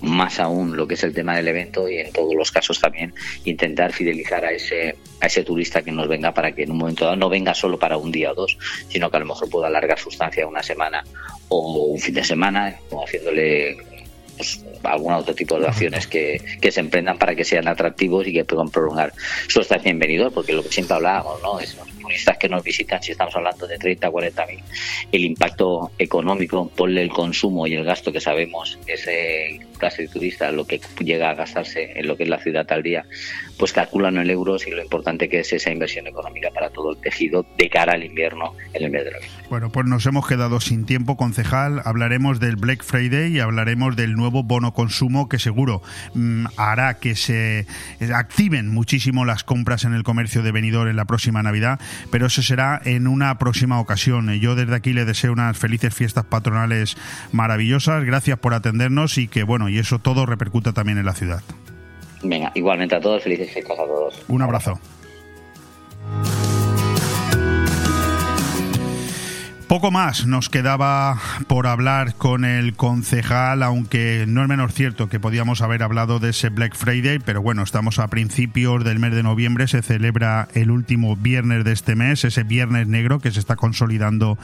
más aún lo que es el tema del evento y en todos los casos también intentar fidelizar a ese a ese turista que nos venga para que en un momento dado no venga solo para un día o dos, sino que a lo mejor pueda alargar su estancia una semana o un fin de semana, o haciéndole pues, algún otro tipo de acciones que, que, se emprendan para que sean atractivos y que puedan prolongar su estancia en Benidorm, porque lo que siempre hablábamos, ¿no? Es turistas que nos visitan, si estamos hablando de 30, 40 mil, el impacto económico, ponle el consumo y el gasto que sabemos, ese clase de turista, lo que llega a gastarse en lo que es la ciudad al día, pues calculan en euros y lo importante que es esa inversión económica para todo el tejido de cara al invierno en el mes de noviembre. Bueno, pues nos hemos quedado sin tiempo, concejal. Hablaremos del Black Friday y hablaremos del nuevo bono consumo que seguro mmm, hará que se activen muchísimo las compras en el comercio de venidor en la próxima Navidad, pero eso será en una próxima ocasión. Yo desde aquí le deseo unas felices fiestas patronales maravillosas. Gracias por atendernos y que, bueno, y eso todo repercuta también en la ciudad. Venga, igualmente a todos, felices fiestas a todos. Un abrazo. Poco más nos quedaba por hablar con el concejal, aunque no es menos cierto que podíamos haber hablado de ese Black Friday, pero bueno, estamos a principios del mes de noviembre, se celebra el último viernes de este mes, ese viernes negro que se está consolidando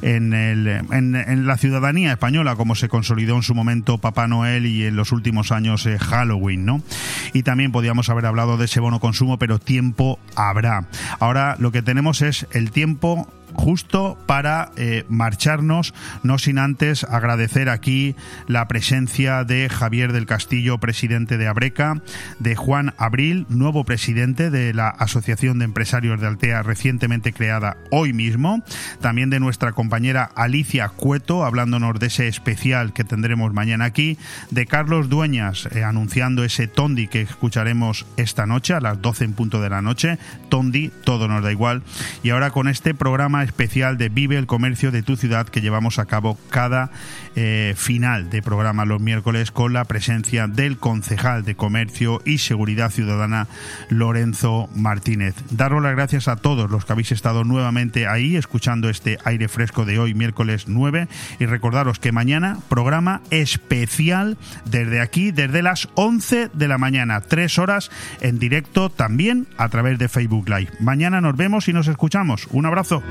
en, el, en, la ciudadanía española, como se consolidó en su momento Papá Noel y en los últimos años eh, Halloween, ¿no? Y también podíamos haber hablado de ese bono consumo, pero tiempo habrá. Ahora lo que tenemos es el tiempo justo para eh, marcharnos, no sin antes agradecer aquí la presencia de Javier del Castillo, presidente de Abreca, de Juan Abril, nuevo presidente de la Asociación de Empresarios de Altea, recientemente creada hoy mismo, también de nuestra compañera Alicia Cueto, hablándonos de ese especial que tendremos mañana aquí, de Carlos Dueñas, eh, anunciando ese Tondi que escucharemos esta noche, a las 12 en punto de la noche, Tondi, todo nos da igual, y ahora con este programa especial de Vive el Comercio de tu ciudad que llevamos a cabo cada eh, final de programa los miércoles con la presencia del concejal de Comercio y Seguridad Ciudadana Lorenzo Martínez. Daros las gracias a todos los que habéis estado nuevamente ahí escuchando este aire fresco de hoy miércoles 9 y recordaros que mañana programa especial desde aquí, desde las 11 de la mañana, tres horas en directo también a través de Facebook Live. Mañana nos vemos y nos escuchamos. Un abrazo.